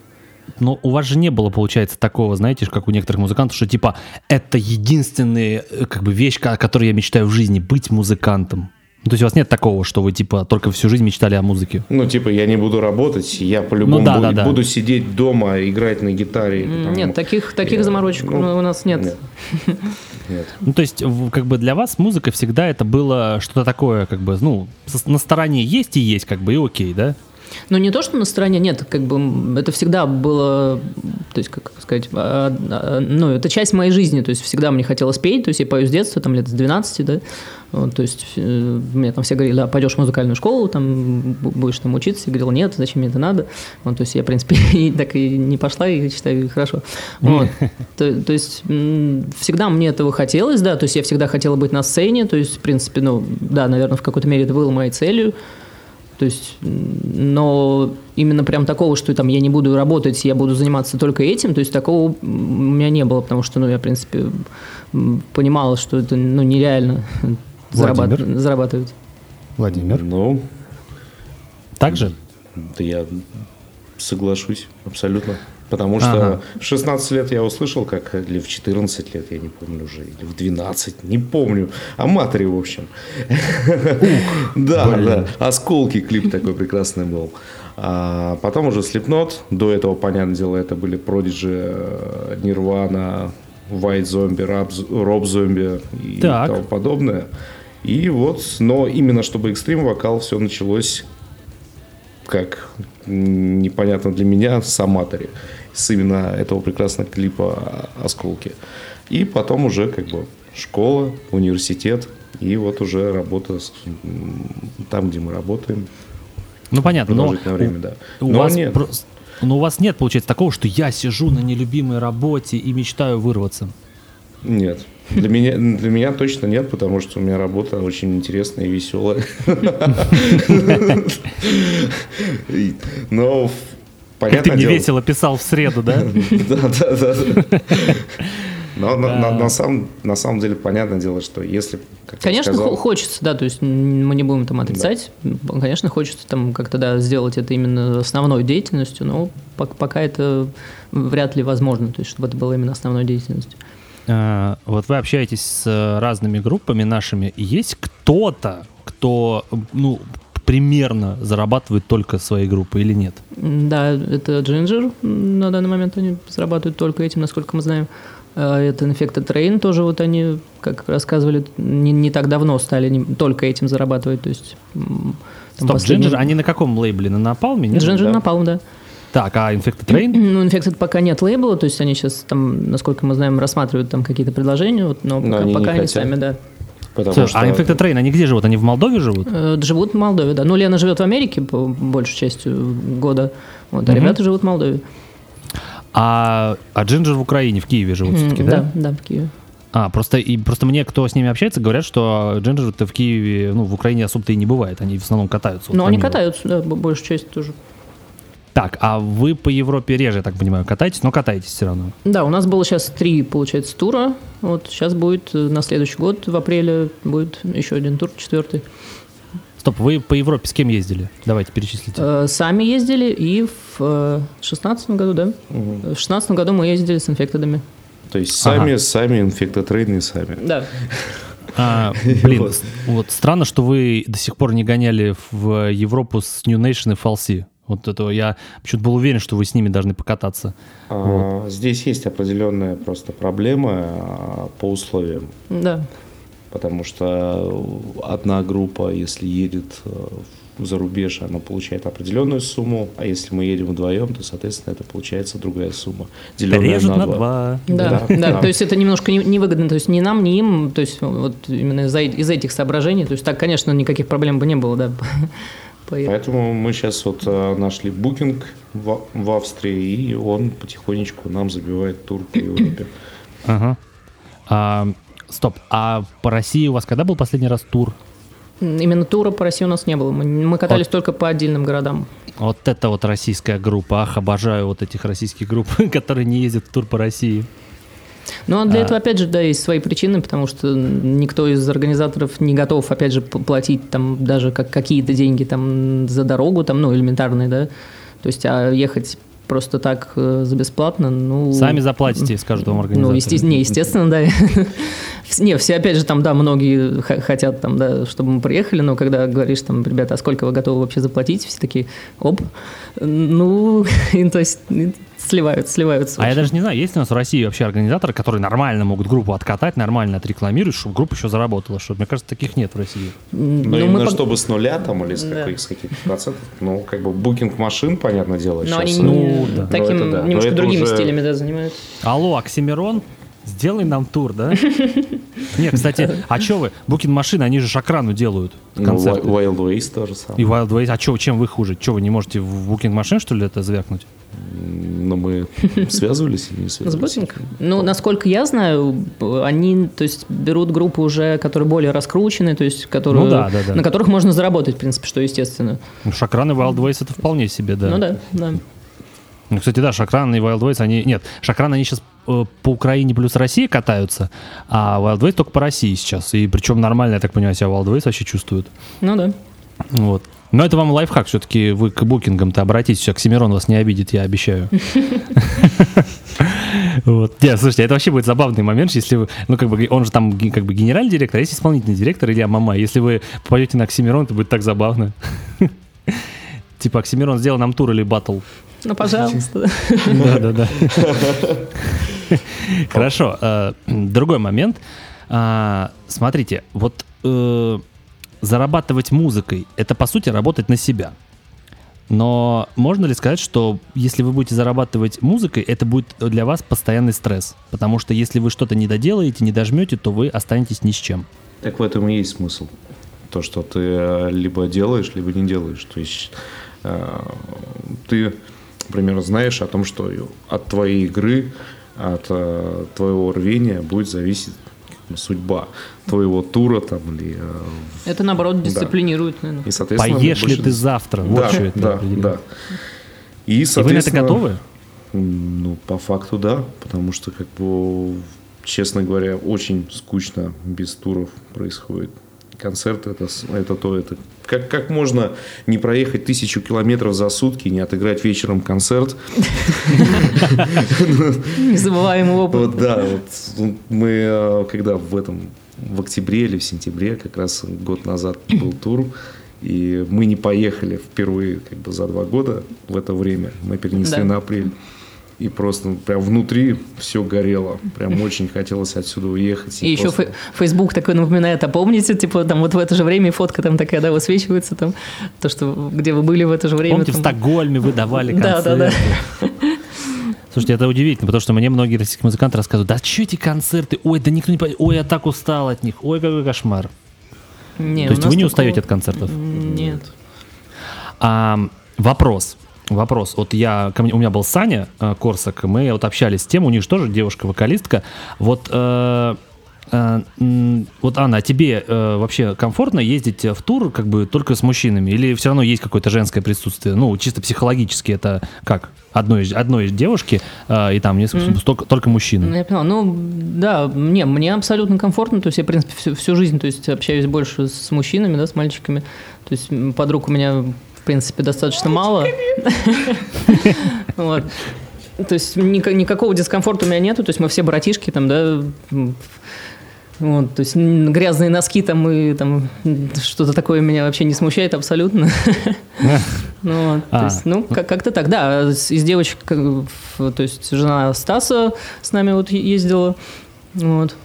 но у вас же не было, получается, такого, знаете, как у некоторых музыкантов, что типа это единственная э, как бы вещь, о которой я мечтаю в жизни, быть музыкантом. Ну, то есть у вас нет такого, что вы типа только всю жизнь мечтали о музыке? Ну, типа, я не буду работать, я по-любому Ну да, буду, да, да. буду сидеть дома, играть на гитаре. потому- Нет, таких, таких Я- заморочек ну, у нас нет. Нет. Нет. Ну, то есть, как бы для вас музыка всегда это было что-то такое, как бы, ну, на стороне есть и есть, как бы, и окей, да? Ну, не то, что на стороне нет, как бы это всегда было, то есть, как сказать, а, а, ну, это часть моей жизни, то есть всегда мне хотелось петь, то есть я пою с детства, там, лет с 12, да, Вот, то есть э, мне там все говорили, да, пойдешь в музыкальную школу, там, бу- будешь там учиться, я говорил, нет, зачем мне это надо, вот, то есть я, в принципе, и так и не пошла, и считаю, хорошо, вот, то, то есть всегда мне этого хотелось, да, то есть я всегда хотела быть на сцене, то есть, в принципе, ну, да, наверное, в какой-то мере это было моей целью, то есть, но именно прям такого, что там я не буду работать, я буду заниматься только этим, то есть такого у меня не было, потому что, ну, я, в принципе, понимала, что это, ну, нереально зарабат- Владимир? зарабатывать. Владимир. Ну, Так же? да я соглашусь абсолютно. Потому что Ага. в 16 лет я услышал, как или в 14 лет, я не помню уже, или в 12, не помню. О матери, в общем. Да, да. Осколки клип такой прекрасный был. А потом уже Slipknot. До этого, понятное дело, это были Prodigy, Nirvana, White Zombie, Роб Zombie и Так. тому подобное. И вот, но именно чтобы экстрим вокал все началось как непонятно для меня с Аматори, с именно этого прекрасного клипа «Осколки». И потом уже как бы школа, университет, и вот уже работа с- там, где мы работаем, Ну, понятно, но время, да. у Но вас нет, прос- но у вас нет, получается, такого, что я сижу на нелюбимой работе и мечтаю вырваться. нет. Для меня, для меня точно нет, потому что у меня работа очень интересная и веселая. Но Как понятное ты мне весело писал в среду, да? Да, да, да. Но на, на- на самом, на самом деле, понятное дело, что если, Конечно, сказал, хо- хочется, да, то есть мы не будем там отрицать. Конечно, хочется там как-то, да, сделать это именно основной деятельностью, но пок- пока это вряд ли возможно, то есть чтобы это было именно основной деятельностью. А, Вот вы общаетесь с разными группами нашими. Есть кто-то, кто, ну, примерно зарабатывают только своей группы или нет? Да, это. М, На данный момент они зарабатывают только этим, насколько мы знаем. А Это Infected Train тоже вот они, как рассказывали, не, не так давно стали не- только этим зарабатывать. То есть, там Стоп, последний- Ginger, они на каком лейбле? На Напалме? нет? Ginger Да. Napalm, да. Так, а Infected Train? Ну, Infected пока нет лейбла, то есть они сейчас там, насколько мы знаем, рассматривают там какие-то предложения, вот, но Но пока, они не пока они хотят. сами, да. Потому Слушай, что... А Infected Train, они где живут? Они в Молдове живут? Э, Живут в Молдове, да. Ну, Лена живет в Америке по большей частью года, вот, а Мгм. ребята живут в Молдове. А, а Ginger в Украине, в Киеве живут все-таки, да? Да, да, в Киеве. А, просто, и, просто мне, кто с ними общается, говорят, что Ginger-то в Киеве, ну, в Украине особо-то и не бывает. Они в основном катаются. вот Но по они катаются, да, большую часть тоже. Так, а вы по Европе реже, я так понимаю, катаетесь, но катаетесь все равно. Да, у нас было сейчас три, получается, тура. Вот сейчас будет э, на следующий год, в апреле, будет еще один тур, четвертый. Стоп, вы по Европе с кем ездили? Давайте перечислите. Э, Сами ездили и в шестнадцатом году, да? В шестнадцатом году мы ездили с инфектедами. То есть сами, Ага. сами инфектотрейны сами. Да. А, блин, Вот. вот странно, что вы до сих пор не гоняли в Европу с New Nation и Falsi. Вот это я почему-то был уверен, что вы с ними должны покататься. А, Здесь есть определенная просто проблема а, по условиям. Да. Потому что одна группа, если едет э, за рубеж, она получает определенную сумму, а если мы едем вдвоем, то, соответственно, это получается другая сумма. деленная Режут на два. два. Да, Да, да, то есть это немножко не- невыгодно, то есть ни нам, ни им, то есть вот именно из-за из этих соображений, то есть так, конечно, никаких проблем бы не было, да. Поехать. Поэтому мы сейчас вот э, нашли букинг в, в Австрии, и он потихонечку нам забивает тур по Европе. Ага. А, стоп, а по России у вас когда был последний раз тур? Именно тура по России у нас не было, мы, мы катались только по отдельным городам. Вот это вот российская группа. Ах, обожаю вот этих российских групп, которые не ездят в тур по России. Ну, для А. этого, опять же, да, есть свои причины, потому что никто из организаторов не готов, опять же, платить там даже как какие-то деньги там за дорогу, там, ну, элементарные, да. То есть, а ехать просто так э, за бесплатно, ну... Сами заплатите, скажут вам организаторы. Ну, есте- не, естественно, да. Не, все, опять же, там, да, многие хотят, там, да, чтобы мы приехали, но когда говоришь, там, ребята, а сколько вы готовы вообще заплатить, все такие, оп, ну, то есть, и сливаются. А я даже не знаю, есть ли у нас в России вообще организаторы, которые нормально могут группу откатать, нормально отрекламировать, чтобы группа еще заработала. Что, мне кажется, таких нет в России. Но ну, именно мы чтобы с нуля там или с, Да. каких, с каких-то процентов, ну, как бы букинг машин, понятное дело, Но они сейчас. не- Ну, да. таким Ну, это да. Но немножко это другими уже- стилями, да, занимаются. Алло, Оксимирон, сделай нам тур, да? Не, кстати, а что вы? Букин машины, они же шакрану делают Ну, концерты. Wild Ways тоже И самое. Wild Ways, а чё, чем вы хуже? Че, вы не можете в букинг машин, что ли, это звякнуть? Но мы связывались или не С связывались? букинг? Ну, насколько я знаю, они, то есть, берут группы уже, которые более раскручены, то есть, которые, Ну да, да, да. на которых можно заработать, в принципе, что естественно. Ну, Шакран и Wild Ways это вполне себе, да. Ну да, да. Ну, кстати, да, Шакран и Wild Ways, они... Нет, Шакран, они сейчас по Украине плюс России катаются, а Wild Ways только по России сейчас. И причем нормально, я так понимаю, себя Wild Ways вообще чувствуют. Ну да. Вот. Но это вам лайфхак, все-таки вы к букингам-то обратитесь, Оксимирон вас не обидит, я обещаю. Вот. Нет, слушайте, это вообще будет забавный момент, если вы, ну, как бы, он же там как бы генеральный директор, а есть исполнительный директор Илья Мамай. Если вы попадете на Оксимирон, это будет так забавно. Типа, Оксимирон, сделал нам тур или батл. Ну, пожалуйста. Да, да, да. Хорошо. э, Другой момент. А, Смотрите, вот э, зарабатывать музыкой – это, по сути, работать на себя. Но можно ли сказать, что если вы будете зарабатывать музыкой, это будет для вас постоянный стресс? Потому что если вы что-то не доделаете, не дожмете, то вы останетесь ни с чем. Так в этом и есть смысл. То, что ты э, либо делаешь, либо не делаешь. То есть э, ты, например, знаешь о том, что от твоей игры, от э, твоего рвения будет зависеть судьба твоего тура там или э, Это, наоборот, Да. дисциплинирует, наверное. и соответственно Поешь ли больше- ты завтра? Вот да, что это да, да. И, И вы на это соответственно, готовы? Ну, по факту, да. Потому что, как бы, честно говоря, очень скучно без туров происходит. Концерт это, это то, это. Как, как можно не проехать тысячу километров за сутки, не отыграть вечером концерт? Незабываемый опыт. Вот да, вот мы э, когда в этом в октябре или в сентябре, как раз год назад был тур, И мы не поехали впервые как бы за два года в это время. Мы перенесли Да. на апрель. И просто ну, прям внутри все горело. Прям очень хотелось отсюда уехать. И еще просто- Facebook такой напоминает, а помните, типа, там вот в это же время и фотка там такая, да, высвечивается, там, то, что, где вы были в это же время. Помните, в там. Стокгольме вы давали Да, концерты? да, Слушайте, это удивительно, потому что мне многие российские музыканты рассказывают, да что эти концерты, ой, да никто не понимает, ой, я так устал от них, ой, какой кошмар. Не, То есть вы не такого- устаете от концертов? Нет. А, вопрос. Вопрос. Вот я, ко мне- у меня был Саня э, Корсак, мы вот общались с тем, у них же тоже девушка-вокалистка. Вот, э, вот Анна, а тебе э, вообще комфортно ездить в тур как бы только с мужчинами? Или все равно есть какое-то женское присутствие? Ну, чисто психологически это как? Одной, одной девушки э, и там несколько, только, только Ну, мужчины. Я поняла. Ну, да, не, мне абсолютно комфортно. То есть я, в принципе, всю, всю жизнь то есть, общаюсь больше с мужчинами, да, с мальчиками. То есть подруг у меня, в принципе, достаточно мало. То есть ника- никакого дискомфорта у меня нету. То есть мы все братишки там, да, вот, то есть грязные носки там и там что-то такое меня вообще не смущает абсолютно. Ну, А. ну, как- как-то так, да. Из девочек, то есть жена Стаса с нами вот ездила, вот.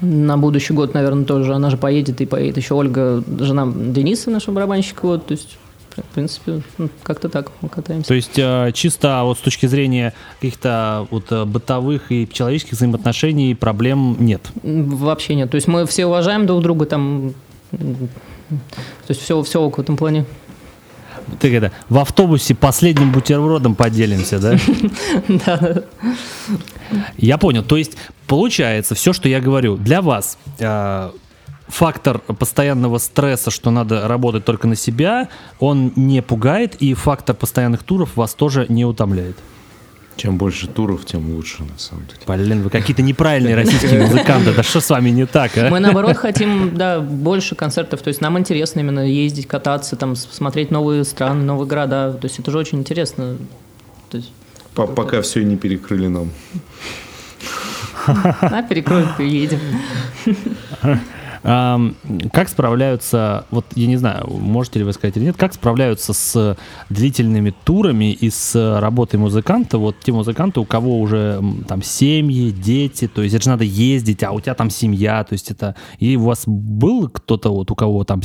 На будущий год, наверное, тоже. Она же поедет и поедет еще Ольга, жена Дениса, нашего барабанщика, вот, то есть, в принципе, ну, как-то так мы катаемся. То есть э, чисто вот с точки зрения каких-то вот э, бытовых и человеческих взаимоотношений проблем нет. Вообще нет. То есть мы все уважаем друг друга, там, то есть все, все в этом плане. Ты когда в автобусе последним бутербродом поделимся, да? Да, Я понял. То есть получается все, что я говорю, для вас фактор постоянного стресса, что надо работать только на себя, он не пугает, и фактор постоянных туров вас тоже не утомляет. Чем больше туров, тем лучше, на самом деле. Блин, вы какие-то неправильные российские музыканты. Да что с вами не так, а? Мы наоборот хотим, да, больше концертов. То есть нам интересно именно ездить, кататься, там, смотреть новые страны, новые города. То есть это же очень интересно. То есть, По- Пока все не перекрыли нам. а, перекроют, и едем. Как справляются, вот я не знаю, можете ли вы сказать или нет, как справляются с длительными турами и с работой музыканта, вот те музыканты, у кого уже там семьи, дети, то есть это же надо ездить, а у тебя там семья, то есть это... И у вас был кто-то вот, у кого там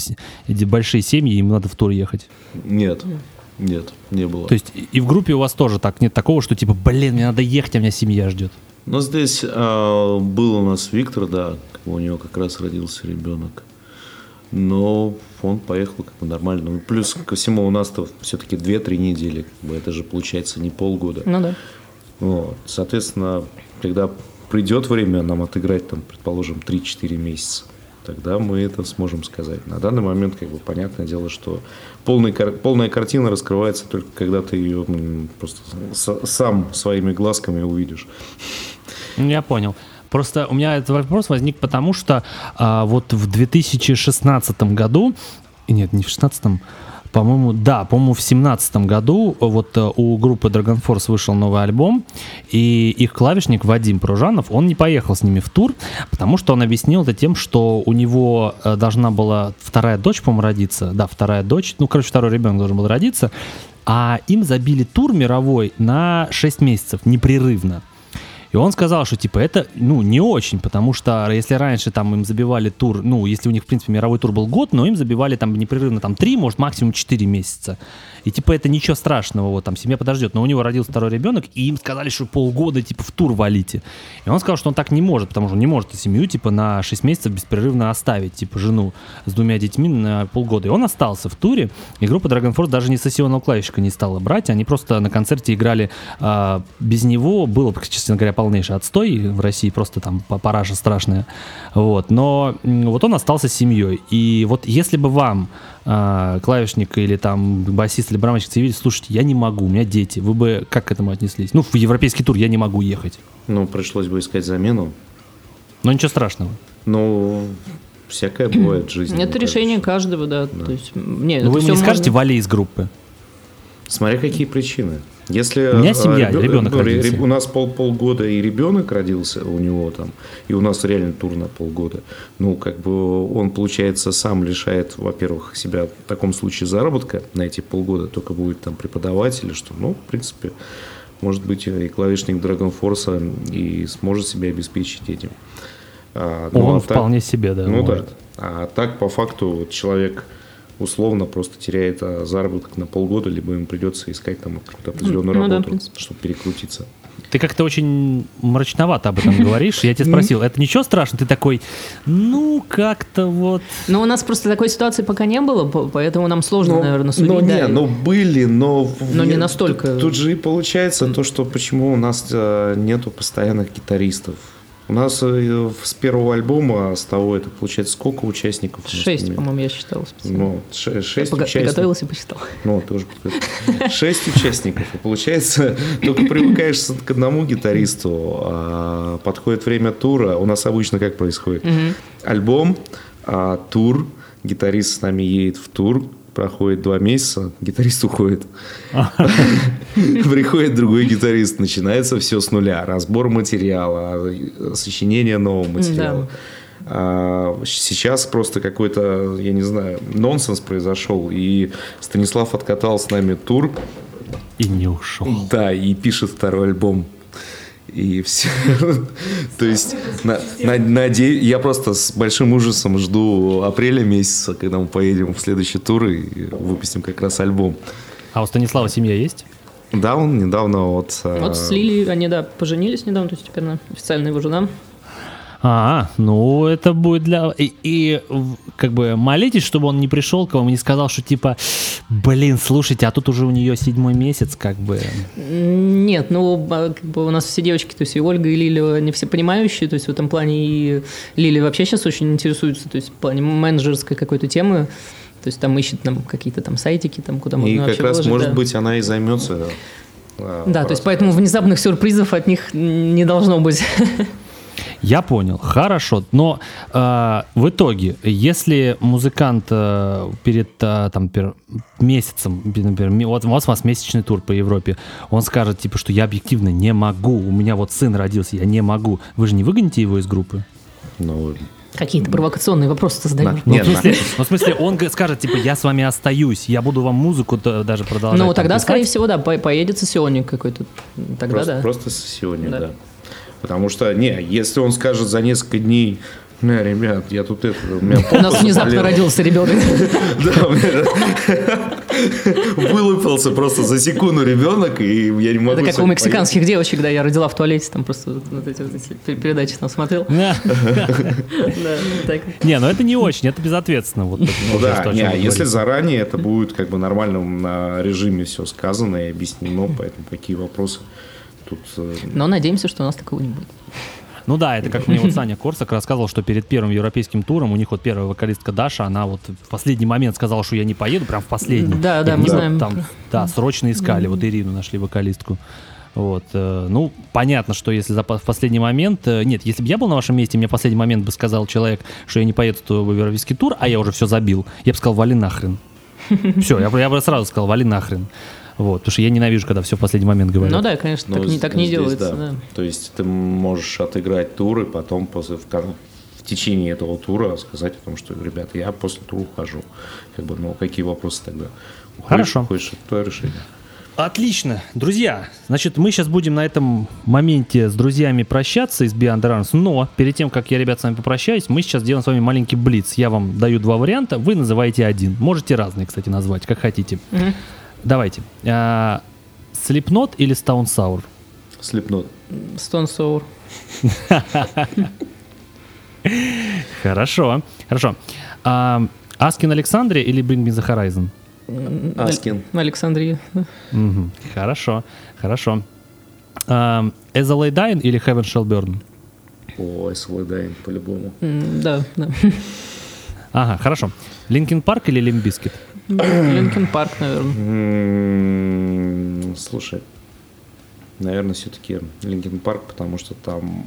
эти большие семьи, им надо в тур ехать? Нет, нет, не было. То есть и- и в группе у вас тоже так нет такого, что типа, блин, мне надо ехать, а меня семья ждет. Но здесь а, был у нас Виктор, да, у него как раз родился ребенок. Но он поехал как бы нормально. Ну, Плюс ко всему у нас-то все-таки 2-3 недели. Как бы, это же получается не полгода. Ну да. Вот. Соответственно, когда придет время нам отыграть, там, предположим, 3-4 месяца, тогда мы это сможем сказать. На данный момент, как бы, понятное дело, что полный, полная картина раскрывается только когда ты ее просто сам своими глазками увидишь. Ну, Я понял. Просто у меня этот вопрос возник потому, что а, вот в 2016 году, нет, не в 16 по-моему, да, по-моему, в 2017 году вот э, у группы Dragon Force вышел новый альбом, и их клавишник Вадим Пружанов, он не поехал с ними в тур, потому что он объяснил это тем, что у него э, должна была вторая дочь, по-моему, родиться, да, вторая дочь, ну, короче, второй ребенок должен был родиться, а им забили тур мировой на 6 месяцев непрерывно. И он сказал, что типа это, ну, не очень, потому что если раньше там им забивали тур, ну, если у них, в принципе, мировой тур был год, но им забивали там непрерывно там 3, может, максимум 4 месяца. И типа это ничего страшного, вот там семья подождет. Но у него родился второй ребенок, и им сказали, что полгода типа в тур валите. И он сказал, что он так не может, потому что он не может семью типа на 6 месяцев беспрерывно оставить, типа жену с двумя детьми на полгода. И он остался в туре, и группа Dragon Force даже не сессионного клавишника не стала брать, они просто на концерте играли а, без него, было, честно говоря, полнейший отстой в России, просто там па- параша страшная. Вот. Но вот он остался с семьей. И вот если бы вам а, клавишник или там басист или барабанщик заявили, слушайте, я не могу, у меня дети, вы бы как к этому отнеслись? Ну, в европейский тур я не могу ехать. Ну, пришлось бы искать замену. Но ничего страшного. Ну, всякое бывает в жизни. Это решение кажется. каждого, да. То есть, м, не, Но это вы мне не скажете, можно- вали из группы. Смотря какие причины. Если У меня семья, ребё- ребенок ну, родился. у нас пол, полгода и ребенок родился у него там, и у нас реально тур на полгода. Ну, как бы он, получается, сам лишает, во-первых, себя в таком случае заработка на эти полгода, только будет там преподаватель или что. Ну, в принципе, может быть, и клавишник Dragon Force и сможет себя обеспечить этим. А, ну, Он а так- вполне себе, да. ну может. да. А так, по факту, вот человек условно просто теряет а, заработок на полгода, либо ему придется искать там какую-то определенную Ну да, работу, принципе. чтобы перекрутиться. Ты как-то очень мрачновато об этом говоришь. Я тебя спросил, это ничего страшного? Ты такой, ну, как-то вот... Но у нас просто такой ситуации пока не было, по- поэтому нам сложно, наверное, судить. ну, да. не, ну были, но... Но не настолько. Тут, тут же и получается то, что почему у нас э, нету постоянных гитаристов. У нас э, с первого альбома, с того, это получается, сколько участников? Шесть, по-моему, я считала специально. Ну, ше- шесть Пога- участников. Приготовилась и посчитала. Ну, тоже. Шесть участников. И получается, только привыкаешь к одному гитаристу, а подходит время тура. У нас обычно как происходит? Альбом, а, тур, гитарист с нами едет в тур, проходит два месяца, гитарист уходит. Приходит другой гитарист, начинается все с нуля. Разбор материала, сочинение нового материала. А сейчас просто какой-то, я не знаю, нонсенс произошел. И Станислав откатал с нами тур, И не ушел. да, и пишет второй альбом. И все. То есть, на- на- наде- я просто с большим ужасом жду апреля месяца, когда мы поедем в следующий тур и выпустим как раз альбом. А у Станислава семья есть? Да, он недавно вот... Вот с Лили они, да, поженились недавно, то есть теперь она официально его жена. А, ну это будет для... И, и, как бы молитесь, чтобы он не пришел к вам и не сказал, что типа, блин, слушайте, а тут уже у нее седьмой месяц, как бы. Нет, ну, а, как бы у нас все девочки, то есть и Ольга, и Лиля, они все понимающие, то есть в этом плане и Лили вообще сейчас очень интересуется, то есть в плане менеджерской какой-то темы, то есть там ищет нам какие-то там сайтики, там куда можно И как раз, выложить, может да. быть, она и займется... а, Да, то есть поэтому внезапных сюрпризов от них не должно быть. Я понял, хорошо. Но э, в итоге, если музыкант э, перед э, там, пер- месяцем, например, вот у вас, у вас месячный тур по Европе, он скажет, типа, что я объективно не могу, у меня вот сын родился, я не могу. Вы же не выгоните его из группы? Ну, Какие-то провокационные вопросы задаешь. Ну, Нет, в смысле, ну, в смысле, он скажет, типа, я с вами остаюсь, я буду вам музыку даже продолжать. Ну, тогда, писать». скорее всего, да, по- поедет сессионник какой-то. Тогда просто, да. просто сессионник, Да. да. Потому что, не, если он скажет за несколько дней, не, ребят, я тут это, у меня У нас внезапно заболела». родился ребенок. Да, у меня вылупился просто за секунду ребенок, и я не могу... Это как у мексиканских девочек, да, я родила в туалете, там просто вот эти вот эти пер- передачи там смотрел. Так. Не, ну это не очень, это безответственно. Ну да, а если заранее это будет как бы нормальном на режиме все сказано и объяснено, поэтому какие вопросы тут... э, Но надеемся, что у нас такого не будет. Ну да, это как мне вот Саня Корсак рассказывал, что перед первым европейским туром у них вот первая вокалистка Даша, она вот в последний момент сказала, что я не поеду, прям в последний. Да, да, мы знаем. Там, да, срочно искали, вот Ирину нашли вокалистку. Вот, э, ну, понятно, что если за в последний момент... э, Нет, если бы я был на вашем месте, мне в последний момент бы сказал человек, что я не поеду в европейский тур, а я уже все забил, я бы сказал, вали нахрен. Все, я, бы- я бы сразу сказал, вали нахрен. Вот, потому что я ненавижу, когда все в последний момент говорят. Ну да, конечно, ну, так не, так не здесь делается. да. да. То есть ты можешь отыграть тур и потом после, в, в течение этого тура сказать о том, что, ребята, я после тура ухожу. Как бы, ну, какие вопросы тогда? Уходишь, Хорошо. Уходишь, это твое решение. Отлично. Друзья, значит, мы сейчас будем на этом моменте с друзьями прощаться из Beyond Runs, но перед тем, как я, ребят, с вами попрощаюсь, мы сейчас делаем с вами маленький блиц. Я вам даю два варианта, вы называете один. Можете разные, кстати, назвать, как хотите. Давайте. А, Slipknot или Stone Sour? Слепнот. Stone Sour. Хорошо, хорошо. А, Asking Alexandria или Bring Me the Horizon? Asking. Alexandria. да. Мгм. Хорошо, хорошо. А, As I Lay Dying или Heaven Shall Burn? Ой, As I Lay Dying, по-любому. М, Да, да. Ага, хорошо. Linkin Park или Limp Bizkit? Linkin Park, наверное. Слушай, наверное, все-таки Linkin Park, потому что там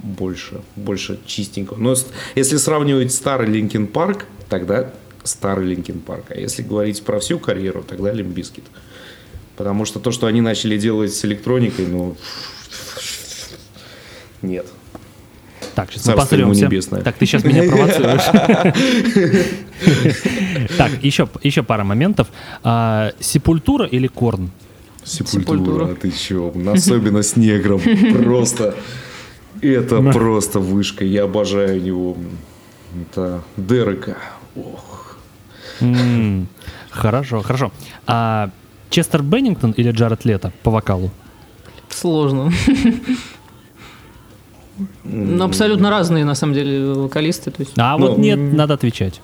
больше, больше чистенького. Но если сравнивать старый Linkin Park, тогда старый Linkin Park. А если говорить про всю карьеру, тогда Limp Bizkit. Потому что то, что они начали делать с электроникой, ну... Нет. Так, сейчас мы небесное. Так, ты сейчас меня провоцируешь. Так, еще, еще пара моментов. А, Sepultura или Korn? Сепультура, ты чё? Особенно с негром. Просто... Это просто вышка. Я обожаю его. Это Дерека. Ох. Хорошо, хорошо. А Честер Беннингтон или Джаред Лето по вокалу? Сложно. Ну, абсолютно разные, на самом деле, вокалисты. То есть, А вот Ну, нет, надо отвечать.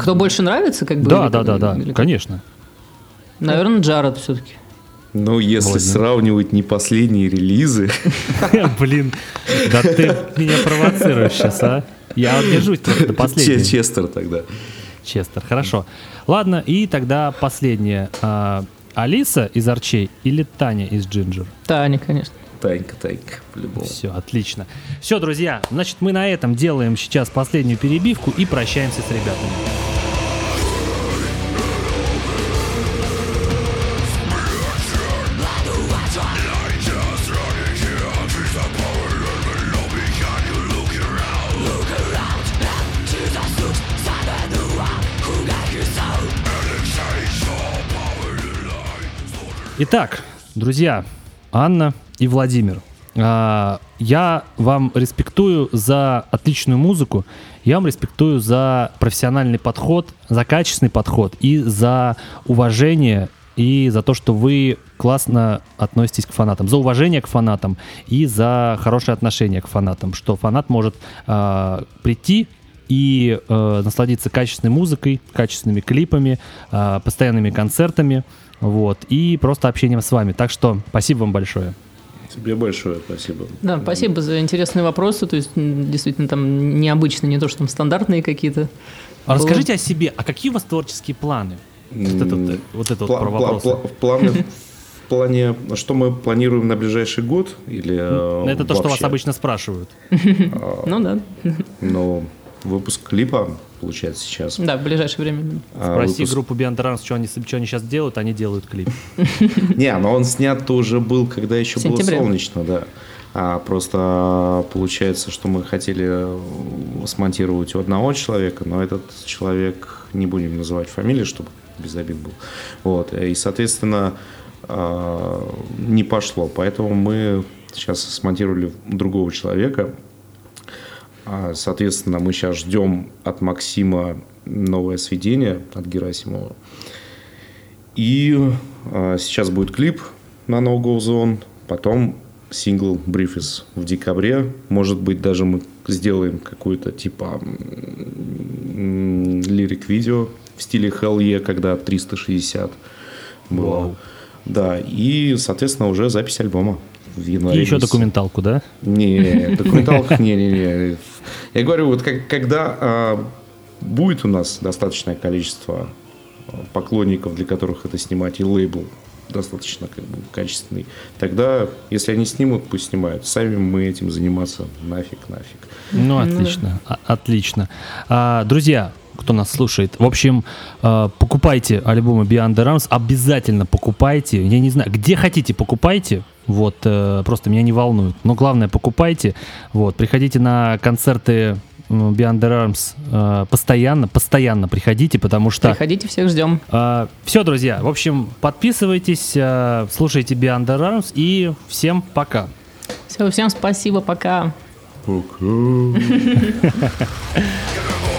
кто больше нравится, как бы? Да, или да, да, да, или конечно. Наверное, Джаред все-таки. Ну, если Ладно. сравнивать не последние релизы, Блин, да ты меня провоцируешь сейчас, а? Я держусь до последнего. Честер тогда. Честер, хорошо. Ладно, и тогда последнее. А, Алиса из Арчей или Таня из Джинджер? Таня, конечно. Танька, Танька, по-любому. Все, отлично. Все, друзья, значит, мы на этом делаем сейчас последнюю перебивку и прощаемся с ребятами. Итак, друзья, Анна и Владимир, а, я вам респектую за отличную музыку, я вам респектую за профессиональный подход, за качественный подход и за уважение и за то, что вы классно относитесь к фанатам, за уважение к фанатам и за хорошее отношение к фанатам, что фанат может а, прийти и э, насладиться качественной музыкой, качественными клипами, э, постоянными концертами, вот, и просто общением с вами. Так что спасибо вам большое. Тебе большое спасибо. Да, спасибо за интересные вопросы. То есть, действительно, там необычные, не то, что там стандартные какие-то. А расскажите о себе, а какие у вас творческие планы? Вот это вот, вот это вот Пла- про пла- вопросы. пла- в плане, что мы планируем на ближайший год или э, Это то, что вас обычно спрашивают. Ну да. Ну, выпуск клипа получается сейчас. Да, в ближайшее время. А, Спроси выпуск- группу Beyond Runs, что они, что они сейчас делают, они делают клип. Не, но он снят-то уже был, когда еще было солнечно, да. А просто получается, что мы хотели э, смонтировать у одного человека, но этот человек, не будем называть фамилии, чтобы без обид был. Вот. И, соответственно, э, не пошло. Поэтому мы сейчас смонтировали другого человека. А, Соответственно, мы сейчас ждем от Максима новое сведение от Герасимова. И э, сейчас будет клип на No Go Zone, потом сингл Briefs в декабре. Может быть, даже мы сделаем какое-то типа лирик-видео в стиле Hell Yeah, когда 360 было. Вау. Да, и, соответственно, уже запись альбома в январе. И еще месяце. документалку, да? Не, документалка, не-не-не. Я говорю, вот как- когда а, будет у нас достаточное количество а, поклонников, для которых это снимать, и лейбл достаточно как бы, качественный, тогда, если они снимут, пусть снимают. Сами мы этим заниматься нафиг, нафиг. Ну, отлично, о- отлично. А, друзья, кто нас слушает, в общем, а, покупайте альбомы Beyond the Rams, обязательно покупайте. Я не знаю, где хотите, покупайте. Вот, э, просто меня не волнует. Но главное, покупайте. Вот, приходите на концерты Beyond the Rams э, постоянно, постоянно приходите, потому что... Приходите, всех ждем. все, друзья, в общем, подписывайтесь, э, слушайте Beyond the Rams и всем пока. Все, всем спасибо, пока. Пока.